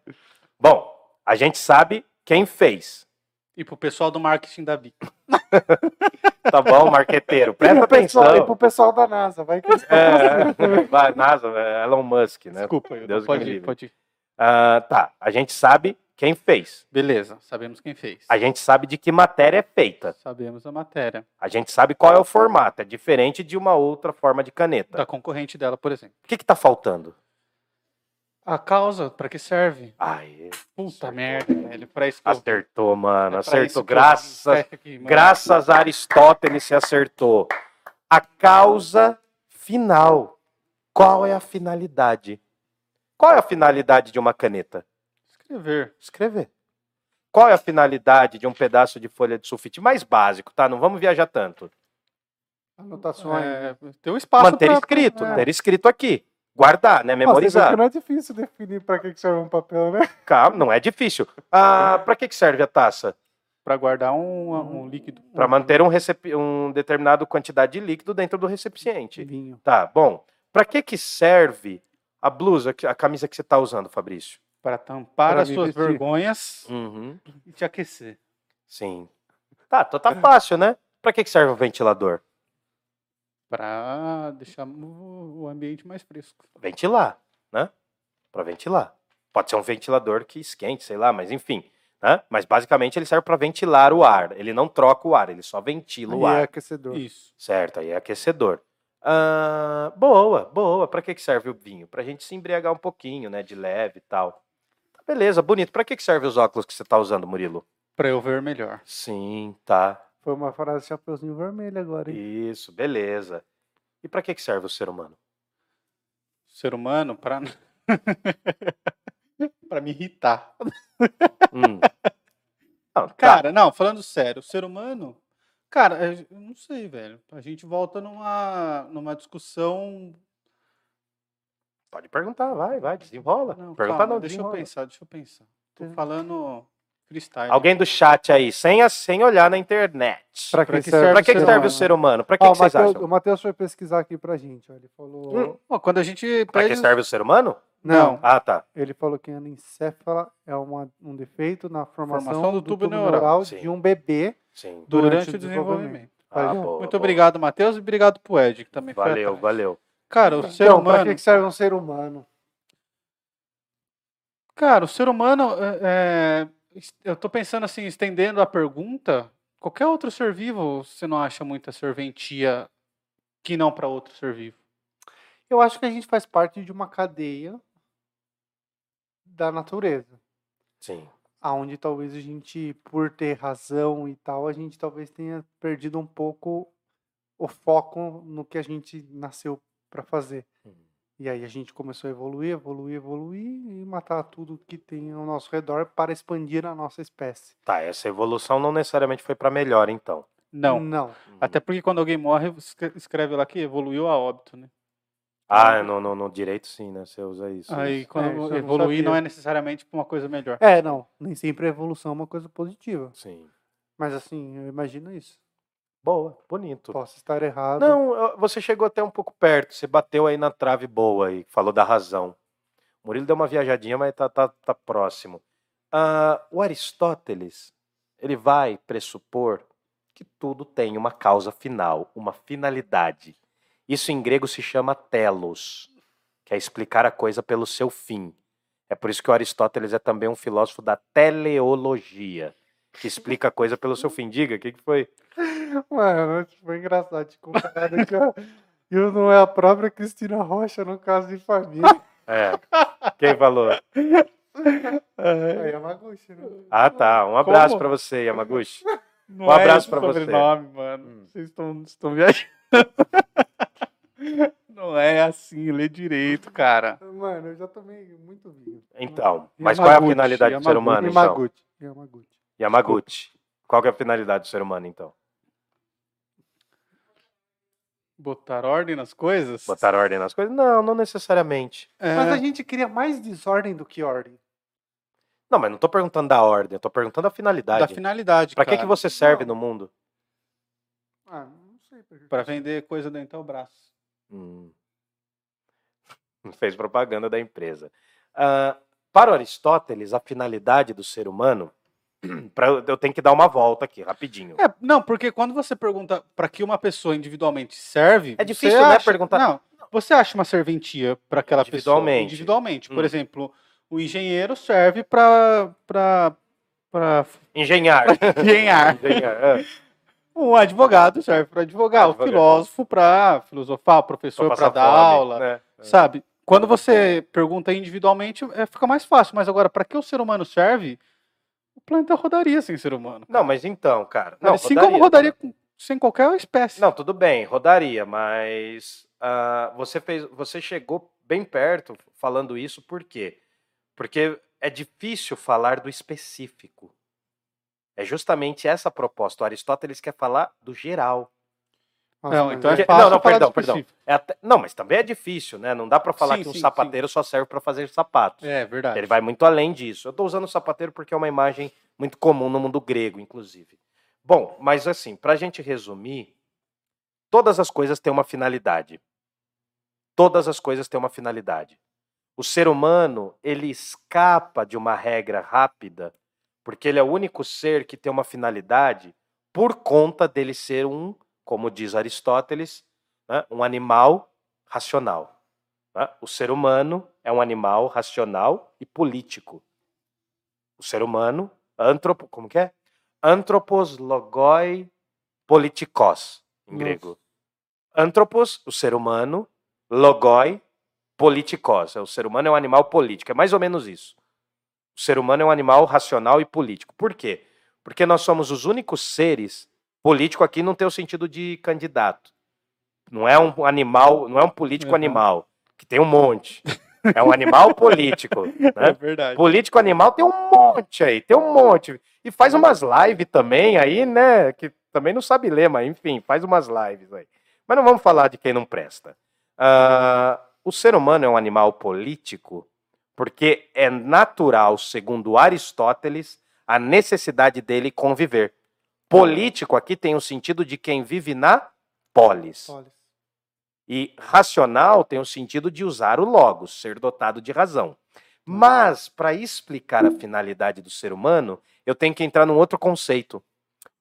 ó. Bom, a gente sabe quem fez. E pro pessoal do marketing da BIC. <laughs> Tá bom, marqueteiro? E Presta pro pessoal, e atenção. pro pessoal da NASA, vai que eles É, <laughs> vai, NASA, é Elon Musk, né? Desculpa, eu Deus pode ir, pode ir. Ah, tá, a gente sabe quem fez. Beleza, sabemos quem fez. A gente sabe de que matéria é feita. Sabemos a matéria. A gente sabe qual é o formato. É diferente de uma outra forma de caneta. Da concorrente dela, por exemplo. O que que tá faltando? A causa, pra que serve? Ai, Puta Acertou. merda, velho. Pra isso que eu- acertou, mano. é pra Acertou. isso que eu Graças, aqui, mano. graças a Aristóteles se acertou. A causa final. Qual é a finalidade? Qual é a finalidade de uma caneta? Escrever. Escrever. Qual é a finalidade de um pedaço de folha de sulfite mais básico, tá? Não vamos viajar tanto. Anotações. É, ter um espaço Manter pra- escrito, é. ter escrito aqui. Guardar, né? Nossa, Memorizar. que não é difícil definir pra que que serve um papel, né? <laughs> Calma, não é difícil. Ah, para que que serve a taça? Pra guardar um, um líquido. Para manter um, recepi- um determinado quantidade de líquido dentro do recipiente. Vinho. Tá, bom. Para que que serve a blusa, que- a camisa que você tá usando, Fabrício? Pra tampar Pra as suas vestir. vergonhas Uhum. e te aquecer. Sim. Tá, então tá fácil, né? Para que que serve o ventilador? Pra deixar o o ambiente mais fresco. Ventilar, né? Para ventilar. Pode ser um ventilador que esquente, sei lá, mas enfim. Né? Mas basicamente ele serve para ventilar o ar. Ele não troca o ar, ele só ventila o Aí é ar. aquecedor. Isso. Certo, aí é aquecedor. Ah, boa, boa. Para que, que serve o vinho? Para a gente se embriagar um pouquinho, né? De leve e tal. Tá, Beleza, bonito. Para que, que serve os óculos que você tá usando, Murilo? Pra eu ver melhor. Sim, tá. Foi uma frase Chapeuzinho Vermelho agora, hein? Isso, beleza. E para que, que serve o ser humano? Ser humano, pra. <laughs> pra me irritar. Hum. <laughs> Não, tá. Cara, não, falando sério, o ser humano. Cara, eu não sei, velho. A gente volta numa, numa discussão. Pode perguntar, vai, vai, desenrola. Não, Perguntar calma, não, deixa eu desenrola. pensar, deixa eu pensar. Tô falando freestyle. Alguém do chat aí, sem, a- sem olhar na internet. Pra Pra que que serve, Pra que, que ser serve o ser humano? Pra que, Ó, que o vocês Matheus- acham? O Matheus foi pesquisar aqui pra gente. ó, Ele falou. Hum. Pô, quando a gente Pra que serve o ser humano? Não, Ah, tá. ele falou que a anencefala é uma, um defeito na formação, Formação do tubo neural. Sim. de um bebê Sim. durante, durante o desenvolvimento. Ah, Valeu. boa, Muito boa. obrigado, Matheus, e obrigado pro Ed, que também foi Valeu, valeu. Cara, o ser Então, pra humano. que que serve um ser humano? Cara, o ser humano. é, é, eu tô pensando assim, estendendo a pergunta. Qualquer outro ser vivo, você não acha muita serventia que não para outro ser vivo? Eu acho que a gente faz parte de uma cadeia da natureza. Sim. Aonde talvez a gente, por ter razão e tal, a gente talvez tenha perdido um pouco o foco no que a gente nasceu para fazer. Uhum. E aí a gente começou a evoluir, evoluir, evoluir e matar tudo que tem ao nosso redor para expandir a nossa espécie. Tá, essa evolução não necessariamente foi pra melhor, então. Não. Não. Até porque quando alguém morre, você escreve lá que evoluiu a óbito, né? Ah, no, no, no direito sim, né? Você usa isso. Aí isso. quando É, não evoluir não, sabia. é necessariamente pra uma coisa melhor. É, não. Nem sempre a evolução é uma coisa positiva. Sim. Mas assim, eu imagino isso. Boa, bonito. Posso estar errado. Não, você chegou até um pouco perto. Você bateu aí na trave boa aí, falou da razão. O Murilo deu uma viajadinha, mas tá, tá, tá próximo. Ah, o Aristóteles, ele vai pressupor que tudo tem uma causa final, uma finalidade. Isso em grego se chama telos, que é explicar a coisa pelo seu fim. É por isso que o Aristóteles é também um filósofo da teleologia, que explica a coisa pelo seu fim. Diga, o que, que foi? Mano, foi engraçado te comparar que eu, eu não é a própria Cristina Rocha no caso de família. É. Quem falou? É Yamaguchi, né? Ah, tá. Um abraço Como? pra você, Yamaguchi. Não Um abraço esse pra você. sobrenome, mano. Hum. Vocês estão, estão viajando. <laughs> Não é assim, lê direito, cara. Mano, eu já tomei muito vinho. Então, mas qual é a Yamaguchi, finalidade do ser Yamaguchi. humano, então? Yamaguchi. Yamaguchi. Yamaguchi. Qual que é a finalidade do ser humano, então? Botar ordem nas coisas? Botar ordem nas coisas? Não, não necessariamente. É, Mas a gente cria mais desordem do que ordem. Não, mas não tô perguntando da ordem, eu tô perguntando a da finalidade. finalidade, Pra que, cara. que você serve Não. no mundo? Ah, não sei. Pra, que Pra que- vender coisa dentro do braço. Hum. <laughs> Fez propaganda da empresa. Ah, para o Aristóteles, a finalidade do ser humano. <clears throat> pra, eu tenho que dar uma volta aqui, rapidinho. É, não, porque quando você pergunta pra que uma pessoa individualmente serve. É difícil, né, acha- perguntar- Não, você acha uma serventia pra aquela pessoa Individualmente. individualmente. Por Hum. exemplo, o engenheiro serve para Engenhar. engenhar. <laughs> Engenhar. é. O advogado serve para advogar, Advogado. o filósofo para filosofar, o professor para dar fome, aula, né? sabe? Quando você pergunta individualmente, é, fica mais fácil. Mas agora, para que o ser humano serve? O planeta rodaria sem ser humano. Não, mas então, cara. Não, assim como rodaria com- sem qualquer espécie. Não, tudo bem, rodaria, mas ah, você fez, você chegou bem perto falando isso, por quê? Porque é difícil falar do específico. É justamente essa a proposta. O Aristóteles quer falar do geral. Nossa, Não, então é Porque- fácil não, não, perdão, perdão. É até- não, mas também é difícil, né? Não dá pra falar Sim, que um sim, sapateiro só serve pra fazer sapatos. É verdade. Ele vai muito além disso. Eu estou usando sapateiro porque é uma imagem muito comum no mundo grego, inclusive. Bom, mas assim, para a gente resumir, todas as coisas têm uma finalidade. Todas as coisas têm uma finalidade. O ser humano, ele escapa de uma regra rápida, porque ele é o único ser que tem uma finalidade por conta dele ser um, como diz Aristóteles, né, um animal racional. né? O ser humano é um animal racional e político. O ser humano, antropo, como que é? Anthropos logoi politikos, em grego. Anthropos, o ser humano, logoi politikos. É, O ser humano é um animal político, é mais ou menos isso. O ser humano é um animal racional e político. Por quê? Porque nós somos os únicos seres político aqui não tem o sentido de candidato. Não é um animal, não é um político Uhum. animal, que tem um monte. É um animal <laughs> político. É Né? verdade. Político animal tem um monte aí, tem um monte. E faz umas lives também aí, né? Que também não sabe ler, mas enfim, faz umas lives aí. Mas não vamos falar de quem não presta. Ah, o ser humano é um animal político porque é natural, segundo Aristóteles, a necessidade dele conviver. Político aqui tem o sentido de quem vive na polis. Olha. E racional tem o sentido de usar o logos, ser dotado de razão. Mas, para explicar a finalidade do ser humano, eu tenho que entrar num outro conceito.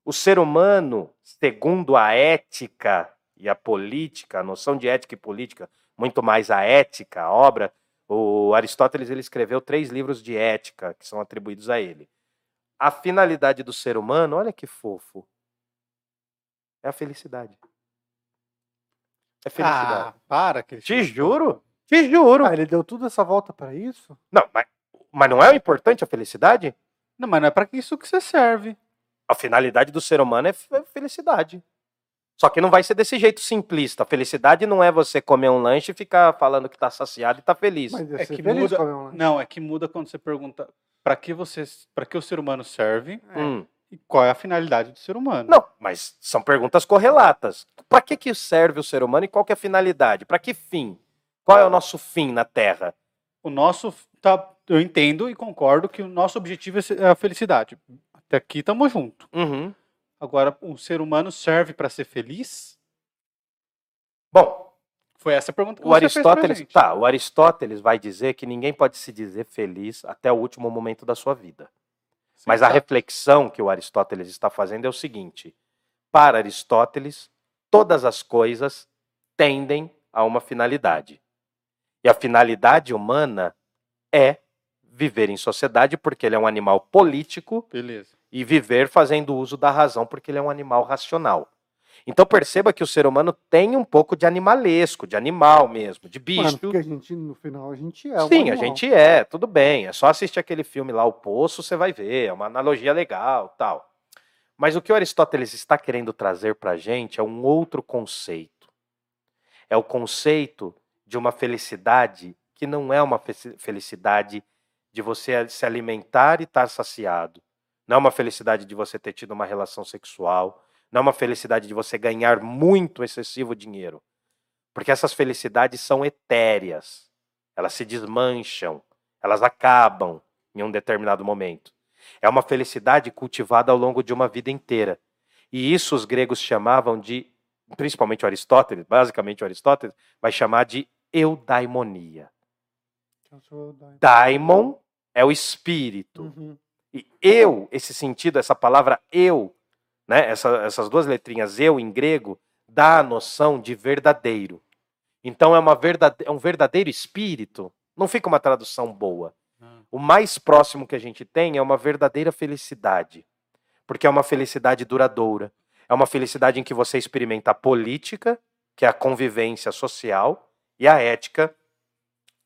O ser humano, segundo a ética e a política, a noção de ética e política, muito mais a ética, a obra, o Aristóteles ele escreveu três livros de ética que são atribuídos a ele. A finalidade do ser humano, olha que fofo, é a felicidade. É felicidade. Ah, para, Cristiano. Te juro, te juro. Ah, ele deu tudo essa volta pra isso? Não, mas, mas não é o importante a felicidade? Não, mas não é pra isso que você serve. A finalidade do ser humano é fe- felicidade. Só que não vai ser desse jeito simplista. A felicidade não é você comer um lanche e ficar falando que tá saciado e tá feliz. Mas É ser que feliz muda- comer um lanche. Não, é que muda quando você pergunta pra que você, para que o ser humano serve Hum. e qual é a finalidade do ser humano. Não, mas são perguntas correlatas. Para que, que serve o ser humano e qual que é a finalidade? Para que fim? Qual é o nosso fim na Terra? O nosso tá, eu entendo e concordo que o nosso objetivo é é a felicidade. Até aqui estamos juntos. Uhum. Agora, o ser humano serve pra ser feliz? Bom, Foi essa a pergunta que o Aristóteles, tá, o Aristóteles vai dizer que ninguém pode se dizer feliz até o último momento da sua vida. Mas a Sensato. reflexão que o Aristóteles está fazendo é o seguinte: para Aristóteles, todas as coisas tendem a uma finalidade. E a finalidade humana é viver em sociedade, porque ele é um animal político, Beleza. E viver fazendo uso da razão, porque ele é um animal racional. Então perceba que o ser humano tem um pouco de animalesco, de animal mesmo, de bicho. Mano, porque a gente, no final, a gente é um Sim, a gente é, tudo bem. É só assistir aquele filme lá, O Poço, você vai ver. É uma analogia legal tal. Mas o que o Aristóteles está querendo trazer para a gente é um outro conceito. É o conceito de uma felicidade que não é uma fe- felicidade de você se alimentar e estar saciado. Não é uma felicidade de você ter tido uma relação sexual. Não é uma felicidade de você ganhar muito excessivo dinheiro. Porque essas felicidades são etéreas. Elas se desmancham, elas acabam em um determinado momento. É uma felicidade cultivada ao longo de uma vida inteira. E isso os gregos chamavam de, principalmente o Aristóteles, basicamente o Aristóteles, vai chamar de eudaimonia. Daimon é o espírito. Uhum. E eu, esse sentido, essa palavra eu, né, essa- essas duas letrinhas eu em grego, dá a noção de verdadeiro. Então é, uma verdade, é um verdadeiro espírito. Não fica uma tradução boa. Ah. O mais próximo que a gente tem é uma verdadeira felicidade. Porque é uma felicidade duradoura. É uma felicidade em que você experimenta a política, que é a convivência social, e a ética,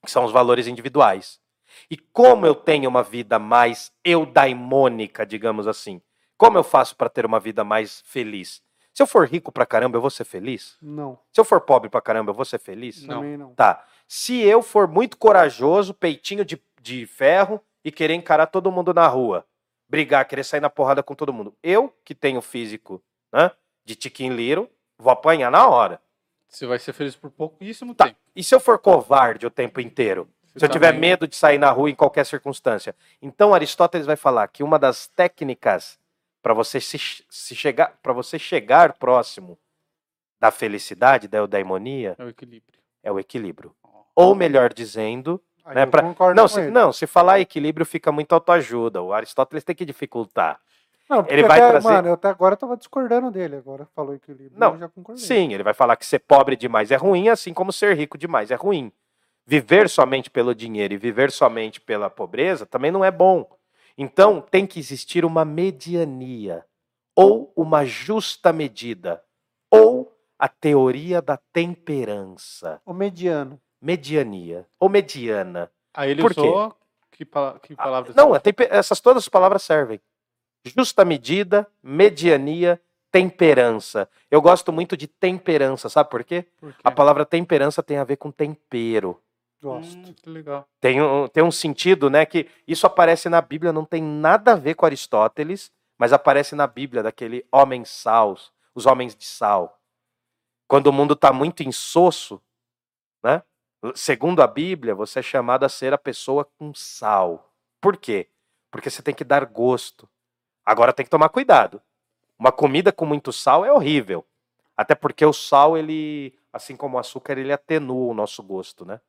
que são os valores individuais. E como eu tenho uma vida mais eudaimônica, digamos assim? Como eu faço para ter uma vida mais feliz? Se eu for rico pra caramba, eu vou ser feliz? Não, Se eu for pobre pra caramba, eu vou ser feliz? Não. também não. Tá. Se eu for muito corajoso, peitinho de, de ferro e querer encarar todo mundo na rua, brigar, querer sair na porrada com todo mundo, eu que tenho físico né, de Tiquim Liro, vou apanhar na hora. Você vai ser feliz por pouquíssimo Tá. tempo. E se eu for covarde o tempo inteiro? Se eu tiver medo de sair na rua em qualquer circunstância. Então Aristóteles vai falar que uma das técnicas para você se, se chegar, para você chegar próximo da felicidade, da eudaimonia, É o equilíbrio. é o equilíbrio. Ou melhor dizendo, Aí né, eu pra- concordo não, se, ele. não, se falar equilíbrio fica muito autoajuda. O Aristóteles tem que dificultar. Não, porque ele vai até, trazer- Mano, eu até agora tava discordando dele. Agora falou equilíbrio. Não, eu já concordei. Sim, ele vai falar que ser pobre demais é ruim, assim como ser rico demais é ruim. Viver somente pelo dinheiro e viver somente pela pobreza também não é bom. Então, tem que existir uma mediania, ou uma justa medida, ou a teoria da temperança. O mediano. Mediania, ou mediana. Aí ele Por quê? usou. Que, pala- que palavra? Não, a tempe- essas todas as palavras servem. Justa medida, mediania, temperança. Eu gosto muito de temperança, sabe por quê? Por quê? A palavra temperança tem a ver com tempero. Gosto. Hum, que legal. Tem um, tem um sentido, né? Que isso aparece na Bíblia, não tem nada a ver com Aristóteles, mas aparece na Bíblia, daquele homem sal, os homens de sal. Quando o mundo está muito insosso, né? Segundo a Bíblia, você é chamado a ser a pessoa com sal. Por quê? Porque você tem que dar gosto. Agora tem que tomar cuidado. Uma comida com muito sal é horrível. Até porque o sal, ele, assim como o açúcar, ele atenua o nosso gosto, né?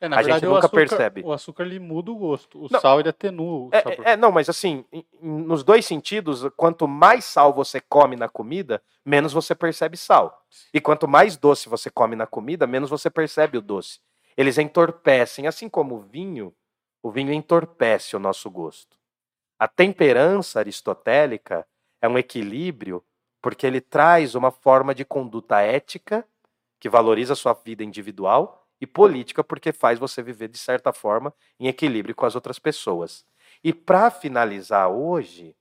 É, na A gente verdade, o nunca açúcar, percebe. O açúcar ele muda o gosto. O Não. sal ele atenua o sabor. É, é, não, mas assim, nos dois sentidos, quanto mais sal você come na comida, menos você percebe sal. E quanto mais doce você come na comida, menos você percebe o doce. Eles entorpecem, assim como o vinho, o vinho entorpece o nosso gosto. A temperança aristotélica é um equilíbrio porque ele traz uma forma de conduta ética que valoriza a sua vida individual e política porque faz você viver de certa forma em equilíbrio com as outras pessoas. E para finalizar hoje,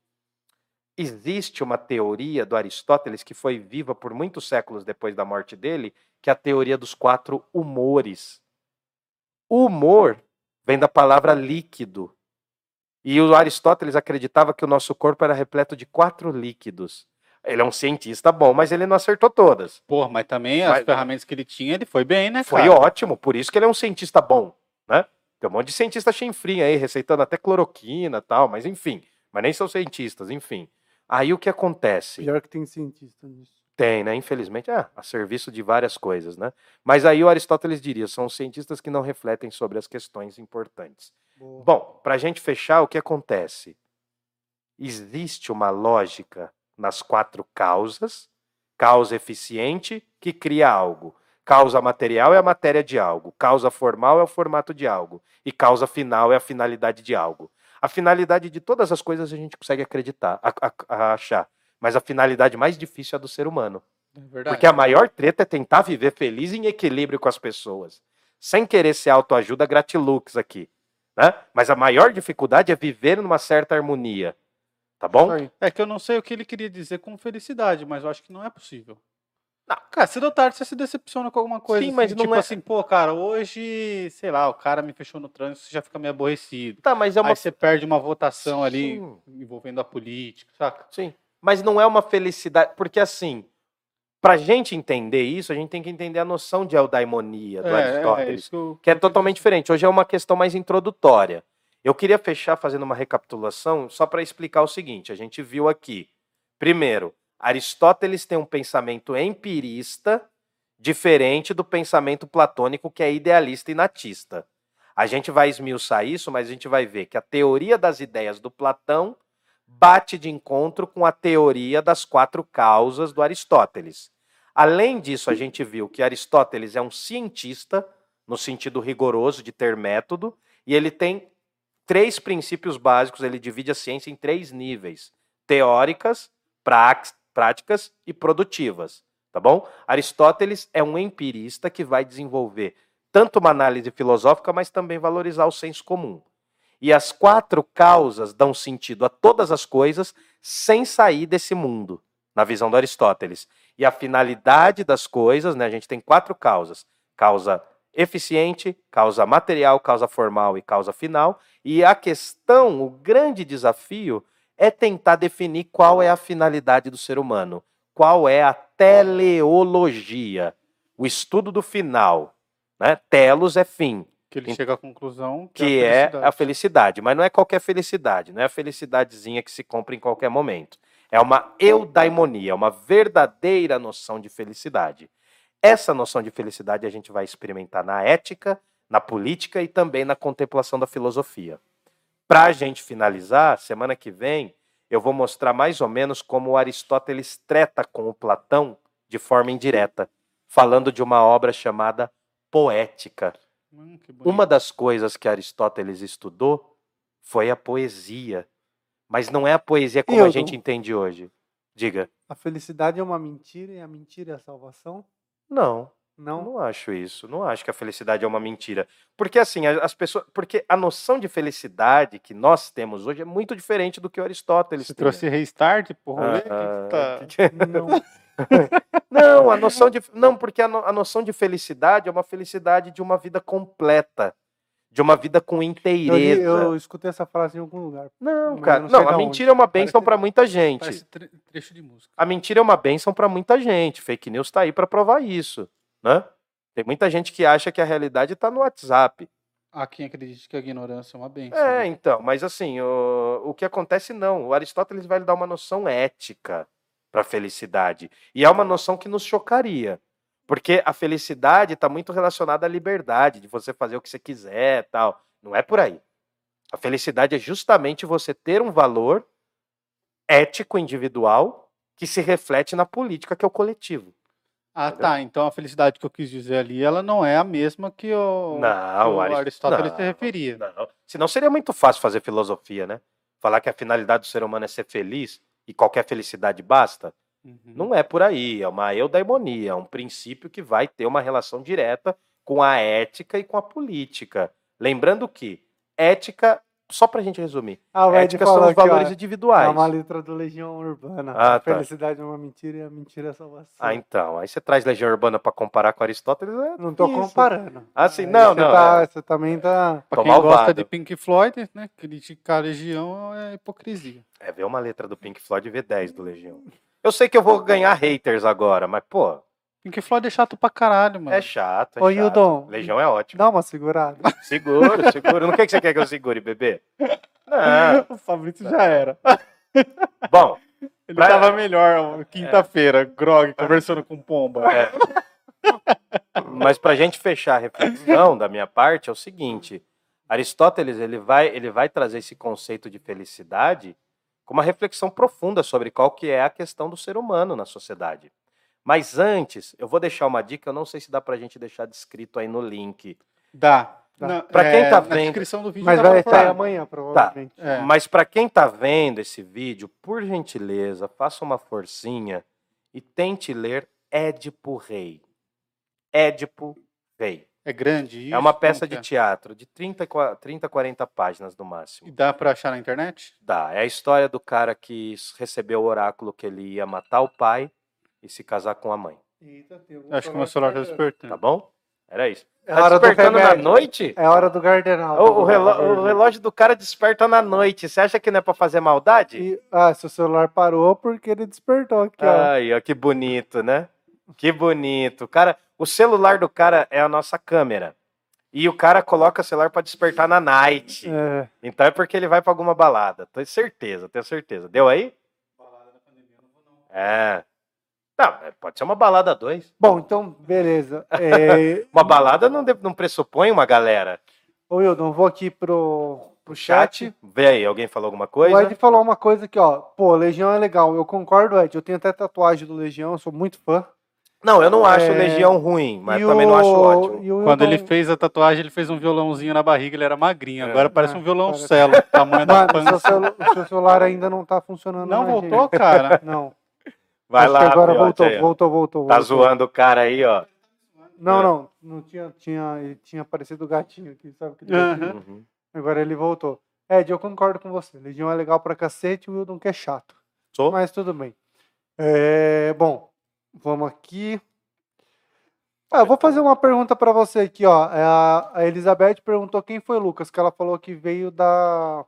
existe uma teoria do Aristóteles que foi viva por muitos séculos depois da morte dele, que é a teoria dos quatro humores. O humor vem da palavra líquido. E o Aristóteles acreditava que o nosso corpo era repleto de quatro líquidos. Ele é um cientista bom, mas ele não acertou todas. Porra, mas também as Mas- ferramentas que ele tinha, ele foi bem, né, Foi cara? ótimo, por isso que ele é um cientista bom, né? Tem um monte de cientista chinfrinha aí, receitando até cloroquina e tal, mas enfim. Mas nem são cientistas, enfim. Aí o que acontece? Pior que tem cientista nisso. Tem, né? Infelizmente, é, a serviço de várias coisas, né? Mas aí o Aristóteles diria, são cientistas que não refletem sobre as questões importantes. Boa. Bom, para a gente fechar, o que acontece? Existe uma lógica nas quatro causas. Causa eficiente que cria algo. Causa material é a matéria de algo. Causa formal é o formato de algo. E causa final é a finalidade de algo. A finalidade de todas as coisas a gente consegue acreditar, a- a- a achar. Mas a finalidade mais difícil é a do ser humano. É. Porque a maior treta é tentar viver feliz e em equilíbrio com as pessoas. Sem querer ser autoajuda gratilux aqui. Né? Mas a maior dificuldade é viver numa certa harmonia. Tá bom? É que eu não sei o que ele queria dizer com felicidade, mas eu acho que não é possível. Não. Cara, cedo ou tarde você se decepciona com alguma coisa. Sim, mas assim, não tipo é- assim, pô, cara, hoje, sei lá, o cara me fechou no trânsito, você já fica meio aborrecido. Tá, mas é uma. Aí você perde uma votação ali Sim. envolvendo a política, saca? Sim. Mas não é uma felicidade. Porque assim, pra gente entender isso, a gente tem que entender a noção de eudaimonia do É, é, Aristóteles. isso que eu... que é totalmente diferente. Hoje é uma questão mais introdutória. Eu queria fechar fazendo uma recapitulação só para explicar o seguinte: a gente viu aqui, primeiro, Aristóteles tem um pensamento empirista diferente do pensamento platônico que é idealista e natista. A gente vai esmiuçar isso, mas a gente vai ver que a teoria das ideias do Platão bate de encontro com a teoria das quatro causas do Aristóteles. Além disso, a gente viu que Aristóteles é um cientista, no sentido rigoroso de ter método, e ele tem três princípios básicos, ele divide a ciência em três níveis: teóricas, práticas e produtivas, tá bom? Aristóteles é um empirista que vai desenvolver tanto uma análise filosófica, mas também valorizar o senso comum. E as quatro causas dão sentido a todas as coisas sem sair desse mundo, na visão do Aristóteles. E a finalidade das coisas, né, a gente tem quatro causas: causa eficiente, causa material, causa formal e causa final. E a questão, o grande desafio, é tentar definir qual é a finalidade do ser humano, qual é a teleologia, o estudo do final. Né? Telos é fim, Que ele chega à conclusão que, que é a felicidade, mas não é qualquer felicidade, não é a felicidadezinha que se compra em qualquer momento. É uma eudaimonia, uma verdadeira noção de felicidade. Essa noção de felicidade a gente vai experimentar na ética, na política e também na contemplação da filosofia. Para a gente finalizar, semana que vem, eu vou mostrar mais ou menos como o Aristóteles treta com o Platão de forma indireta, falando de uma obra chamada Poética. Hum. Uma das coisas que Aristóteles estudou foi a poesia. Mas não é a poesia como a Hildo. gente entende hoje. Diga. A felicidade é uma mentira e a mentira é a salvação? Não, Não. não acho isso. Não acho que a felicidade é uma mentira. Porque assim, a- as pessoas. Porque a noção de felicidade que nós temos hoje é muito diferente do que o Aristóteles Você tinha. trouxe restart pro rolê? Ah, Tá. <laughs> Não. <laughs> Não, a noção de. Não, porque a, no- a noção de felicidade é uma felicidade de uma vida completa. De uma vida com Eu, inteireza. eu escutei essa frase em algum lugar. Não, cara. eu não Não, a mentira é uma bênção para muita gente. Tre- trecho de música. A mentira é uma bênção para muita gente. Fake news tá aí para provar isso, né? Tem muita gente que acha que a realidade tá no WhatsApp. Há quem acredite que a ignorância é uma benção. É, né? então, mas assim, o, o que acontece não. O Aristóteles vai lhe dar uma noção ética para felicidade. E é uma noção que nos chocaria. Porque a felicidade está muito relacionada à liberdade, de você fazer o que você quiser tal. Não é por aí. A felicidade é justamente você ter um valor ético individual que se reflete na política, que é o coletivo. Ah, Entendeu? tá. Então a felicidade que eu quis dizer ali, ela não é a mesma que o, Não, que o o Arist- Aristóteles não, se referia. Não. Senão seria muito fácil fazer filosofia, né? Falar que a finalidade do ser humano é ser feliz e qualquer felicidade basta. Uhum. Não é por aí, é uma eudaimonia, é um princípio que vai ter uma relação direta com a ética e com a política. Lembrando que ética, só pra gente resumir, Ah, ética são os ó, valores é individuais. uma letra do Legião Urbana. Ah, a tá. felicidade é uma mentira e a mentira é salvação. Ah, então, aí você traz Legião Urbana pra comparar com Aristóteles, é Não tô isso. comparando. Ah, sim, Aí não, você não, tá- é. Você também tá. Pra quem gosta de Pink Floyd, né? Criticar a Legião é hipocrisia. É ver uma letra do Pink Floyd e ver 10 do Legião. Eu sei que eu vou ganhar haters agora, mas, pô, Pink Floyd é chato pra caralho, mano. é chato. É Ô. Hildon, Legião é ótimo. Dá uma segurada. <laughs> Seguro, seguro. Não que que você quer que eu segure, bebê? Não. <laughs> o Fabrício já era. <laughs> Bom, Ele Pra- tava melhor ó, quinta-feira, grog, conversando com pomba. É. Mas para a gente fechar a reflexão da minha parte é o seguinte: Aristóteles ele vai ele vai trazer esse conceito de felicidade com uma reflexão profunda sobre qual que é a questão do ser humano na sociedade. Mas antes, eu vou deixar uma dica, eu não sei se dá para a gente deixar descrito aí no link. Dá. Pra quem é, tá na vendo- descrição do vídeo Mas vai sair pôr. amanhã, provavelmente. É. Mas para quem está vendo esse vídeo, por gentileza, faça uma forcinha e tente ler Édipo Rei. Édipo Rei. É grande isso? É uma peça de que teatro de 30, e qua- 30 40 páginas no é? E máximo. dá pra achar na internet? Dá. É a história do cara que recebeu o oráculo que ele ia matar o pai e se casar com a mãe. Eita, acho que o meu celular tá despertando. Tá bom? Era isso. É Tá hora do despertando na noite? É hora do Gardenal. O, o reló- o relógio do cara desperta na noite. Você acha que não é pra fazer maldade? E- ah, seu celular parou porque ele despertou aqui, ó. Ai, ó, que bonito, né? Que bonito. O Cara, o celular do cara é a nossa câmera. E o cara coloca o celular pra despertar na night. É, Então é porque ele vai pra alguma balada. Tenho certeza, tenho certeza. Deu aí? É. Não, é, pode ser uma balada dois. Bom, então, beleza. É, <laughs> Uma balada não, de- não pressupõe uma galera. ô, Hildon, vou aqui pro, pro chat. Vê aí, alguém falou alguma O coisa? Ed falou uma coisa aqui, ó. Pô, Legião é legal. Eu concordo, Ed. Eu tenho até tatuagem do Legião, eu sou muito fã. Não, eu não acho É, Legião ruim, mas E também não o- acho ótimo. o Quando ele fez a tatuagem, ele fez um violãozinho na barriga, ele era magrinho. É. Agora parece É, um violão parece. celo, tamanho da Mano, seu, pança. o seu celular ainda não tá funcionando. Não voltou, gente. cara? <laughs> Não. Vai Acho lá, que agora fiote, voltou, aí, ó. voltou, voltou, Tá voltou. zoando o cara aí, ó. Não, É. não. Não tinha, tinha, tinha aparecido o gatinho aqui, sabe? Aham. gatinho? Uhum. Agora ele voltou. Ed, eu concordo com você. Legião é legal pra cacete, o Wildon que é chato. Sou? Mas tudo bem. É, bom, vamos aqui. Ah, eu vou fazer uma pergunta pra você aqui, ó. É, A, Elizabeth perguntou quem foi Lucas, que ela falou que veio da.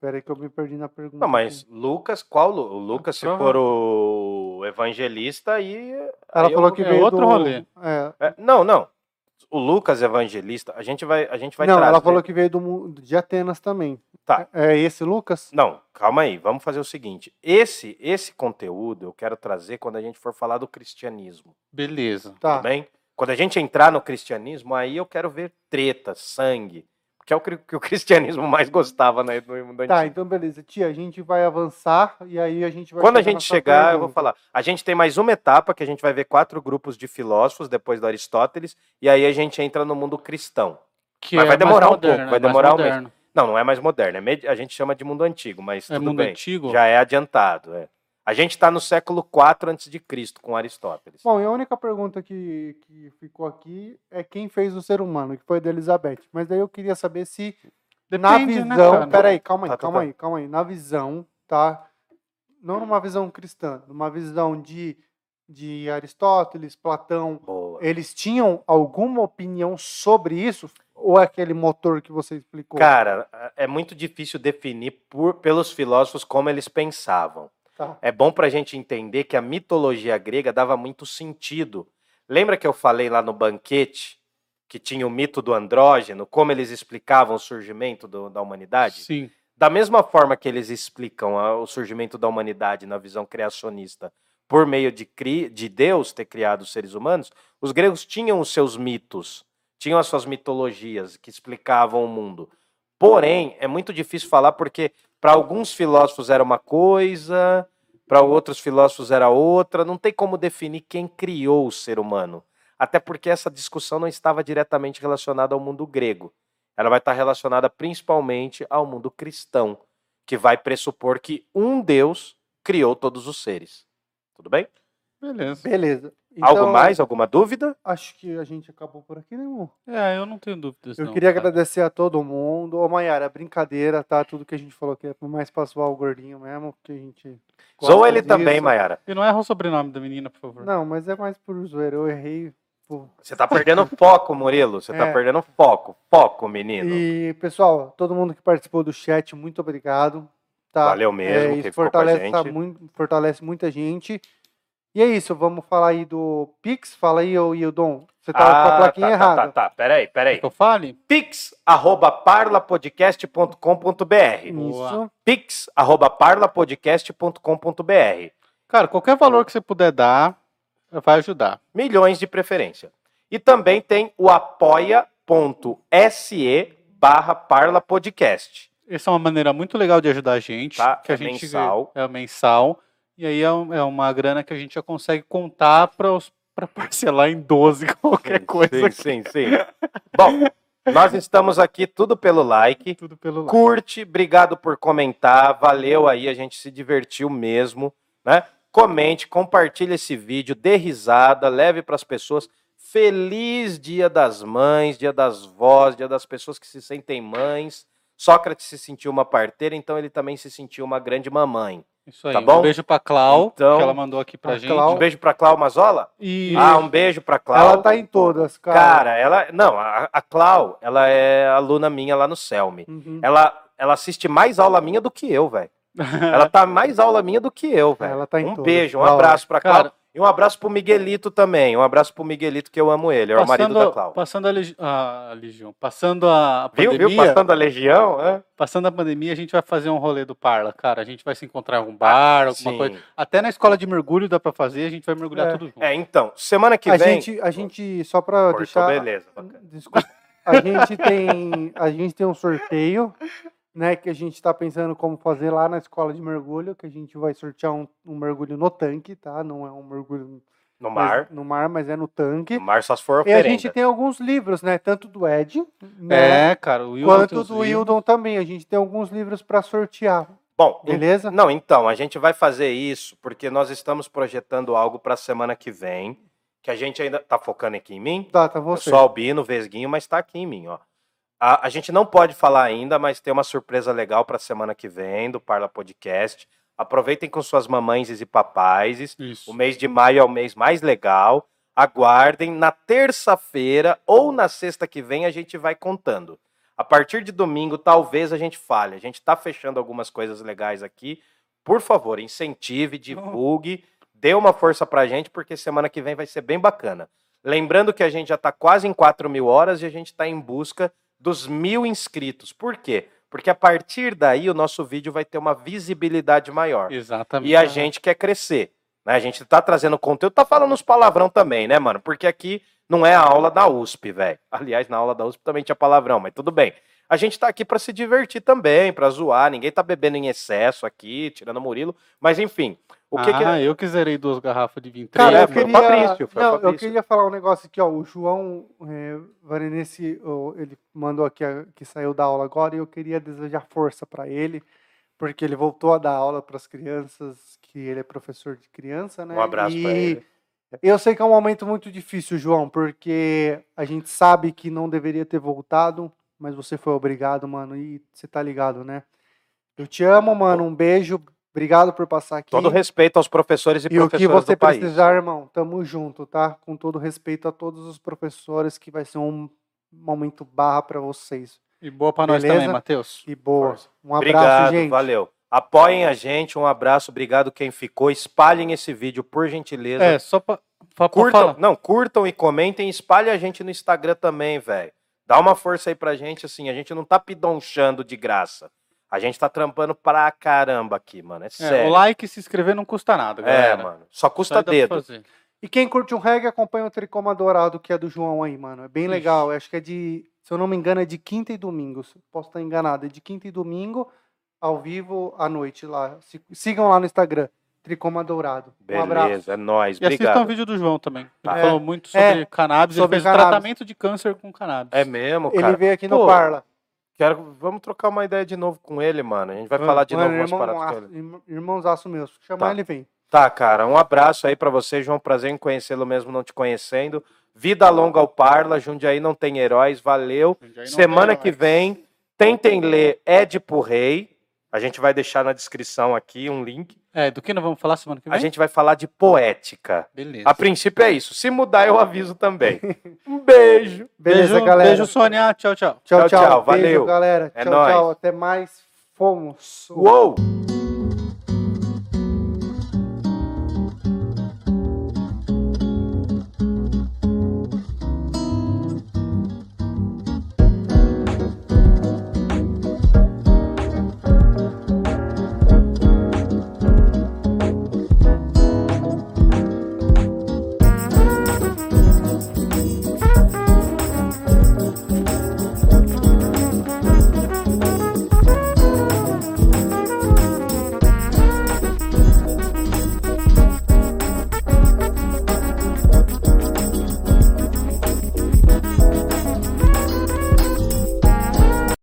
Pera aí que eu me perdi na pergunta. Não, mas Lucas, qual o Lucas, se for o evangelista, aí. Ela aí eu falou vou- que é veio outro do... rolê. É. É, não, não. O Lucas evangelista, a gente vai, a gente vai Não, trazer. ela falou que veio do de Atenas também. Tá. É esse Lucas? Não, calma aí. Vamos fazer o seguinte. Esse, esse conteúdo eu quero trazer quando a gente for falar do cristianismo. Beleza. Tá. Tudo bem? Quando a gente entrar no cristianismo, aí eu quero ver treta, sangue. Que é o que o cristianismo mais gostava né, no mundo Tá, antigo. então beleza. Tia, a gente vai avançar e aí a gente vai Quando a gente chegar, eu vou pergunta. falar. A gente tem mais uma etapa que a gente vai ver quatro grupos de filósofos depois do Aristóteles, e aí a gente entra no mundo cristão. Que Mas é vai mais demorar um moderno, pouco, é vai mais demorar um mês. moderno. Não, não é mais moderno, é medi- a gente chama de mundo antigo, mas É tudo mundo bem. antigo? Já é adiantado. é. A gente está no século IV antes de Cristo com Aristóteles. Bom, e a única pergunta que, que ficou aqui é quem fez o ser humano, que foi da Elizabeth. Mas daí eu queria saber se na Depende, né, visão, cara? peraí, calma aí, Tá, tá, calma tá. aí, calma aí, na visão, tá? Não numa visão cristã, numa visão de, de Aristóteles, Platão, Boa. eles tinham alguma opinião sobre isso? Ou é aquele motor que você explicou? Cara, é muito difícil definir por, pelos filósofos como eles pensavam. Tá. É bom para a gente entender que a mitologia grega dava muito sentido. Lembra que eu falei lá no banquete que tinha o mito do andrógeno, como eles explicavam o surgimento do- da humanidade? Sim. Da mesma forma que eles explicam o surgimento da humanidade na visão criacionista por meio de, cri- de Deus ter criado os seres humanos, os gregos tinham os seus mitos, tinham as suas mitologias que explicavam o mundo. Porém, é muito difícil falar porque para alguns filósofos era uma coisa, para outros filósofos era outra. Não tem como definir quem criou o ser humano. Até porque essa discussão não estava diretamente relacionada ao mundo grego. Ela vai estar relacionada principalmente ao mundo cristão, que vai pressupor que um Deus criou todos os seres. Tudo bem? Beleza. Beleza. Algo Então, mais? Alguma dúvida? Acho que a gente acabou por aqui, né, irmão? É, eu não tenho dúvidas. Eu não, queria cara. agradecer a todo mundo. Ô, Mayara, brincadeira, tá? Tudo que a gente falou aqui é mais pra zoar o gordinho mesmo, porque a gente. Zoa ele também, disso. Mayara. E não erra o sobrenome da menina, por favor. Não, mas é mais por zoeira. Eu errei. Você tá perdendo foco, Murilo. Você tá É. perdendo foco. Foco, menino. E, pessoal, todo mundo que participou do chat, muito obrigado. Tá? Valeu mesmo, É, isso ficou com a fortalece, tá gente. muito, fortalece muita gente. E é isso, vamos falar aí do Pix. Fala aí, ô Hildon. Você tá com a plaquinha tá, errada. Tá, tá, tá. Peraí, peraí. que eu fale? Pix, arroba parlapodcast.com.br. Isso. Pix, arroba parlapodcast.com.br. Cara, qualquer valor que você puder dar, vai ajudar. Milhões de preferência. E também tem o apoia.se barra parlapodcast. Essa é uma maneira muito legal de ajudar a gente. Tá, que a é gente mensal. É mensal. E aí é, é uma grana que a gente já consegue contar para parcelar em 12, <laughs> qualquer coisa. Sim, sim, sim. Bom, nós estamos aqui tudo pelo like. Tudo pelo. Curte, obrigado por comentar, valeu aí, a gente se divertiu mesmo, né? Comente, compartilhe esse vídeo, dê risada, leve para as pessoas. Feliz Dia das Mães, Dia das Vós, Dia das pessoas que se sentem mães. Sócrates se sentiu uma parteira, então ele também se sentiu uma grande mamãe. Isso aí. Tá bom? Um beijo pra Clau, Então, que ela mandou aqui pra gente. Clau- Um beijo para Clau Mazola? E Ah, um beijo para Clau. Ela tá em todas, cara. Cara, ela. Não, a, a Clau, ela é aluna minha lá no Selmi. Uhum. Ela, ela assiste mais aula minha do que eu, velho. <laughs> Ela tá mais aula minha do que eu, velho. Ela tá em um todas. beijo, um abraço pra Clau. Cara- e um abraço pro Miguelito também. Um abraço pro Miguelito, que eu amo ele. É o marido da Clau. passando a, legi- a- a legião, passando a Viu, pandemia, viu? Passando a legião, é? passando a pandemia, a gente vai fazer um rolê do Parla, cara. A gente vai se encontrar em algum bar, alguma Sim. coisa. Até na escola de mergulho dá pra fazer, a gente vai mergulhar É. tudo junto. É, então, semana que a vem. gente, a gente, só pra Cortou, deixar. beleza. bacana. Desculpa. A gente tem, a gente tem um sorteio, né, que a gente está pensando como fazer lá na escola de mergulho, que a gente vai sortear um, um mergulho no tanque, tá? Não é um mergulho No mas- mar. no mar, mas é no tanque. No mar só se for E a oferenda. gente tem alguns livros, né? Tanto do Ed, né? É, cara, o Wilson tem quanto do livros. Wildon também. A gente tem alguns livros para sortear, Bom, beleza? Não, então, a gente vai fazer isso porque nós estamos projetando algo para a semana que vem, que a gente ainda tá focando aqui em mim. Tá, tá Eu você. sou albino, vesguinho, mas tá aqui em mim, ó. A, a gente não pode falar ainda, mas tem uma surpresa legal para a semana que vem do Parla Podcast. Aproveitem com suas mamães e papais. Isso. O mês de maio é o mês mais legal. Aguardem. Na terça-feira ou na sexta que vem a gente vai contando. A partir de domingo, talvez a gente fale. A gente está fechando algumas coisas legais aqui. Por favor, incentive, divulgue, dê uma força pra gente, porque semana que vem vai ser bem bacana. Lembrando que a gente já está quase em 4 mil horas e a gente está em busca dos mil inscritos. Por quê? Porque a partir daí o nosso vídeo vai ter uma visibilidade maior. Exatamente. E a gente quer crescer. Né? A gente tá trazendo conteúdo, tá falando uns palavrão também, né, mano? Porque aqui não é a aula da USP, velho. Aliás, na aula da USP também tinha palavrão, mas tudo bem. A gente tá aqui para se divertir também, para zoar. Ninguém tá bebendo em excesso aqui, tirando o Murilo. Mas enfim, o que ah, que eu que zerei duas garrafas de vinho. Cara, É, eu queria, Fabrício, não, eu queria falar um negócio aqui, ó. O João é, ele mandou aqui a- que saiu da aula agora e eu queria desejar força para ele, porque ele voltou a dar aula para as crianças, que ele é professor de criança, né? Um abraço e pra ele. Eu sei que é um momento muito difícil, João, porque a gente sabe que não deveria ter voltado, mas você foi obrigado, mano, e você tá ligado, né? Eu te amo, mano. Um beijo. Obrigado por passar aqui. Todo respeito aos professores e, E o que professoras você do país. precisar, irmão, tamo junto, tá? Com todo respeito a todos os professores, que vai ser um momento barra pra vocês. E boa pra nós também, Matheus. E boa. Força. Um abraço, Obrigado, gente. valeu. Apoiem a gente, um abraço, obrigado quem ficou. Espalhem esse vídeo, por gentileza. É, só pra, pra, pra curtam, falar. não, curtam e comentem, espalhem a gente no Instagram também, velho. Dá uma força aí pra gente, assim, a gente não tá pidonchando de graça. A gente tá trampando pra caramba aqui, mano, é É, sério. o like e se inscrever não custa nada, É, galera. mano, só Só custa pra dedo. fazer. E quem curte um reggae, acompanha o Tricoma Dourado, que é do João aí, mano. É bem Ixi. legal. Acho que é de, se eu não me engano, é de quinta e domingo. Posso estar enganado. É de quinta e domingo, ao vivo, à noite lá. Sigam lá no Instagram, Tricoma Dourado. Um abraço. Beleza, é nóis, E assistam o obrigado. vídeo do João também. Ele É, falou muito sobre cannabis. sobre ele fez cannabis. tratamento de câncer com cannabis. É mesmo, Ele cara. veio aqui no Pô, Parla. Quero, vamos trocar uma ideia de novo com ele, mano. A gente vai falar de Mano, novo umas paradas com ele. aço- irmão- Irmãozaço meu. Se chamar, Tá. ele vem. Tá, cara, um abraço aí pra você, João. Prazer em conhecê-lo mesmo não te conhecendo. Vida longa ao Parla, Jundiaí não tem heróis, valeu. Semana que vem, tentem ler Édipo Rei. A gente vai deixar na descrição aqui um link. É, do que nós vamos falar semana que vem? A gente vai falar de poética. Beleza. A princípio é isso. Se mudar, eu aviso também. <laughs> Um beijo. Beleza, beijo, galera. Beijo, Sônia. Tchau, tchau. Tchau, Tchau, tchau. Beijo, Valeu. galera. É tchau, nóis. tchau. Até mais. Fomos. Uou!